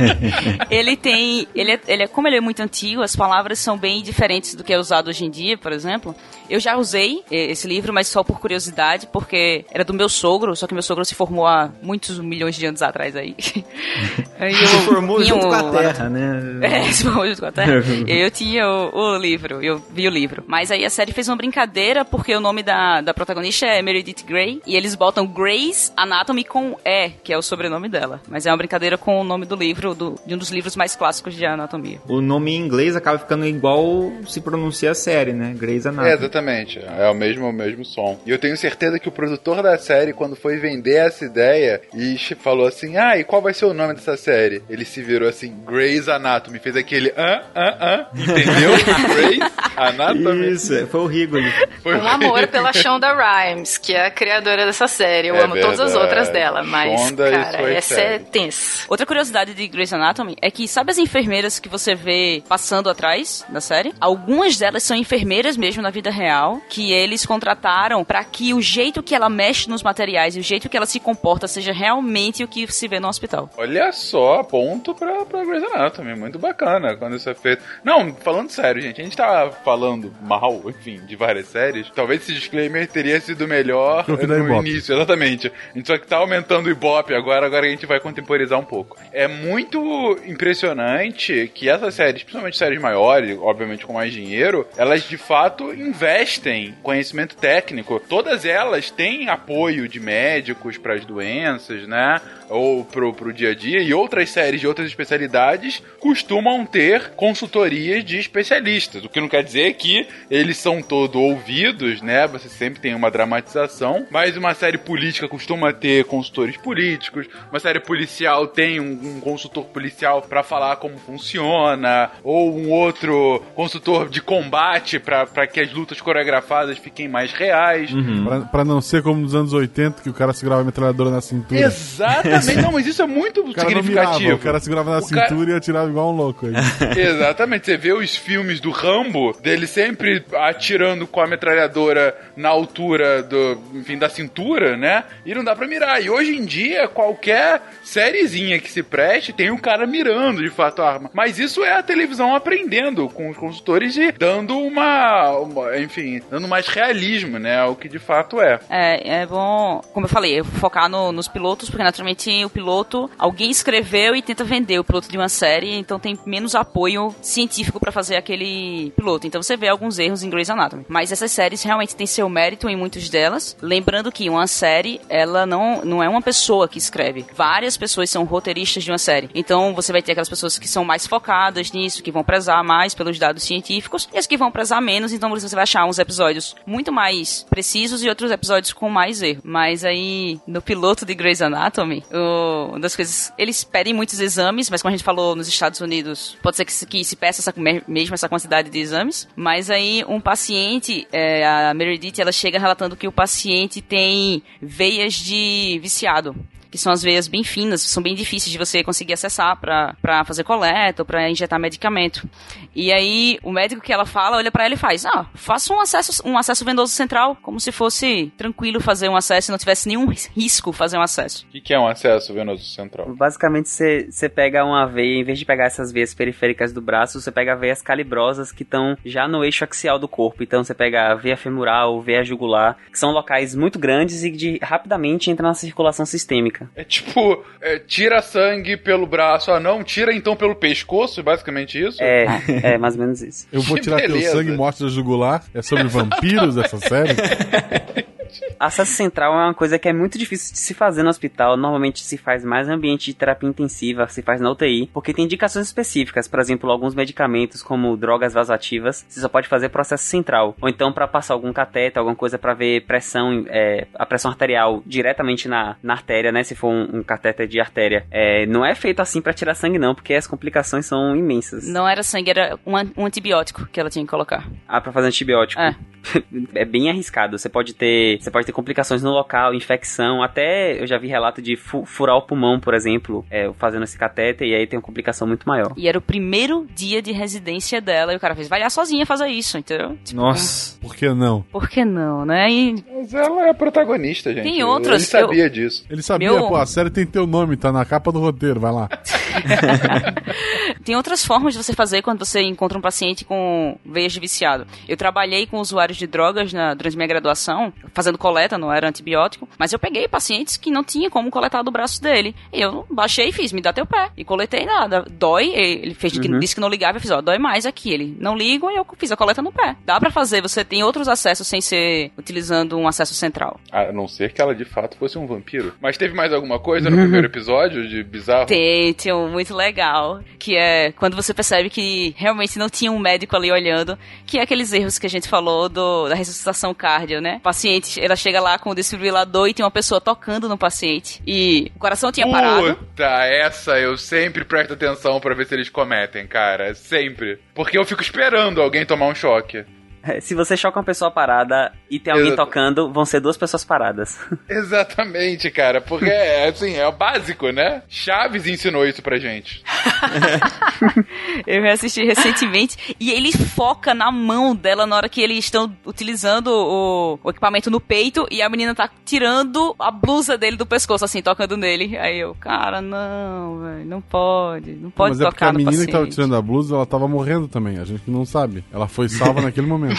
[LAUGHS] ele tem. Ele é, ele é, como ele é muito antigo, as palavras são bem diferentes do que é usado hoje em dia, por exemplo. Eu já usei esse livro, mas só por curiosidade, porque era do meu sogro, só que meu sogro se formou há muitos milhões de anos atrás aí. [LAUGHS] aí eu, se formou junto com a Terra, né? [LAUGHS] É, se formou junto com a Terra. eu tinha o, o, livro, eu vi o livro. Mas aí a série fez uma brincadeira, porque o nome da, da protagonista é Meredith Grey, e eles botam Grey's Anatomy com E, que é o sobrenome dela. Mas é uma brincadeira com o nome do livro, do, de um dos livros mais clássicos de anatomia. O nome em inglês acaba ficando igual se pronuncia a série, né? Grey's Anatomy. É, exatamente. É o mesmo, o mesmo som. E eu tenho certeza que o produtor da série, quando foi vender essa ideia e falou assim: Ah, e qual vai ser o nome dessa série? Ele se virou assim: Grey's Anatomy. Fez aquele ah, ah, ah. Entendeu? [LAUGHS] Grey's Anatomy. Isso, foi horrível. Foi um amor pela Shonda Rhimes, que é a criadora dessa série. Eu é amo verdade. todas as outras dela, mas, Shonda, cara, essa sério. é tensa. Outra curiosidade de Grey's Anatomy é que, sabe as enfermeiras que você vê passando atrás da série? Algumas delas são enfermeiras mesmo na vida real real que eles contrataram para que o jeito que ela mexe nos materiais e o jeito que ela se comporta seja realmente o que se vê no hospital. Olha só, ponto pra, pra Grey's Anatomy. Muito bacana quando isso é feito. Não, falando sério, gente, a gente tá falando mal, enfim, de várias séries. Talvez esse disclaimer teria sido melhor no, no início, exatamente. A gente só que tá aumentando o Ibope agora, agora a gente vai contemporizar um pouco. É muito impressionante que essas séries, principalmente séries maiores, obviamente com mais dinheiro, elas de fato investem conhecimento técnico. Todas elas têm apoio de médicos para as doenças, né? Ou pro, pro dia a dia. E outras séries de outras especialidades costumam ter consultorias de especialistas. O que não quer dizer que eles são todos ouvidos, né? Você sempre tem uma dramatização. Mas uma série política costuma ter consultores políticos. Uma série policial tem um, um consultor policial para falar como funciona. Ou um outro consultor de combate para que as lutas coreografadas fiquem mais reais. Pra, pra não ser como nos anos 80, que o cara segurava a metralhadora na cintura. Exatamente, [LAUGHS] não, mas isso é muito O cara não mirava, significativo. o cara segurava na O cara- cintura e atirava igual um louco. Aí. [LAUGHS] Exatamente, você vê os filmes do Rambo, dele sempre atirando com a metralhadora na altura do, enfim, da cintura, né? E não dá pra mirar. E hoje em dia, qualquer sériezinha que se preste tem um cara mirando de fato a arma. Mas isso é a televisão aprendendo com os consultores e dando uma, uma- enfim, dando mais realismo, né? O que de fato é. É, é bom, como eu falei, eu focar no- nos pilotos, porque naturalmente o piloto, alguém escreveu e tenta vender o piloto de uma série, então tem menos apoio científico pra fazer aquele piloto. Então você vê alguns erros em Grey's Anatomy. Mas essas séries realmente têm seu mérito em muitas delas. Lembrando que uma série, ela não, não é uma pessoa que escreve. Várias pessoas são roteiristas de uma série. Então você vai ter aquelas pessoas que são mais focadas nisso, que vão prezar mais pelos dados científicos, e as que vão prezar menos, então você vai achar uns episódios muito mais precisos e outros episódios com mais erro. Mas aí, no piloto de Grey's Anatomy, uma das coisas. Eles pedem muitos exames, mas como a gente falou nos Estados Unidos, pode ser que se, que se peça essa, me- mesmo essa quantidade de exames. Mas aí, um paciente, é, a Meredith, ela chega relatando que o paciente tem veias de viciado que são as veias bem finas, são bem difíceis de você conseguir acessar pra pra fazer coleta ou pra injetar medicamento. E aí o médico que ela fala, olha pra ela e faz: "Ah, faça um acesso um acesso venoso central, como se fosse tranquilo fazer um acesso e não tivesse nenhum risco fazer um acesso". O que, que é um acesso venoso central? Basicamente, você você pega uma veia, em vez de pegar essas veias periféricas do braço, você pega veias calibrosas que estão já no eixo axial do corpo. Então, você pega a veia femoral, veia jugular, que são locais muito grandes e de rapidamente entra na circulação sistêmica. É tipo, é, tira sangue pelo braço. Ah, não, tira então pelo pescoço, basicamente isso? É, [LAUGHS] é mais ou menos isso. Eu vou Que tirar teu beleza. sangue e mostra jugular. É sobre vampiros essa série? [LAUGHS] Acesso central é uma coisa que é muito difícil de se fazer no hospital. Normalmente se faz mais em ambiente de terapia intensiva, se faz na UTI, porque tem indicações específicas. Por exemplo, alguns medicamentos, como drogas vasoativas, você só pode fazer processo central. Ou então para passar algum cateter, alguma coisa para ver pressão, é, a pressão arterial diretamente na, na artéria, né? Se for um, um cateter de artéria. É, não é feito assim para tirar sangue, não, porque as complicações são imensas. Não era sangue, era um, um antibiótico que ela tinha que colocar. Ah, pra fazer antibiótico. É. [LAUGHS] é bem arriscado. Você pode ter, você pode ter complicações no local, infecção, até eu já vi relato de fu- furar o pulmão, por exemplo, é, fazendo esse catéter e aí tem uma complicação muito maior. E era o primeiro dia de residência dela e o cara fez, vai lá sozinha fazer isso, entendeu? Tipo, Nossa. Por que não? Por que não, né? E Mas ela é a protagonista, gente. Tem outras, Ele sabia eu- disso. Ele sabia, Meu- pô, a série tem teu nome, tá na capa do roteiro, vai lá. [LAUGHS] Tem outras formas de você fazer quando você encontra um paciente com veias de viciado. Eu trabalhei com usuários de drogas na- durante minha graduação, fazendo coleta, não era antibiótico, mas eu peguei pacientes que não tinha como coletar do braço dele. E eu baixei e fiz, me dá teu pé. E coletei nada. Dói, ele fez que Uhum. disse que não ligava, eu fiz, ó, dói mais aqui. Ele não liga e eu fiz a coleta no pé. Dá pra fazer, você tem outros acessos sem ser utilizando um acesso central. A não ser que ela de fato fosse um vampiro. Mas teve mais alguma coisa no primeiro episódio de bizarro? Tem, tem um muito legal, que é quando você percebe que realmente não tinha um médico ali olhando, que é aqueles erros que a gente falou do, da ressuscitação cardio, né? O paciente, ela chega lá com o desfibrilador e tem uma pessoa tocando no paciente e o coração tinha parado. Puta, essa eu sempre presto atenção pra ver se eles cometem, cara. Sempre. Porque eu fico esperando alguém tomar um choque. É, Se você choca uma pessoa parada e tem alguém Exato. tocando, vão ser duas pessoas paradas. [LAUGHS] Exatamente, cara. Porque é assim, é o básico, né? Chaves ensinou isso pra gente. [LAUGHS] Eu reassisti recentemente e ele foca na mão dela na hora que eles estão utilizando o, o equipamento no peito e a menina tá tirando a blusa dele do pescoço, assim, tocando nele. Aí eu, cara, não, velho, não pode, não pode Mas é porque tocar a menina paciente. que tava tirando a blusa, ela tava morrendo também. A gente não sabe. Ela foi salva [LAUGHS] naquele momento.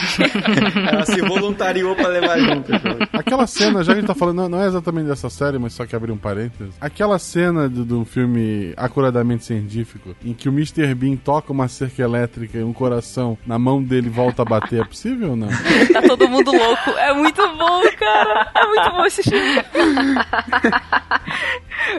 Ela se voluntariou pra levar junto. Aquela cena, já que a gente tá falando, não, não é exatamente dessa série, mas só que abrir um parênteses. Aquela cena do, do filme Acuradamente Científico, em que o Mr. Bean toca uma cerca elétrica e um coração na mão dele volta a bater, é possível ou não? Tá todo mundo louco. É muito bom, cara. É muito bom esse filme. [LAUGHS]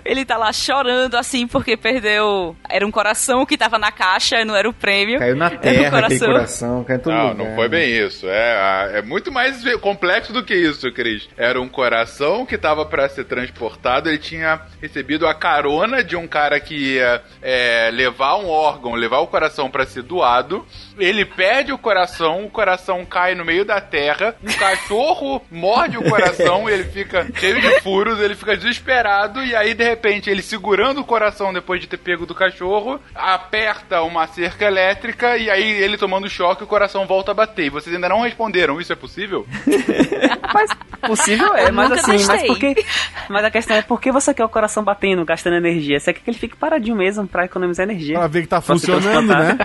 Ele tá lá chorando assim porque perdeu. Era um coração que tava na caixa, não era o prêmio. Caiu na Era um terra aquele coração, caiu em todo Não, lugar. não foi bem isso. É, é muito mais complexo do que isso, Cris. Era um coração que tava pra ser transportado. Ele tinha recebido a carona de um cara que ia é, levar um órgão, levar o coração pra ser doado. Ele perde o coração, o coração cai no meio da terra. Um cachorro morde o coração, [LAUGHS] ele fica cheio de furos, ele fica desesperado. E aí, de repente, ele segurando o coração depois de ter pego do cachorro, aperta uma cerca elétrica. E aí, ele tomando choque, o coração volta a bater. E vocês ainda não responderam: Isso é possível? [LAUGHS] Possível é, Eu mas assim, mas testei. por que. Mas a questão é por que você quer o coração batendo, gastando energia? Você quer que ele fique paradinho mesmo pra economizar energia. Pra ver que tá funcionando, né?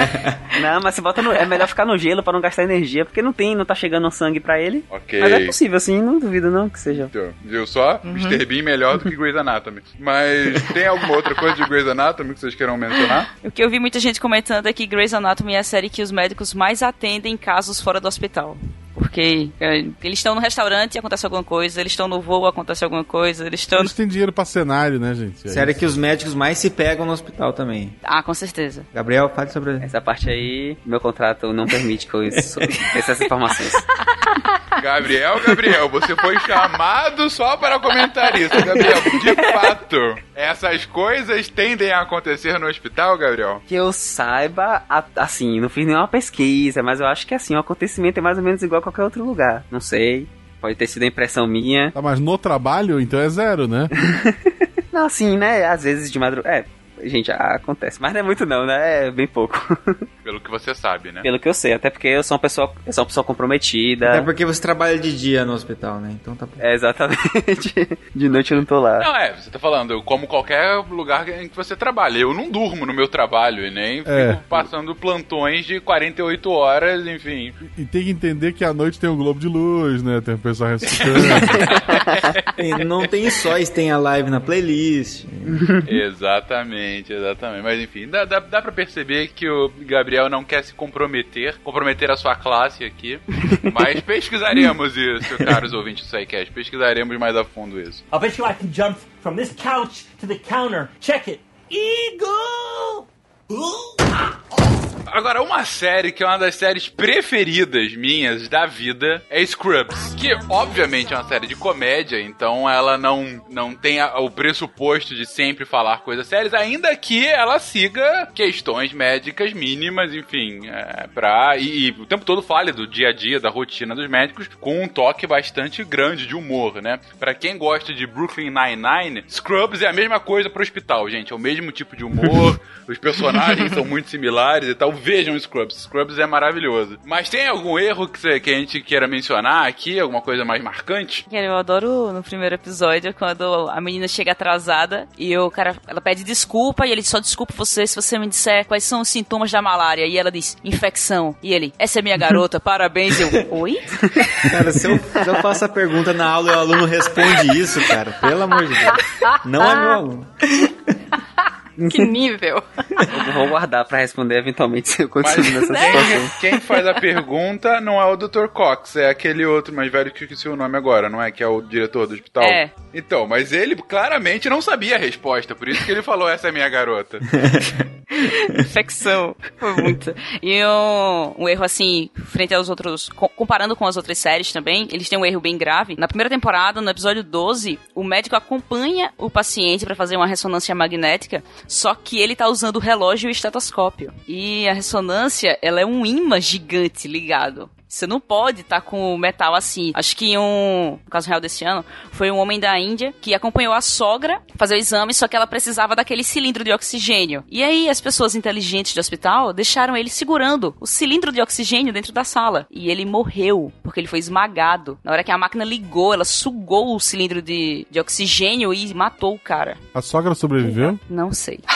[LAUGHS] não, mas se bota no, é melhor ficar no gelo pra não gastar energia, porque não tem, não tá chegando sangue pra ele. Ok. Mas é possível, assim, não duvido não que seja. Então, Viu só? Mr. Bean melhor do que Grey's Anatomy. Mas tem alguma outra coisa de Grey's Anatomy que vocês queiram mencionar? O que eu vi muita gente comentando é que Grey's Anatomy é a série que os médicos mais atendem casos fora do hospital. Porque é, eles estão no restaurante e acontece alguma coisa, eles estão no voo acontece alguma coisa, eles estão. Eles têm dinheiro pra cenário, né, gente? É Sério que os médicos mais se pegam no hospital também. Ah, com certeza. Gabriel, fale sobre Essa parte aí, meu contrato não permite que eu [LAUGHS] isso- essas informações. [LAUGHS] Gabriel, Gabriel, você foi chamado só para comentar isso, Gabriel. De fato, essas coisas tendem a acontecer no hospital, Gabriel? Que eu saiba, assim, não fiz nenhuma pesquisa, mas eu acho que assim, o acontecimento é mais ou menos igual a qualquer outro lugar. Não sei. Pode ter sido a impressão minha. Tá, mas no trabalho, então é zero, né? [LAUGHS] Não, assim, né? Às vezes de madrugada. É, gente, acontece. Mas não é muito não, né? É bem pouco. [LAUGHS] Pelo que você sabe, né? Pelo que eu sei. Até porque eu sou uma pessoa, eu sou uma pessoa comprometida. Até porque você trabalha de dia no hospital, né? Então tá bom. É, exatamente. [LAUGHS] De noite eu não tô lá. Não, é, você tá falando, eu como qualquer lugar em que você trabalha. Eu não durmo no meu trabalho e nem É. fico passando plantões de 48 horas, enfim. E tem que entender que à noite tem o Globo de Luz, né? Tem o pessoal ressuscitando. [LAUGHS] E não tem sóis, tem a live na playlist. exatamente, exatamente. Mas enfim, dá, dá, dá pra perceber que o Gabriel não quer se comprometer, comprometer a sua classe aqui. [LAUGHS] Mas pesquisaremos isso, caros ouvintes do SciCast. Pesquisaremos mais a fundo isso. I'll bet you I can jump from this couch to the counter. Check it. Eagle! Agora, uma série que é uma das séries preferidas minhas da vida é Scrubs, que obviamente é uma série de comédia, então ela não, não tem a- o pressuposto de sempre falar coisas sérias, ainda que ela siga questões médicas mínimas, enfim, é, pra, e, e o tempo todo fale do dia a dia, da rotina dos médicos, com um toque bastante grande de humor, né? Pra quem gosta de Brooklyn Nine-Nine, Scrubs é a mesma coisa pro hospital, gente, é o mesmo tipo de humor, [LAUGHS] os personagens são muito similares e tal. Vejam Scrubs. Scrubs é maravilhoso. Mas tem algum erro que, você- que a gente queira mencionar aqui? Alguma coisa mais marcante? Cara, Eu adoro no primeiro episódio quando a menina chega atrasada e o cara, ela pede desculpa e ele só desculpa você se você me disser quais são os sintomas da malária. E ela diz, infecção. E ele, essa é minha [LAUGHS] garota, parabéns. Eu, oi? [LAUGHS] Cara, se eu, se eu faço a pergunta na aula e o aluno responde isso, cara, pelo amor de Deus. Não é meu aluno. Que nível. [LAUGHS] Eu vou guardar pra responder eventualmente se eu continuo nessa Quem, situação. quem faz a pergunta não é o Dr. Cox, é aquele outro mais velho que eu esqueci o nome agora, não é? Que é o diretor do hospital. É. Então, mas ele claramente não sabia a resposta, por isso que ele falou: essa é minha garota. [LAUGHS] infecção. Foi muito. E um, um erro assim, frente aos outros, co- comparando com as outras séries também, eles têm um erro bem grave. Na primeira temporada, no episódio 12, o médico acompanha o paciente pra fazer uma ressonância magnética, só que ele tá usando o relógio e o estetoscópio. E a ressonância, ela é um imã gigante ligado. Você não pode estar com o metal assim. Acho que um, no caso real desse ano, foi um homem da Índia que acompanhou a sogra fazer o exame, só que ela precisava daquele cilindro de oxigênio. E aí as pessoas inteligentes do hospital deixaram ele segurando o cilindro de oxigênio dentro da sala. E ele morreu, porque ele foi esmagado. Na hora que a máquina ligou, ela sugou o cilindro de, de oxigênio e matou o cara. A sogra sobreviveu? Não sei. [LAUGHS]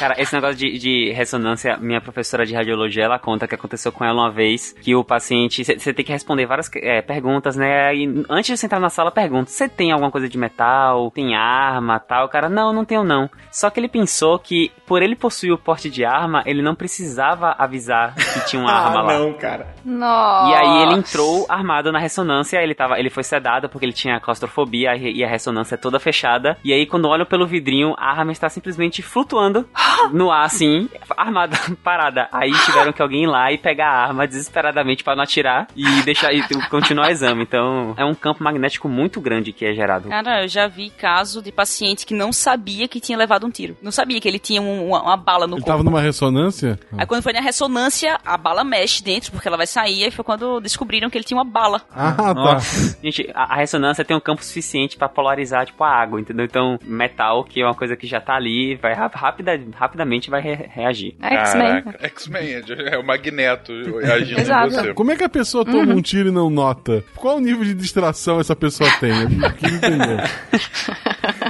Cara, esse negócio de, de ressonância, minha professora de radiologia, ela conta que aconteceu com ela uma vez, que o paciente, você tem que responder várias é, perguntas, né? E antes de você entrar na sala, pergunta, você tem alguma coisa de metal? Tem arma, tal? O cara, não, não tenho não. Só que ele pensou que, por ele possuir o porte de arma, ele não precisava avisar que tinha uma [LAUGHS] arma ah, lá. não, cara. Nossa. E aí ele entrou armado na ressonância, ele tava, ele foi sedado porque ele tinha claustrofobia e a ressonância é toda fechada. E aí quando olham pelo vidrinho, a arma está simplesmente flutuando no ar assim, armada, [LAUGHS] parada. Aí tiveram que alguém ir lá e pegar a arma desesperadamente para não atirar e deixar e continuar o exame. Então, é um campo magnético muito grande que é gerado. Cara, eu já vi caso de paciente que não sabia que tinha levado um tiro. Não sabia que ele tinha um- uma, uma bala no Ele corpo. tava numa ressonância? Aí quando foi na ressonância, a bala mexe dentro, porque ela vai sair, e foi quando descobriram que ele tinha uma bala. Ah, tá. Nossa. Gente, a, a ressonância tem um campo suficiente pra polarizar, tipo, a água, entendeu? Então, metal, que é uma coisa que já tá ali, vai rápida, rapidamente vai re- reagir. X-Men. Caraca, X-Men, é o Magneto agindo em Exato. você. Como é que a pessoa toma um tiro e não nota? Qual o nível de distração essa pessoa tem? Eu queria entender. [LAUGHS]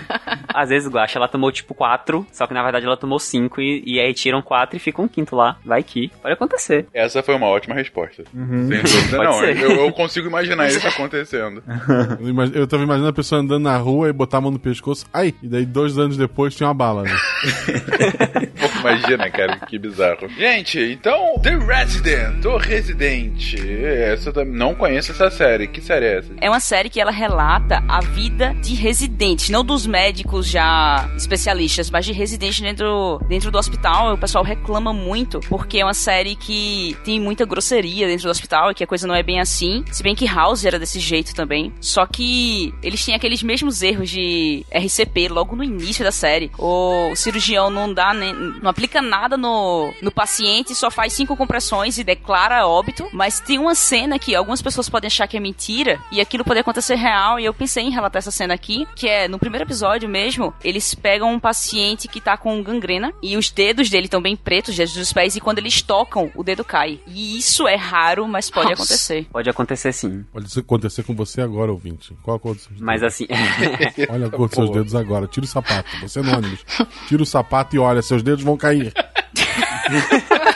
Às vezes, Guacha, ela tomou tipo 4, só que na verdade ela tomou 5 e, e aí tiram 4 e fica um quinto lá. Vai que. Pode acontecer. Essa foi uma ótima resposta. Uhum. Sem dúvida, não. Eu, eu consigo imaginar isso acontecendo. [LAUGHS] Eu tava imaginando a pessoa andando na rua e botar a mão no pescoço. Ai! E daí, dois anos depois, tinha uma bala, né? [LAUGHS] Imagina, cara, que bizarro. Gente, então, The Resident, o Residente. Essa eu não conheço essa série. Que série é essa? É uma série que ela relata a vida de residentes, não dos médicos já especialistas, mas de residentes dentro, dentro do hospital. O pessoal reclama muito, porque é uma série que tem muita grosseria dentro do hospital e que a coisa não é bem assim. Se bem que House era desse jeito também. Só que eles têm aqueles mesmos erros de RCP logo no início da série. O cirurgião não dá nem, não aplica nada no, no paciente, só faz cinco compressões e declara óbito. Mas tem uma cena que algumas pessoas podem achar que é mentira e aquilo pode acontecer real. E eu pensei em relatar essa cena aqui, que é no primeiro episódio mesmo, eles pegam um paciente que tá com gangrena e os dedos dele estão bem pretos, os dedos dos pés, e quando eles tocam, o dedo cai. E isso é raro, mas pode Nossa. acontecer. Pode acontecer sim. Pode acontecer com você agora, ouvinte. Qual a cor dos seus dedos? Mas assim. [LAUGHS] Olha a cor dos seus dedos agora. Tira o sapato. Você é anônimos. Tira o sapato e olha, seus dedos vão cair. [LAUGHS]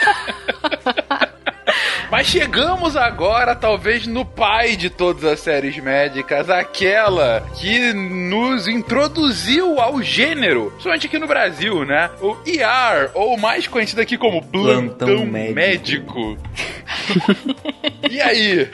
Mas chegamos agora, talvez, no pai de todas as séries médicas, aquela que nos introduziu ao gênero, principalmente aqui no Brasil, né? O ER, ou mais conhecido aqui como Plantão, Plantão Médico. [LAUGHS] e aí?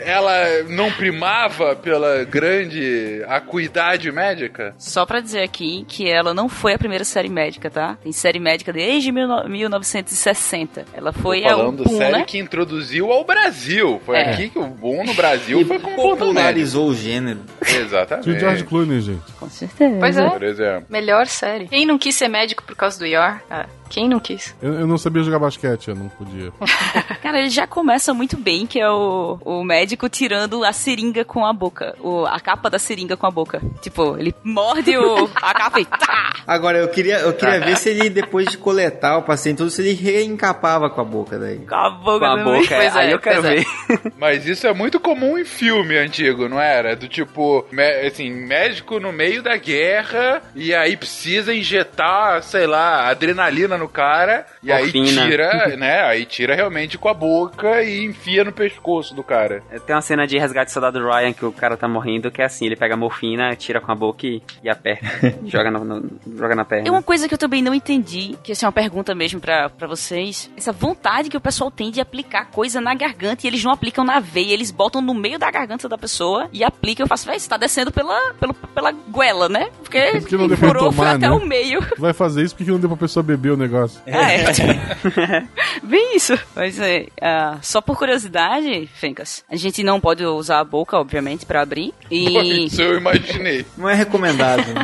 Ela não primava pela grande acuidade médica? Só pra dizer aqui que ela não foi a primeira série médica, tá? Tem série médica desde 19- 1960. Ela foi Tô a falando boom, série né? que introduziu ao Brasil. Foi É. aqui que o boom no Brasil foi com. Popularizou o gênero. Exatamente. O George Clooney, gente. Com certeza. Pois é. Por exemplo. Melhor série. Quem não quis ser médico por causa do IOR? Ah, quem não quis? Eu, eu não sabia jogar basquete, eu não podia. [LAUGHS] Cara, ele já começa muito bem, que é o, o médico tirando a seringa com a boca. O, a capa da seringa com a boca. Tipo, ele morde o, a capa e tá! Agora, eu queria, eu queria ver se ele, depois de coletar o paciente todo, se ele reencapava com a boca daí. Com a boca Com a boca, aí é, eu quero é. ver. [LAUGHS] Mas isso é muito comum em filme antigo, não era? Do tipo, assim, médico no meio da guerra e aí precisa injetar, sei lá, adrenalina no cara e aí tira, [LAUGHS] né? Aí tira realmente com a boca e enfia no pescoço do cara. Tem uma cena de resgate do soldado Ryan que o cara tá morrendo, que é assim, ele pega a morfina, tira com a boca e, e aperta. [LAUGHS] joga, no, no- joga na perna. É uma coisa que eu também não entendi, que essa é uma pergunta mesmo pra, pra vocês. Essa vontade que o pessoal tem de aplicar coisa na garganta e eles não aplicam na veia, eles botam no meio da garganta da pessoa e aplicam. Eu faço, véi, você tá descendo pela, pela, pela goela, né? Porque [LAUGHS] Porque não deu pra furou, foi tomar, até né? o meio. Tu vai fazer isso porque não deu pra pessoa beber o negócio negócio. Ah, é. [LAUGHS] Bem isso. Mas é, ah, só por curiosidade, Fencas, a gente não pode usar a boca, obviamente, pra abrir. E. Isso eu imaginei. Não é recomendado. [LAUGHS]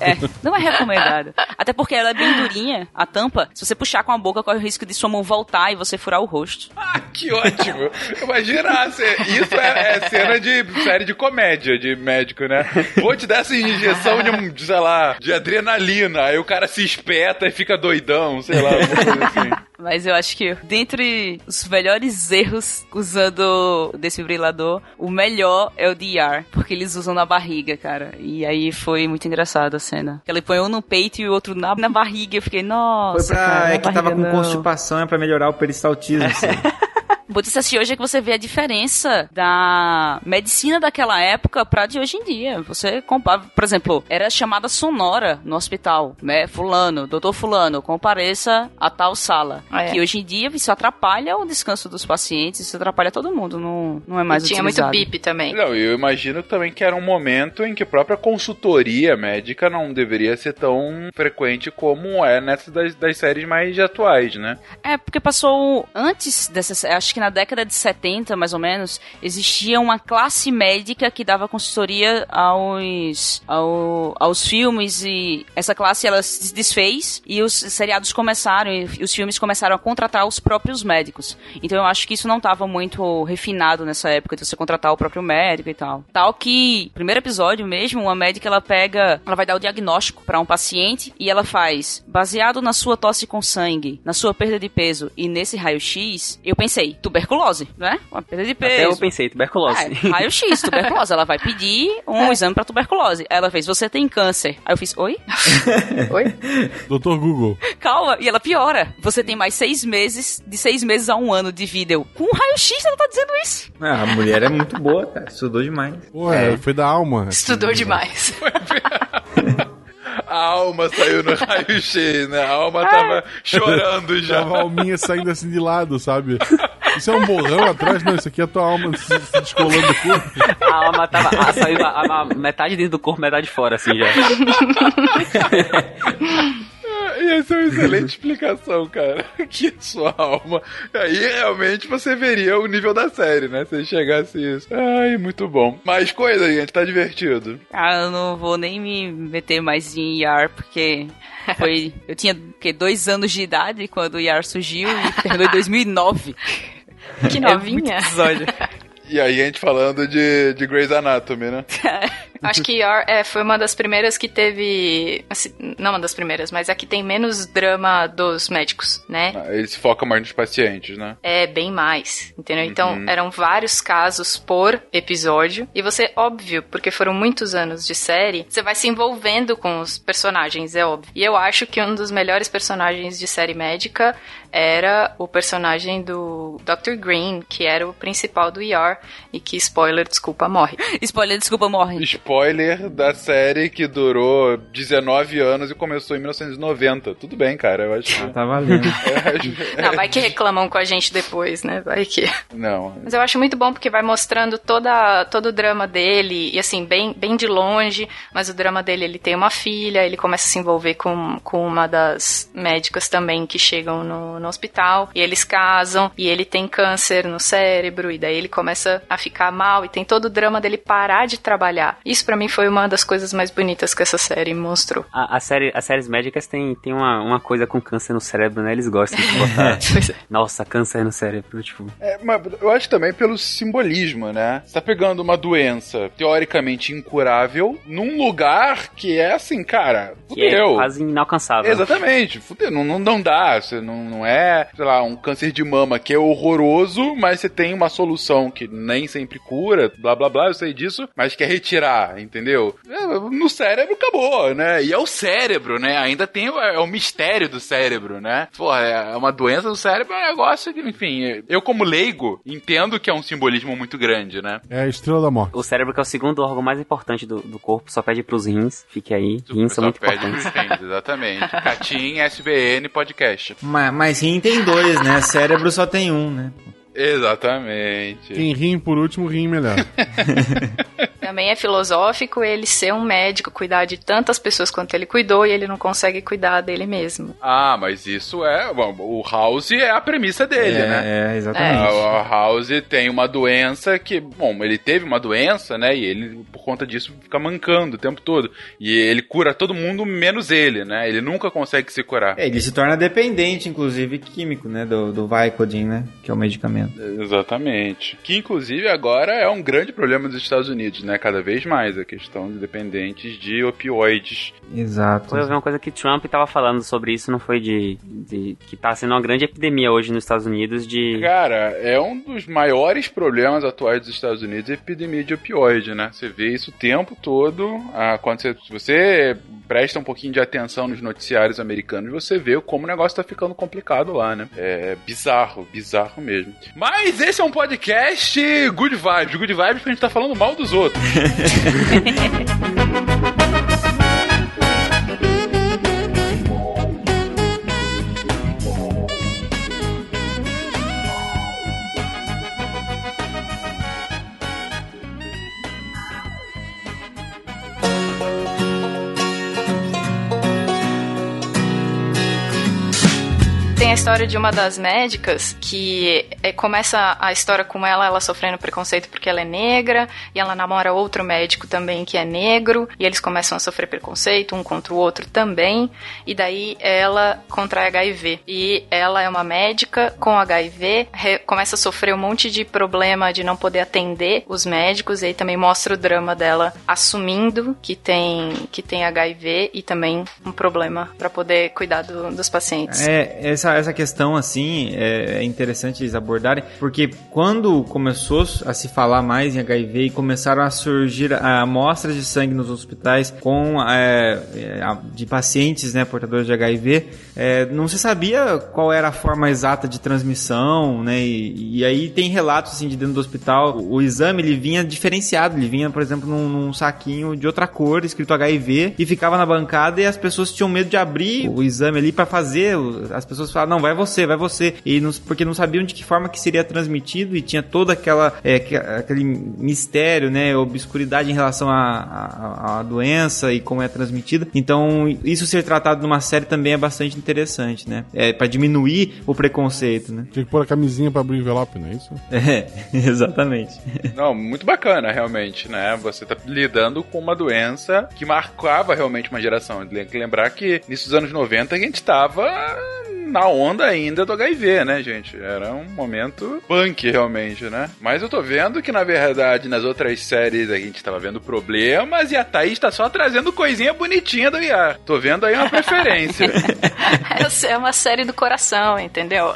É, não é recomendado. Até porque ela é bem durinha, a tampa. Se você puxar com a boca, corre o risco de sua mão voltar e você furar o rosto. Ah, que ótimo. Imagina, isso é, é cena de série de comédia, de médico, né? Vou te dar essa injeção de, um, de, sei lá, de adrenalina. Aí o cara se espeta e fica doidão, sei lá, alguma coisa assim. [LAUGHS] Mas eu acho que, dentre os melhores erros usando o desfibrilador, o melhor é o DR, porque eles usam na barriga, cara. E aí foi muito engraçado a cena. Ele põe um no peito e o outro na, na barriga. Eu fiquei, nossa. Foi pra. cara, é que tava barriga com não. constipação, é pra melhorar o peristaltismo. [LAUGHS] assim. O Botice assistir hoje é que você vê a diferença da medicina daquela época pra de hoje em dia. Você compara, por exemplo, era chamada sonora no hospital, né? Fulano, doutor Fulano, compareça a tal sala. É. Que hoje em dia isso atrapalha o descanso dos pacientes, isso atrapalha todo mundo, não, não é mais E tinha muito bip também. Não, eu imagino também que era um momento em que a própria consultoria médica não deveria ser tão frequente como é nessas das, das séries mais atuais, né? É, porque passou antes dessa, acho que na década de 70, mais ou menos, existia uma classe médica que dava consultoria aos ao- aos filmes e essa classe ela se desfez e os seriados começaram e os filmes começaram a contratar os próprios médicos. Então eu acho que isso não estava muito refinado nessa época de você contratar o próprio médico e tal. Tal que, primeiro episódio mesmo, uma médica ela pega, ela vai dar o diagnóstico para um paciente e ela faz, baseado na sua tosse com sangue, na sua perda de peso e nesse raio-x, eu pensei, tuberculose, né? Uma perda de peso. Até eu pensei, tuberculose. É, raio-x, tuberculose. Ela vai pedir um exame pra tuberculose. Aí ela fez, você tem câncer. Aí eu fiz, oi? [LAUGHS] Oi? doutor Google. Calma. E ela piora. Você tem mais seis meses, de seis meses a um ano de vida. Eu, com um raio-x ela tá dizendo isso. Ah, a mulher é muito boa, cara. Estudou demais. Pô, é, foi da alma. Estudou demais. [LAUGHS] A alma saiu no raio-x, né? A alma tava chorando já. Tava a alminha saindo assim de lado, sabe? Isso é um borrão atrás? Não, isso aqui é a tua alma se, se descolando do corpo. A alma tava. A, saiu a, a- a metade dentro do corpo, metade fora, assim já. Ia ser uma excelente explicação, cara. Que sua alma. Aí realmente você veria o nível da série, né? Se chegasse isso. Ai, muito bom. Mais coisa, gente, tá divertido. Ah, eu não vou nem me meter mais em IAR, porque foi... Eu tinha, o quê, dois anos de idade quando o IAR surgiu e terminou em 2009. Que É muito novinha. episódio. E aí a gente falando de, de Grey's Anatomy, né? [LAUGHS] Acho que ER é, foi uma das primeiras que teve. assim, não uma das primeiras, mas a que tem menos drama dos médicos, né? Ah, Ele se foca mais nos pacientes, né? É bem mais, entendeu? Então Uhum. eram vários casos por episódio. E você, óbvio, porque foram muitos anos de série, você vai se envolvendo com os personagens, é óbvio. E eu acho que um dos melhores personagens de série médica era o personagem do Dr. Green, que era o principal do ER e que, spoiler, desculpa, morre. Spoiler, desculpa, morre. Spoiler da série que durou 19 anos e começou em 1990. Tudo bem, cara, eu acho que... Tá valendo. [LAUGHS] Não, vai que reclamam com a gente depois, né? Vai que. Não. Mas eu acho muito bom porque vai mostrando toda, todo o drama dele, e assim, bem, bem de longe, mas o drama dele, ele tem uma filha, ele começa a se envolver com, com uma das médicas também que chegam no, no hospital, e eles casam, e ele tem câncer no cérebro, e daí ele começa a ficar mal, e tem todo o drama dele parar de trabalhar. Isso pra mim foi uma das coisas mais bonitas que essa série mostrou. A, a série, as séries médicas tem, tem uma, uma coisa com câncer no cérebro, né? Eles gostam de botar. [LAUGHS] Pois é. Nossa, câncer no cérebro, tipo. É, mas eu acho também pelo simbolismo, né? Você tá pegando uma doença teoricamente incurável num lugar que é assim, cara, Que é fudeu. quase inalcançável. Exatamente, fudeu, não, não, não dá, você não, não é, sei lá, um câncer de mama que é horroroso, mas você tem uma solução que nem sempre cura, blá blá blá, eu sei disso, mas quer retirar, entendeu? É, No cérebro acabou, né? E é o cérebro, né? Ainda tem o, é o mistério do cérebro, né? Pô, é uma doença do cérebro, é um negócio que, enfim, eu como leigo entendo que é um simbolismo muito grande, né? É a estrela da morte. O cérebro, que é o segundo órgão mais importante do, do corpo, só pede pros rins. Fique aí. Rins são Só muito pede importantes. pros rins, exatamente. [LAUGHS] Catim, SBN, podcast. mas, mas rim tem dois, né? Cérebro só tem um, né? Exatamente. Quem rim por último, rim melhor. [LAUGHS] Também é filosófico ele ser um médico, cuidar de tantas pessoas quanto ele cuidou e ele não consegue cuidar dele mesmo. Ah, mas isso é. Bom, o House é a premissa dele, é, né? É, exatamente. A- A House tem uma doença que, bom, ele teve uma doença, né? E ele, por conta disso, fica mancando o tempo todo. E ele cura todo mundo, menos ele, né? Ele nunca consegue se curar. É, ele se torna dependente, inclusive, químico, né? Do, do Vicodin, né? Que é o medicamento. Exatamente. Que, inclusive, agora é um grande problema dos Estados Unidos, né? Cada vez mais a questão de dependentes de opioides. Exato. Foi uma coisa que Trump tava falando sobre isso, não foi de, de que tá sendo uma grande epidemia hoje nos Estados Unidos de Cara, é um dos maiores problemas atuais dos Estados Unidos a epidemia de opioide, né? Você vê isso o tempo todo. Ah, quando você, se você presta um pouquinho de atenção nos noticiários americanos, você vê como o negócio tá ficando complicado lá, né? É bizarro, bizarro mesmo. Mas esse é um podcast good vibes. Good vibes porque a gente tá falando mal dos outros. Música [LAUGHS] [LAUGHS] Tem a história de uma das médicas que é, começa a história com ela, ela sofrendo preconceito porque ela é negra, e ela namora outro médico também que é negro, e eles começam a sofrer preconceito um contra o outro também, e daí ela contrai HIV. E ela é uma médica com HIV, começa a sofrer um monte de problema de não poder atender os médicos, e aí também mostra o drama dela assumindo que tem, que tem HIV e também um problema para poder cuidar do- dos pacientes. É, essa, essa questão, assim, é, é interessante eles abordarem, porque quando começou a se falar mais em HIV e começaram a surgir amostras de sangue nos hospitais com é, é, de pacientes, né, portadores de HIV, é, não se sabia qual era a forma exata de transmissão, né, e, e aí tem relatos, assim, de dentro do hospital, o, o exame, ele vinha diferenciado, ele vinha, por exemplo, num, num saquinho de outra cor, escrito HIV, e ficava na bancada e as pessoas tinham medo de abrir o exame ali pra fazer, as pessoas falavam, não, vai você, vai você, e não- porque não sabiam de que forma que seria transmitido e tinha toda aquela, é, que- aquele mistério, né, obscuridade em relação à, doença e como é transmitida, então isso ser tratado numa série também é bastante interessante, né, é para diminuir o preconceito, né. Tinha que pôr a camisinha pra abrir o envelope, não é isso? [LAUGHS] É, [LAUGHS] exatamente. Não, muito bacana, realmente, né? Você tá lidando com uma doença que marcava realmente uma geração. Tem que lembrar que, nisso dos anos 90, a gente tava na onda ainda do HIV, né, gente? Era um momento punk, realmente, né? Mas eu tô vendo que, na verdade, nas outras séries a gente tava vendo problemas e a Thaís tá só trazendo coisinha bonitinha do IAR. Tô vendo aí uma preferência. [LAUGHS] É uma série do coração, entendeu?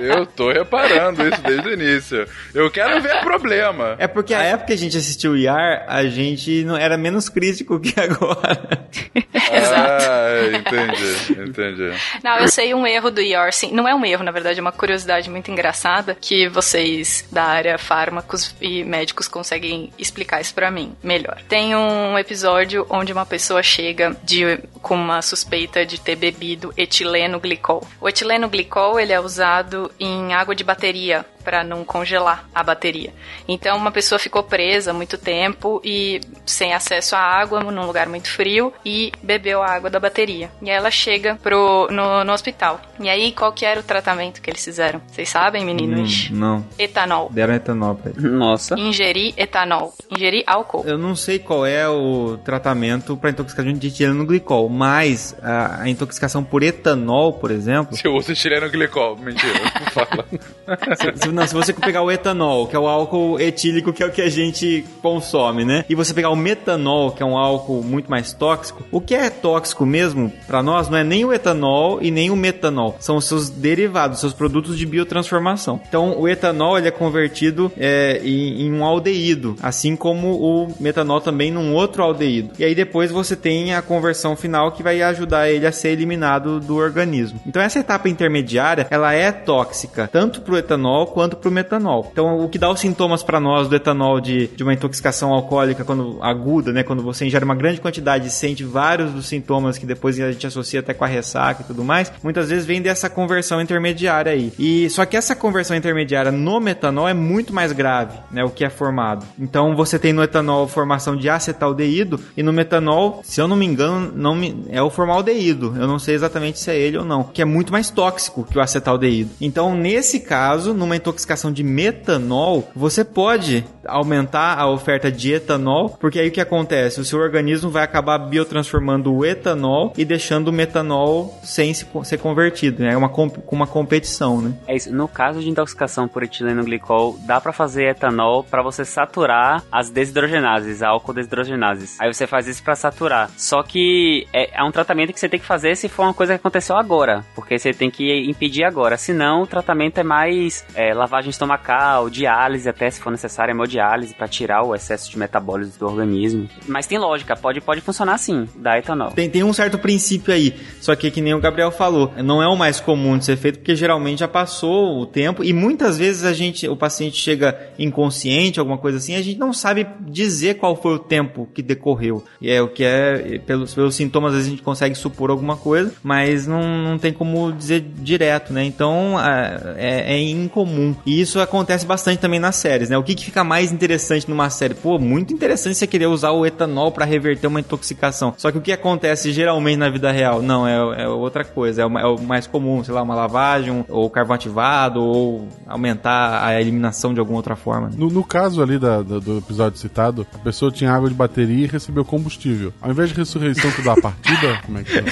Eu tô reparando isso desde o início. Eu quero ver problema. É porque a época que a gente assistiu o IAR, a gente não era menos crítico que agora. [LAUGHS] Ah, entendi, entendi. Não, eu sei um erro do IOR, sim. Não é um erro, na verdade, é uma curiosidade muito engraçada que vocês da área fármacos e médicos conseguem explicar isso pra mim melhor. Tem um episódio onde uma pessoa chega de, com uma suspeita de ter bebido etileno glicol. O etileno glicol ele é usado em água de bateria para não congelar a bateria. Então uma pessoa ficou presa muito tempo e sem acesso à água num lugar muito frio e bebeu a água da bateria. E aí ela chega pro, no, no hospital. E aí qual que era o tratamento que eles fizeram? Vocês sabem, meninos? Hum, não. Etanol. Deram etanol pra ele. Nossa. Ingerir etanol. Ingerir álcool. Eu não sei qual é o tratamento para intoxicação de etileno glicol, mas a, a intoxicação por etanol, por exemplo. Se eu uso etileno glicol, mentira, não fala. [LAUGHS] se, se- não, se você pegar o etanol, que é o álcool etílico, que é o que a gente consome, né? E você pegar o metanol, que é um álcool muito mais tóxico, o que é tóxico mesmo para nós não é nem o etanol e nem o metanol, são os seus derivados, seus produtos de biotransformação. Então, o etanol ele é convertido é, em, em um aldeído, assim como o metanol também num outro aldeído. E aí depois você tem a conversão final que vai ajudar ele a ser eliminado do organismo. Então, essa etapa intermediária, ela é tóxica tanto para o etanol quanto quanto para o metanol. Então, o que dá os sintomas para nós do etanol de, de uma intoxicação alcoólica quando aguda, né, quando você ingere uma grande quantidade e sente vários dos sintomas que depois a gente associa até com a ressaca e tudo mais, muitas vezes vem dessa conversão intermediária aí. E só que essa conversão intermediária no metanol é muito mais grave, né, o que é formado. Então, você tem no etanol formação de acetaldeído e no metanol, se eu não me engano, não me, é o formaldeído. Eu não sei exatamente se é ele ou não, que é muito mais tóxico que o acetaldeído. Então, nesse caso, numa intoxicação de metanol, você pode aumentar a oferta de etanol, porque aí o que acontece? O seu organismo vai acabar biotransformando o etanol e deixando o metanol sem se, ser convertido, né? É uma, uma competição, né? É isso. No caso de intoxicação por etileno glicol, dá para fazer etanol para você saturar as desidrogenases, a álcool desidrogenases. Aí você faz isso para saturar. Só que é, é um tratamento que você tem que fazer se for uma coisa que aconteceu agora, porque você tem que impedir agora. Senão, o tratamento é mais é, lavagem estomacal, diálise até se for necessário, hemodiálise para tirar o excesso de metabólitos do organismo. Mas tem lógica, pode, pode funcionar sim, da etanol. Tem, tem um certo princípio aí, só que que nem o Gabriel falou, não é o mais comum de ser feito porque geralmente já passou o tempo e muitas vezes a gente, o paciente chega inconsciente, alguma coisa assim, a gente não sabe dizer qual foi o tempo que decorreu. E é o que é, pelos, pelos sintomas, às vezes a gente consegue supor alguma coisa, mas não, não tem como dizer direto, né? Então é, é incomum. E isso acontece bastante também nas séries, né? O que, que fica mais interessante numa série? Pô, muito interessante você querer usar o etanol para reverter uma intoxicação. Só que o que acontece geralmente na vida real? Não, é, é outra coisa. É o, é o, mais comum, sei lá, uma lavagem, ou carvão ativado, ou aumentar a eliminação de alguma outra forma. No, no caso ali da, da, do episódio citado, a pessoa tinha água de bateria e recebeu combustível. Ao invés de ressurreição tu dá a partida, [LAUGHS] como é que é?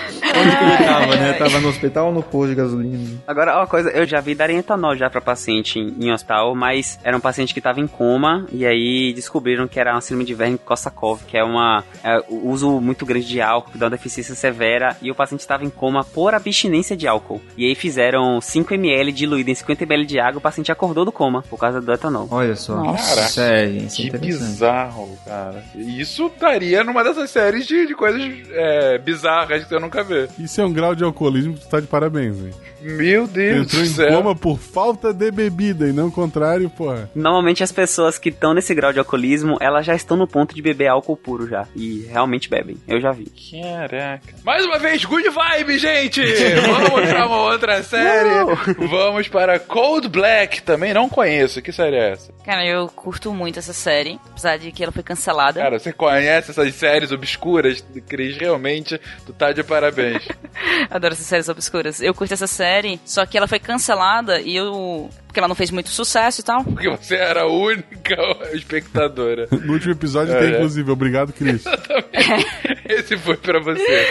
[LAUGHS] Onde que ele tava, né? Tava no hospital ou no posto de gasolina? Agora, uma coisa, eu já vi darem etanol já pra paciente em, em hospital, mas era um paciente que tava em coma e aí descobriram que era uma síndrome de Verme-Kossakov, que é uma é, uso muito grande de álcool, que dá uma deficiência severa e o paciente estava em coma por abstinência de álcool. E aí fizeram 5 ml diluído em 50 ml de água, o paciente acordou do coma por causa do etanol. Olha só. Cara, Sério, isso é que interessante. bizarro, cara. Isso estaria numa dessas séries de, de coisas é, bizarras que você nunca vê. Isso é um grau de alcoolismo que tu tá de parabéns, hein? Meu Deus Entrou do em céu. coma por falta de bebida e não o contrário, porra. Normalmente as pessoas que estão nesse grau de alcoolismo, elas já estão no ponto de beber álcool puro já. E realmente bebem. Eu já vi. Caraca. Mais uma vez, good vibe, gente! Vamos pra uma outra série. Vamos para Cold Black. Também não conheço. Que série é essa? Cara, eu curto muito essa série, apesar de que ela foi cancelada. Cara, você conhece essas séries obscuras? Cris, realmente, tu tá de parabéns. Adoro essas séries obscuras. Eu curto essa série, só que ela foi cancelada e eu. Porque ela não fez muito sucesso e tal. Porque você era a única [LAUGHS] espectadora. No último episódio É, tem, é. inclusive. Obrigado, Cris. [LAUGHS] Esse foi pra você.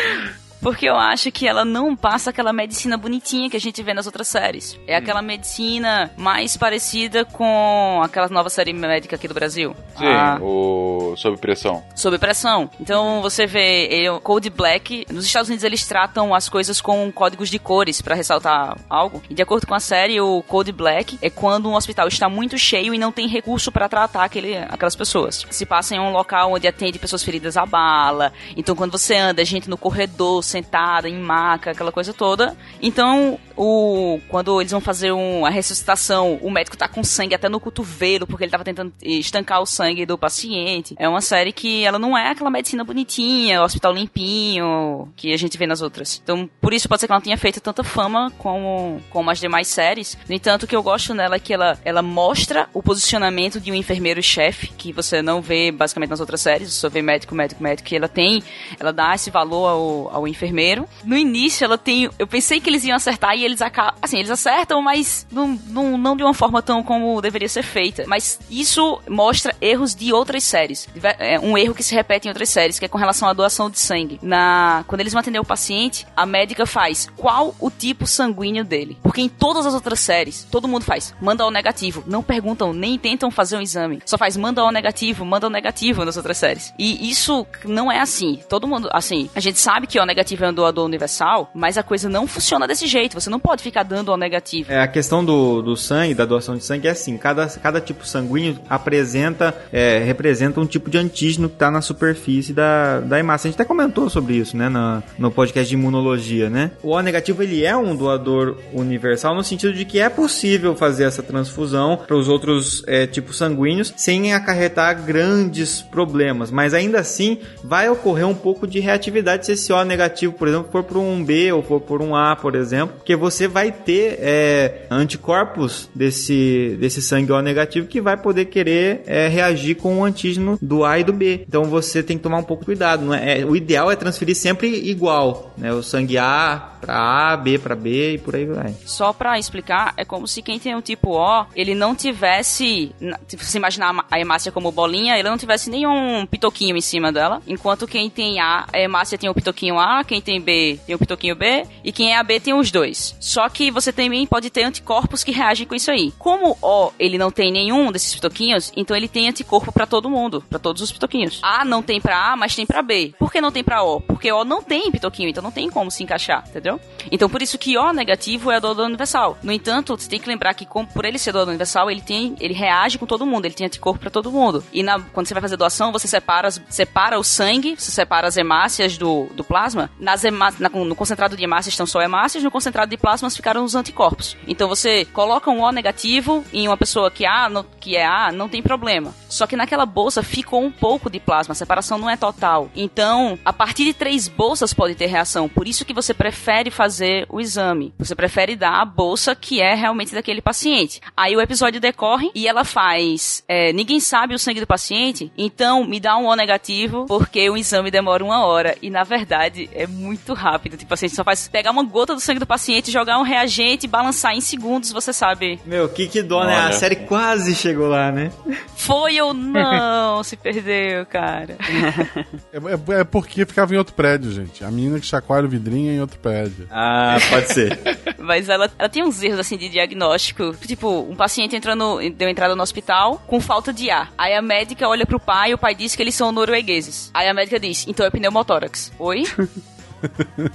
Porque eu acho que ela não passa aquela medicina bonitinha que a gente vê nas outras séries. É aquela medicina mais parecida com aquela nova série médica aqui do Brasil. Sim, A o Sob Pressão. Sob pressão. Então você vê ele, o Code Black. Nos Estados Unidos eles tratam as coisas com códigos de cores pra ressaltar algo. E de acordo com a série, o Code Black é quando um hospital está muito cheio e não tem recurso pra tratar aquele, aquelas pessoas. Se passa em um local onde atende pessoas feridas a bala. Então quando você anda, gente no corredor, sentada, em maca, aquela coisa toda. Então, o quando eles vão fazer um, a ressuscitação, o médico tá com sangue até no cotovelo, porque ele tava tentando estancar o sangue do paciente. É uma série que ela não é aquela medicina bonitinha, hospital limpinho, que a gente vê nas outras. Então, por isso pode ser que ela não tenha feito tanta fama como, como as demais séries. No entanto, o que eu gosto nela é que ela, ela mostra o posicionamento de um enfermeiro-chefe, que você não vê basicamente nas outras séries, você só vê médico, médico, médico, que ela tem, ela dá esse valor ao, ao enfermeiro. No início, ela tem. Eu pensei que eles iam acertar e eles acabam. Assim, eles acertam, mas não, não, não de uma forma tão como deveria ser feita. Mas isso mostra erros de outras séries. É um erro que se repete em outras séries, que é com relação à doação de sangue. Na, quando eles vão atender o paciente, a médica faz qual o tipo sanguíneo dele. Porque em todas as outras séries, todo mundo faz manda ao negativo. Não perguntam, nem tentam fazer um exame. Só faz manda ao negativo, manda ao negativo nas outras séries. E isso não é assim. Todo mundo, assim, a gente sabe que o negativo negativo é um doador universal, mas a coisa não funciona desse jeito. Você não pode ficar dando O negativo. É, a questão do, do sangue, da doação de sangue é assim, cada, cada tipo sanguíneo apresenta, é, representa um tipo de antígeno que está na superfície da, da hemácia. A gente até comentou sobre isso, né, no, no podcast de imunologia, né? O O negativo, ele é um doador universal no sentido de que é possível fazer essa transfusão para os outros é, tipos sanguíneos sem acarretar grandes problemas, mas ainda assim vai ocorrer um pouco de reatividade se esse O negativo, por exemplo, for por um B ou for por um A, por exemplo, porque você vai ter é, anticorpos desse, desse sangue O negativo que vai poder querer é, reagir com o antígeno do A e do B. Então você tem que tomar um pouco de cuidado. Não é? é o ideal é transferir sempre igual, né? O sangue A para A, B para B e por aí vai. Só para explicar, é como se quem tem o tipo O, ele não tivesse, se imaginar a hemácia como bolinha, ele não tivesse nenhum pitoquinho em cima dela, enquanto quem tem A, a hemácia tem o pitoquinho A, quem tem B tem o pitoquinho B, e quem é AB tem os dois. Só que você também pode ter anticorpos que reagem com isso aí. Como O, ele não tem nenhum desses pitoquinhos, então ele tem anticorpo para todo mundo, para todos os pitoquinhos. A não tem para A, mas tem para B. Por que não tem para O? Porque O não tem pitoquinho, então não tem como se encaixar, entendeu? Então por isso que O negativo é doador universal. No entanto, você tem que lembrar que por ele ser doador universal, ele tem, ele reage com todo mundo, ele tem anticorpo para todo mundo. E na, quando você vai fazer doação, você separa, separa o sangue, você separa as hemácias do, do plasma. Nas hemá, na, no concentrado de hemácias estão só hemácias, no concentrado de plasmas ficaram os anticorpos. Então você coloca um O negativo em uma pessoa que, A, no, que é A, não tem problema. Só que naquela bolsa ficou um pouco de plasma, a separação não é total. Então, a partir de três bolsas pode ter reação. Por isso que você prefere fazer o exame. Você prefere dar a bolsa que é realmente daquele paciente. Aí o episódio decorre e ela faz. É, ninguém sabe o sangue do paciente, então me dá um O negativo, porque o exame demora uma hora. E na verdade é muito rápido. Tipo assim, só faz pegar uma gota do sangue do paciente, jogar um reagente, balançar em segundos, você sabe. Meu, que que dó, né? A série quase chegou lá, né? Foi ou não? [LAUGHS] se perdeu, cara. [LAUGHS] É, é, é, porque ficava em outro prédio, gente. A menina que chacoalha o vidrinho é em outro prédio. Ah, pode ser. [LAUGHS] Mas ela, ela tem uns erros assim de diagnóstico. Tipo, um paciente entrando, deu entrada no hospital com falta de ar. Aí a médica olha pro pai e o pai diz que eles são noruegueses. Aí a médica diz, então é pneumotórax. Oi?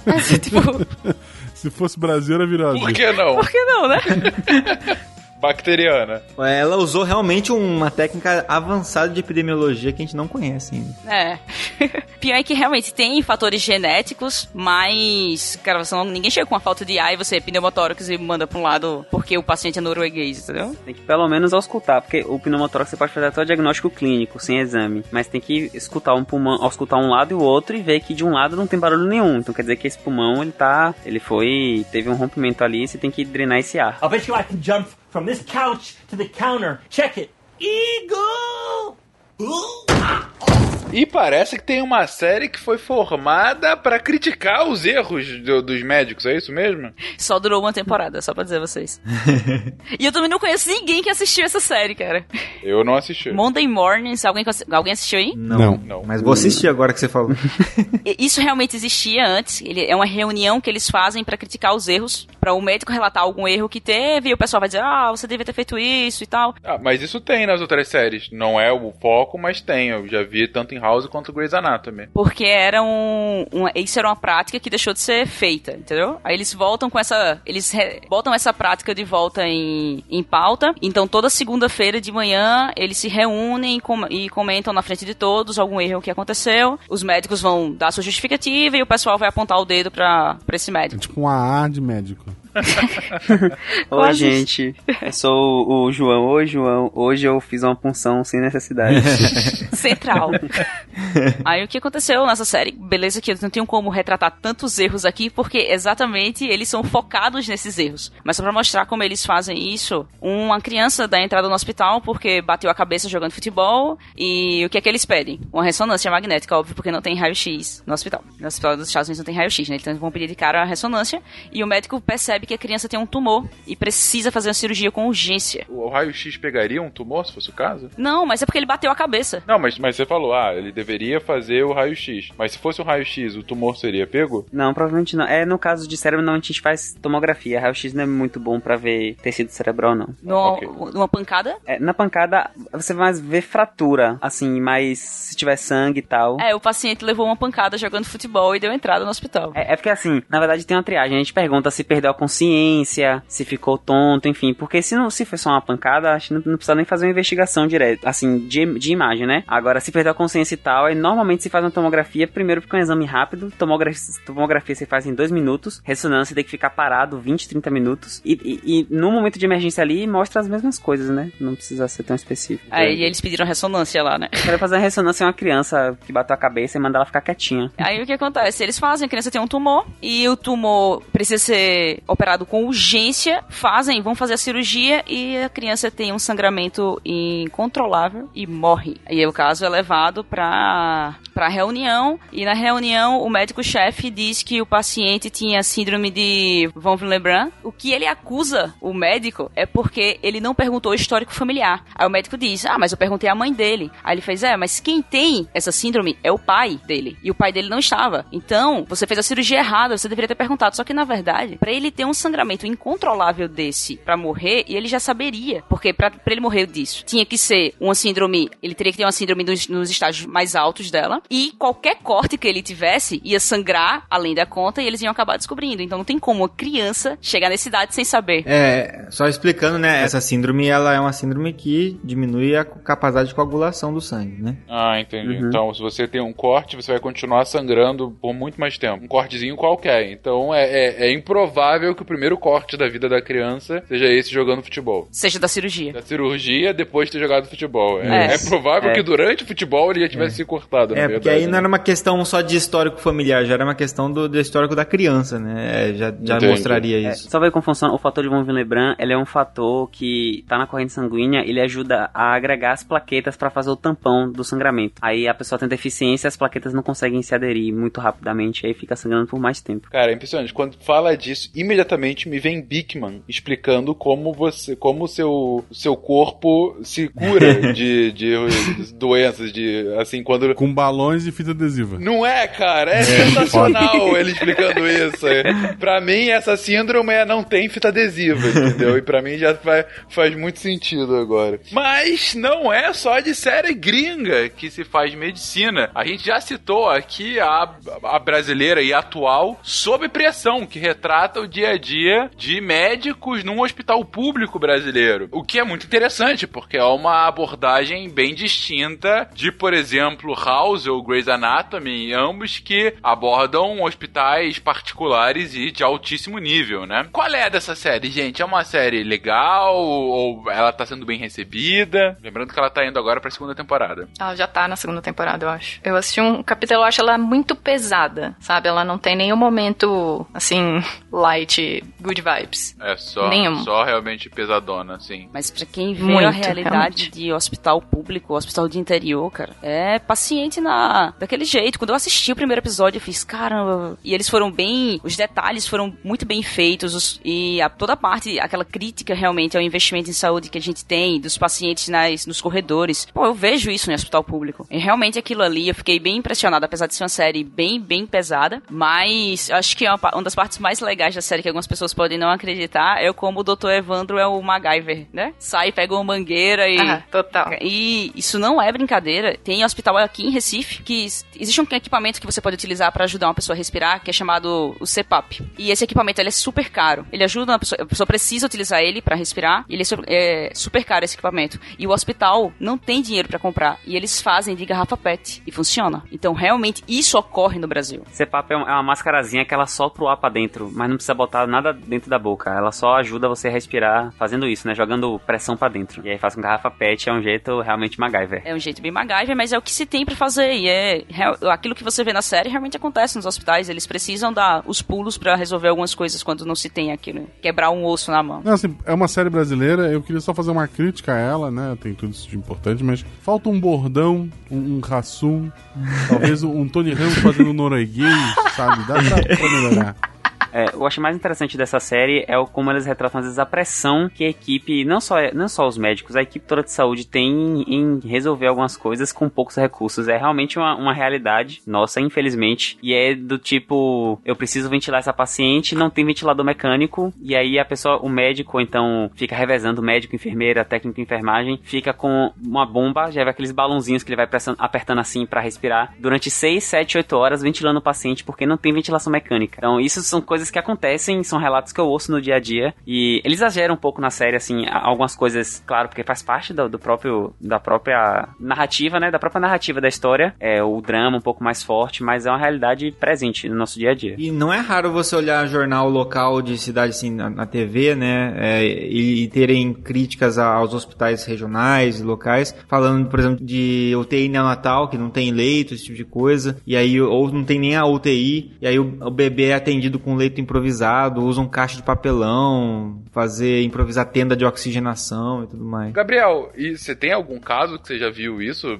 Mas, [LAUGHS] [LAUGHS] tipo... Se fosse Brasil, era virado. Por que não? Por que não, né? Bacteriana. Ela usou realmente uma técnica avançada de epidemiologia que a gente não conhece ainda. É. [LAUGHS] Pior é que realmente tem fatores genéticos, mas, cara, você não, ninguém chega com uma falta de ar e você é pneumotórax e manda pra um lado porque o paciente é norueguês, entendeu? Tem que pelo menos auscultar, porque o pneumotórax você pode fazer até o diagnóstico clínico, sem exame, mas tem que escutar um pulmão, auscultar um lado e o outro e ver que de um lado não tem barulho nenhum. Então quer dizer que esse pulmão, ele tá, ele foi, teve um rompimento ali e você tem que drenar esse ar. I'll bet you I can jump from this couch to the counter. Check it. Eagle! E parece que tem uma série que foi formada para criticar os erros do, dos médicos, é isso mesmo? Só durou uma temporada, só pra dizer a vocês. [LAUGHS] e eu também não conheço ninguém que assistiu essa série, cara. Eu não assisti. Monday Mornings, alguém, alguém assistiu aí? Não. não. Mas vou assistir agora que você falou. [LAUGHS] isso realmente existia antes. Ele, é uma reunião que eles fazem para criticar os erros, para o médico relatar algum erro que teve e o pessoal vai dizer, ah, você devia ter feito isso e tal. Ah, mas isso tem nas outras séries. Não é o foco, mas tem. Eu já vi tanto em House quanto Grey's Anatomy. Porque era um, um, isso era uma prática que deixou de ser feita, entendeu? Aí eles voltam com essa, eles re, botam essa prática de volta em, em pauta. Então toda segunda-feira de manhã eles se reúnem e, com, e comentam na frente de todos algum erro que aconteceu. Os médicos vão dar sua justificativa e o pessoal vai apontar o dedo para esse médico. É tipo um AA de médico. [LAUGHS] Oi, gente. Eu sou o João. Oi, João. Hoje eu fiz uma punção sem necessidade. [LAUGHS] Central. Aí o que aconteceu nessa série? Beleza que eu não tenho como retratar tantos erros aqui, porque exatamente eles são focados nesses erros. Mas só pra mostrar como eles fazem isso, uma criança dá entrada no hospital porque bateu a cabeça jogando futebol e o que é que eles pedem? Uma ressonância magnética, óbvio, porque não tem raio-x no hospital. No hospital dos Estados Unidos não tem raio-x, né? Então eles vão pedir de cara a ressonância e o médico percebe percebe que a criança tem um tumor e precisa fazer uma cirurgia com urgência. O raio-x pegaria um tumor, se fosse o caso? Não, mas é porque ele bateu a cabeça. Não, mas, mas você falou, ah, ele deveria fazer o raio-x. Mas se fosse um raio-x, o tumor seria pego? Não, provavelmente não. É, no caso de cérebro, não, a gente faz tomografia. Raio-X não é muito bom pra ver tecido cerebral, não. No, Ok. Numa pancada? É, na pancada, você vai mais ver fratura, assim, mas se tiver sangue e tal. É, o paciente levou uma pancada jogando futebol e deu entrada no hospital. É, é porque assim, na verdade tem uma triagem. A gente pergunta se perdeu a consciência, se ficou tonto, enfim. Porque se não se foi só uma pancada, acho que não, não precisa nem fazer uma investigação direta, assim, de, de imagem, né? Agora, se perdeu a consciência e tal, aí normalmente se faz uma tomografia, primeiro porque é um exame rápido. Tomografia, tomografia você faz em dois minutos. Ressonância tem que ficar parado 20, 30 minutos. E, e, e no momento de emergência ali, mostra as mesmas coisas, né? Não precisa ser tão específico. Aí eles pediram ressonância lá, né? Quero fazer uma ressonância em uma criança que bateu a cabeça e mandar ela ficar quietinha. Aí o que acontece? Eles fazem, a criança tem um tumor e o tumor precisa ser operado com urgência, fazem, vão fazer a cirurgia e a criança tem um sangramento incontrolável e morre. Aí o caso é levado pra, pra reunião e na reunião o médico-chefe diz que o paciente tinha síndrome de von Willebrand. O que ele acusa o médico é porque ele não perguntou o histórico familiar. Aí o médico diz, ah, mas eu perguntei à mãe dele. Aí ele fez, é, mas quem tem essa síndrome é o pai dele. E o pai dele não estava. Então, você fez a cirurgia errada, você deveria ter perguntado. Só que, na verdade, pra ele ter um sangramento incontrolável desse pra morrer, e ele já saberia. Porque pra, pra ele morrer disso, tinha que ser uma síndrome, ele teria que ter uma síndrome nos, nos estágios mais altos dela. E qualquer corte que ele tivesse ia sangrar além da conta e eles iam acabar descobrindo. Então não tem como uma criança chegar nessa idade sem saber. É, só explicando, né? Essa síndrome, ela é uma síndrome que diminui a capacidade de coagulação do sangue, né? Ah, entendi. Uhum. Então, se você tem um corte, você vai continuar sangrando por muito mais tempo. Um cortezinho qualquer. Então, é, é, é improvável que o primeiro corte da vida da criança seja esse jogando futebol. Seja da cirurgia. Da cirurgia depois de ter jogado futebol. É, É. é provável É. que durante o futebol ele já tivesse se cortado, na É, porque verdade, aí não né? era uma questão só de histórico familiar, já era uma questão do, do histórico da criança, né? É, já já Entendi. mostraria É, isso. só ver como funciona. O fator de von Willebrand, ele é um fator que tá na corrente sanguínea, ele ajuda a agregar as plaquetas para fazer o tampão do sangramento. Aí a pessoa tem deficiência, as plaquetas não conseguem se aderir muito rapidamente, aí fica sangrando por mais tempo. Cara, é impressionante. Quando fala disso, imediatamente me vem Bickman explicando como você, como o seu, seu corpo se cura [LAUGHS] de, de, doenças, de assim, quando Com balões e fita adesiva. Não é, cara? É, sensacional ele explicando isso. Pra mim, essa síndrome é não tem fita adesiva, entendeu? E pra mim já faz, faz muito sentido agora. Mas não é só de série gringa que se faz medicina. A gente já citou aqui a, a brasileira e atual Sob Pressão, que retrata o dia a dia de médicos num hospital público brasileiro. O que é muito interessante, porque é uma abordagem bem distinta de, por exemplo, House ou Grey's Anatomy, ambos que abordam hospitais particulares e de altíssimo nível, né? Qual é dessa série, gente? É uma série legal ou ela tá sendo bem recebida? Lembrando que ela tá indo agora pra segunda temporada. Ela já tá na segunda temporada, eu acho. Eu assisti um capítulo, eu acho ela muito pesada, sabe? Ela não tem nenhum momento, assim, [LAUGHS] light, good vibes. É só, Nenhum. só realmente pesadona, assim. Mas pra quem vê Muito, a realidade realmente. de hospital público, hospital de interior, cara, é paciente na daquele jeito. Quando eu assisti o primeiro episódio, eu fiz, caramba. E eles foram bem, os detalhes foram muito bem feitos os- e a, toda a parte, aquela crítica realmente ao investimento em saúde que a gente tem dos pacientes nas, nos corredores. Pô, eu vejo isso no hospital público. E realmente aquilo ali, eu fiquei bem impressionada, apesar de ser uma série bem, bem pesada. Mas eu acho que é uma, uma das partes mais legais da série que algumas pessoas podem não acreditar é como o Dr. Evandro é o MacGyver, né? Sai, pega uma mangueira e. Ah, total. E isso não é brincadeira. Tem hospital aqui em Recife que existe um equipamento que você pode utilizar para ajudar uma pessoa a respirar, que é chamado o CPAP. E esse equipamento ele é super caro. Ele ajuda uma pessoa, a pessoa precisa utilizar ele para respirar. E ele é é super caro esse equipamento. E o hospital não tem dinheiro para comprar e eles fazem de garrafa PET e funciona. Então realmente isso ocorre no Brasil. CPAP é é uma mascarazinha que ela sopra o ar pra dentro, mas não precisa botar nada dentro da boca. Ela só ajuda você a respirar fazendo isso, né? Jogando pressão pra dentro. E aí faz com garrafa PET, é um jeito realmente MacGyver. É um jeito bem MacGyver, mas é o que se tem pra fazer. E é real- aquilo que você vê na série realmente acontece nos hospitais. Eles precisam dar os pulos pra resolver algumas coisas quando não se tem aquilo. Quebrar um osso na mão. Não, assim, é uma série brasileira, eu queria só fazer uma crítica a ela, né? Tem tudo isso de importante, mas falta um bordão, um, um rassum, talvez um Tony Ramos fazendo norueguês, sabe? Dá pra melhorar. É, eu acho mais interessante dessa série é o como eles retratam às vezes a pressão que a equipe, não só, não só os médicos, a equipe toda de saúde tem em resolver algumas coisas com poucos recursos. É realmente uma, uma realidade nossa, infelizmente. E é do tipo, eu preciso ventilar essa paciente, não tem ventilador mecânico, e aí a pessoa, o médico, então, fica revezando médico, enfermeira, técnico de enfermagem, fica com uma bomba, já vai aqueles balãozinhos que ele vai apertando assim para respirar, durante 6, 7, 8 horas ventilando o paciente porque não tem ventilação mecânica. Então, isso são coisas que acontecem, são relatos que eu ouço no dia a dia, e eles exageram um pouco na série, assim, algumas coisas, claro, porque faz parte do, do próprio, da própria narrativa, né, da própria narrativa da história, é o drama um pouco mais forte, mas é uma realidade presente no nosso dia a dia. E não é raro você olhar jornal local de cidade assim na, na TV, né? É, e, e, terem críticas aos hospitais regionais e locais, falando, por exemplo, de UTI neonatal, que não tem leito, esse tipo de coisa, e aí, ou não tem nem a UTI, e aí o, o bebê é atendido com leito improvisado, usam caixa de papelão, fazer, improvisar tenda de oxigenação e tudo mais. Gabriel, e você tem algum caso que você já viu isso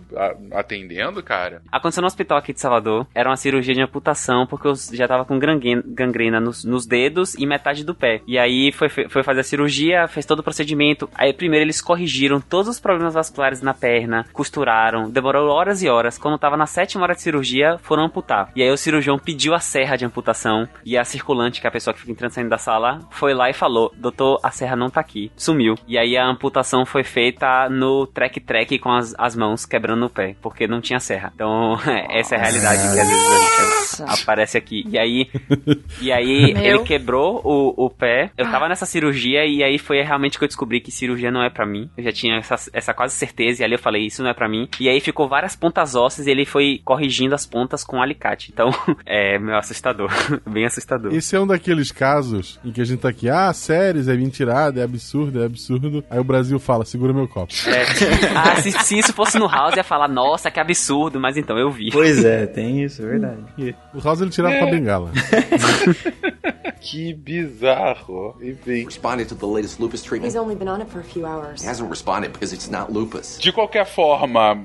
atendendo, cara? Aconteceu no hospital aqui de Salvador, era uma cirurgia de amputação, porque eu já tava com gangrena nos, nos dedos e metade do pé. E aí foi, foi fazer a cirurgia, fez todo o procedimento. Aí primeiro eles corrigiram todos os problemas vasculares na perna, costuraram, demorou horas e horas. Quando tava na sétima hora de cirurgia, foram amputar. E aí o cirurgião pediu a serra de amputação e a circulante, que é a pessoa que fica entrando e saindo da sala, foi lá e falou: Doutor, a serra não tá aqui. Sumiu. E aí a amputação foi feita no trek-trek com as, as mãos quebrando o pé, porque não tinha serra. Então, [LAUGHS] essa é a realidade que às vezes aparece aqui. E aí, e aí [LAUGHS] ele quebrou o, o pé. Eu tava nessa cirurgia e aí foi realmente que eu descobri que cirurgia não é para mim. Eu já tinha essa, essa quase certeza e ali eu falei, isso não é para mim. E aí ficou várias pontas ósseas e ele foi corrigindo as pontas com um alicate. Então, [LAUGHS] é meio assustador. Bem assustador. Esse é um daqueles casos em que a gente tá aqui, ah, séries, é mentirada, é absurdo, é absurdo. Aí o Brasil fala, segura meu copo. É. [LAUGHS] Ah, se, se isso fosse no House, ia falar, nossa, que absurdo, mas então eu vi. Pois é, tem isso, é verdade. O House ele tirava é. com a bengala. [LAUGHS] que bizarro. Enfim. Responded to the latest lupus treatment. He's only been on it for a few hours. He hasn't responded because it's not lupus. De qualquer forma,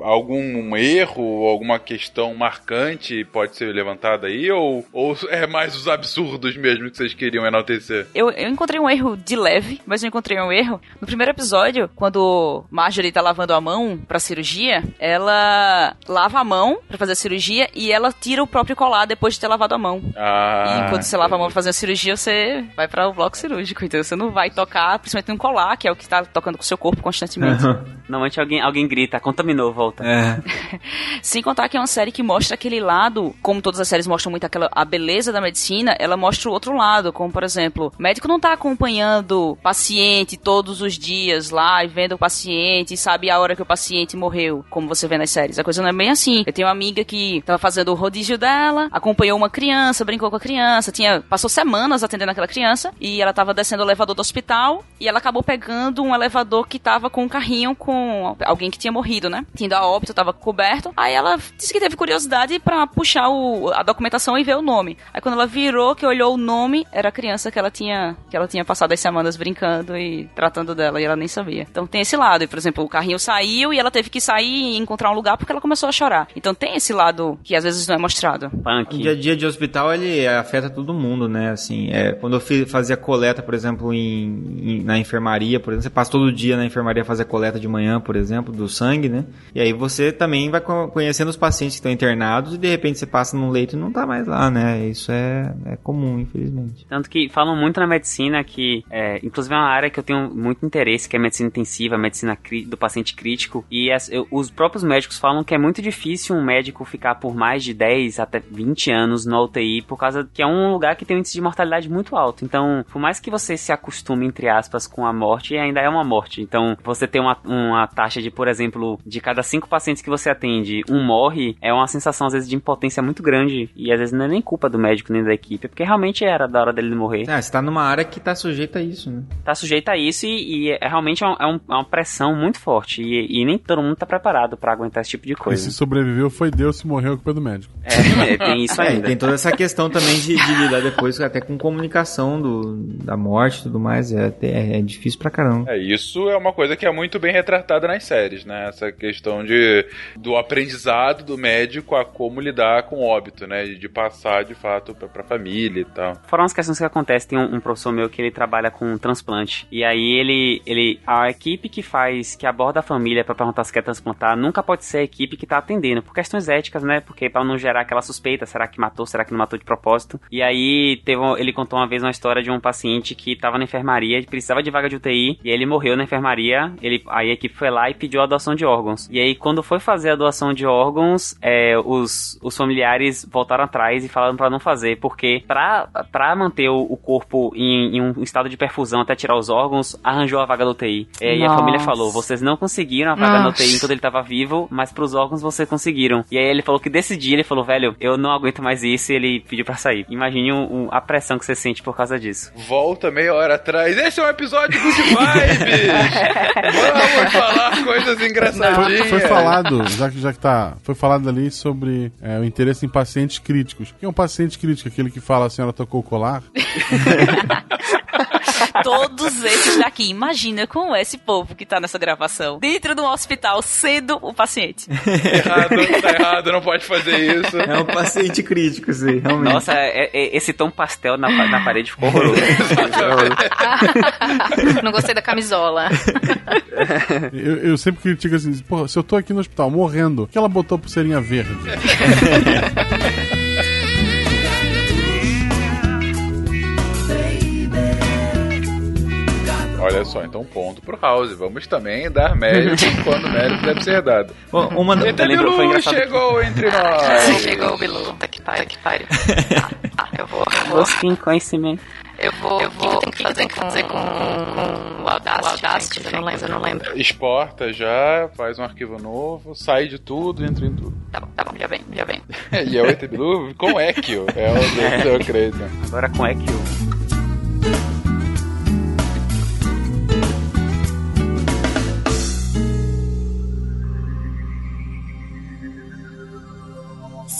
algum erro, alguma questão marcante pode ser levantada aí? Ou, ou é mais os absurdos mesmo que vocês queriam enaltecer? Eu, eu encontrei um erro de leve, mas eu encontrei um erro. No primeiro episódio, quando Marjorie tá lavando a mão pra cirurgia, ela lava a mão pra fazer a cirurgia e ela tira o próprio colar depois de ter lavado a mão. Ah, e quando você lava a mão pra fazer a cirurgia, você vai para o bloco cirúrgico. Então você não vai tocar, principalmente no colar, que é o que tá tocando com o seu corpo constantemente. Normalmente alguém, alguém grita, contaminou, volta. É. [LAUGHS] Sem contar que é uma série que mostra aquele lado, como todas as séries mostram muito aquela, a beleza da medicina, ela mostra o outro lado, como por exemplo, o médico não tá acompanhando paciente todos os dias lá e vendo o paciente e sabe a hora que o paciente morreu, como você vê nas séries. A coisa não é bem assim. Eu tenho uma amiga que tava fazendo o rodízio dela, acompanhou uma criança, brincou com a criança, tinha passou semanas atendendo aquela criança e ela tava descendo o elevador do hospital e ela acabou pegando um elevador que tava com um carrinho com alguém que tinha morrido, né? Tinha a óbito, tava coberto. Aí ela disse que teve curiosidade para puxar o, a documentação e ver o nome. Aí quando ela virou, que olhou o nome, era a criança que ela tinha que ela tinha passado as semanas brincando e tratando dela e ela nem sabia. Então tem esse lado. E, por exemplo, o carrinho saiu e ela teve que sair e encontrar um lugar porque ela começou a chorar. Então tem esse lado que às vezes não é mostrado. Punk. O dia a dia de hospital ele afeta todo mundo, né? Assim, é, quando eu fiz, fazia coleta, por exemplo, em, em, na enfermaria, por exemplo, você passa todo dia na enfermaria fazer coleta de manhã, por exemplo, do sangue, né? E aí você também vai conhecendo os pacientes que estão internados e de repente você passa num leito e não tá mais lá, né? Isso é, é comum, infelizmente. Tanto que falam muito na medicina que, é, inclusive é uma área que eu tenho muito interesse, que é a medicina intensiva, a medicina do paciente crítico, e as, eu, os próprios médicos falam que é muito difícil um médico ficar por mais de 10 até 20 anos no UTI, por causa que é um lugar que tem um de mortalidade muito alto. Então, por mais que você se acostume, entre aspas, com a morte, ainda é uma morte. Então, você ter uma, uma taxa de, por exemplo, de cada cinco pacientes que você atende, um morre, é uma sensação, às vezes, de impotência muito grande. E às vezes não é nem culpa do médico nem da equipe, porque realmente era da hora dele morrer. É, você tá numa área que tá sujeita a isso, né? Tá sujeita a isso e, e é realmente é, um, é uma pressão muito forte. E, e, nem todo mundo tá preparado para aguentar esse tipo de coisa. E se sobreviveu foi Deus, se morreu, a culpa é do médico. É, [LAUGHS] tem isso ainda. É, tem toda essa questão também de, de lidar depois até com comunicação do, da morte e tudo mais. É, é, é, difícil pra caramba. É, isso é uma coisa que é muito bem retratada nas séries, né? Essa questão de, do aprendizado do médico a como lidar com o óbito, né? De passar de fato pra, pra família e tal. Foram umas questões que acontecem. Tem um, um professor meu que ele trabalha com transplante. E aí ele, ele. A equipe que faz, que aborda a família pra perguntar se quer transplantar, nunca pode ser a equipe que tá atendendo. Por questões éticas, né? Porque pra não gerar aquela suspeita, será que matou, será que não matou de propósito? E aí teve, um- ele contou uma vez uma história de um paciente que tava na enfermaria, precisava de vaga de UTI, e ele morreu na enfermaria. Ele, aí a equipe foi lá e pediu a doação de órgãos. E aí, quando foi fazer a doação de órgãos, é, os, os familiares voltaram atrás e falaram pra não fazer, porque pra, pra manter o, o corpo em, em um estado de perfusão até tirar os órgãos, arranjou a vaga da UTI. E aí a família falou: vocês não conseguiram a vaga Nossa. UTI enquanto ele tava vivo, mas pros órgãos vocês conseguiram. E aí ele falou que desse dia ele falou: velho, eu não aguento mais isso, e ele pediu pra sair. Imagine um- um- a pressão que você sente por causa disso. Volta meia hora atrás. Esse é um episódio good vibes! [LAUGHS] Vamos falar coisas engraçadinhas. Foi, foi falado, já que, já que tá, foi falado ali sobre é, o interesse em pacientes críticos. O que é um paciente crítico? Aquele que fala a senhora tocou o colar? [LAUGHS] [LAUGHS] Todos esses daqui. Imagina com esse povo que tá nessa gravação. Dentro de um hospital, sendo o paciente. [LAUGHS] Errado, tá errado, não pode fazer isso. É um paciente crítico, sim, realmente. Nossa, é- é- esse tom pastel na, na parede ficou horroroso. [LAUGHS] Não gostei da camisola. Eu, eu sempre critico assim, porra, se eu tô aqui no hospital morrendo, que ela botou pulseirinha verde? Olha só, então ponto pro House. Vamos também dar mérito [LAUGHS] quando mérito deve ser dado. Bom, uma, Eita, lembro, foi Bilu engraçado chegou entre [LAUGHS] nós. Chegou o Bilu. Tá que pariu, que pariu. Tá, [LAUGHS] tá, eu vou, eu vou, um conhecimento. eu vou, eu vou, tem que fazer, com, fazer com, com o Audacity, Audacity eu não lembro, eu não lembro. Exporta já, faz um arquivo novo, sai de tudo, entra em tudo. Tá bom, tá bom, já vem, já vem. E é o ET Bilu com Echo. É o Dr. Crazy. Agora com Echo.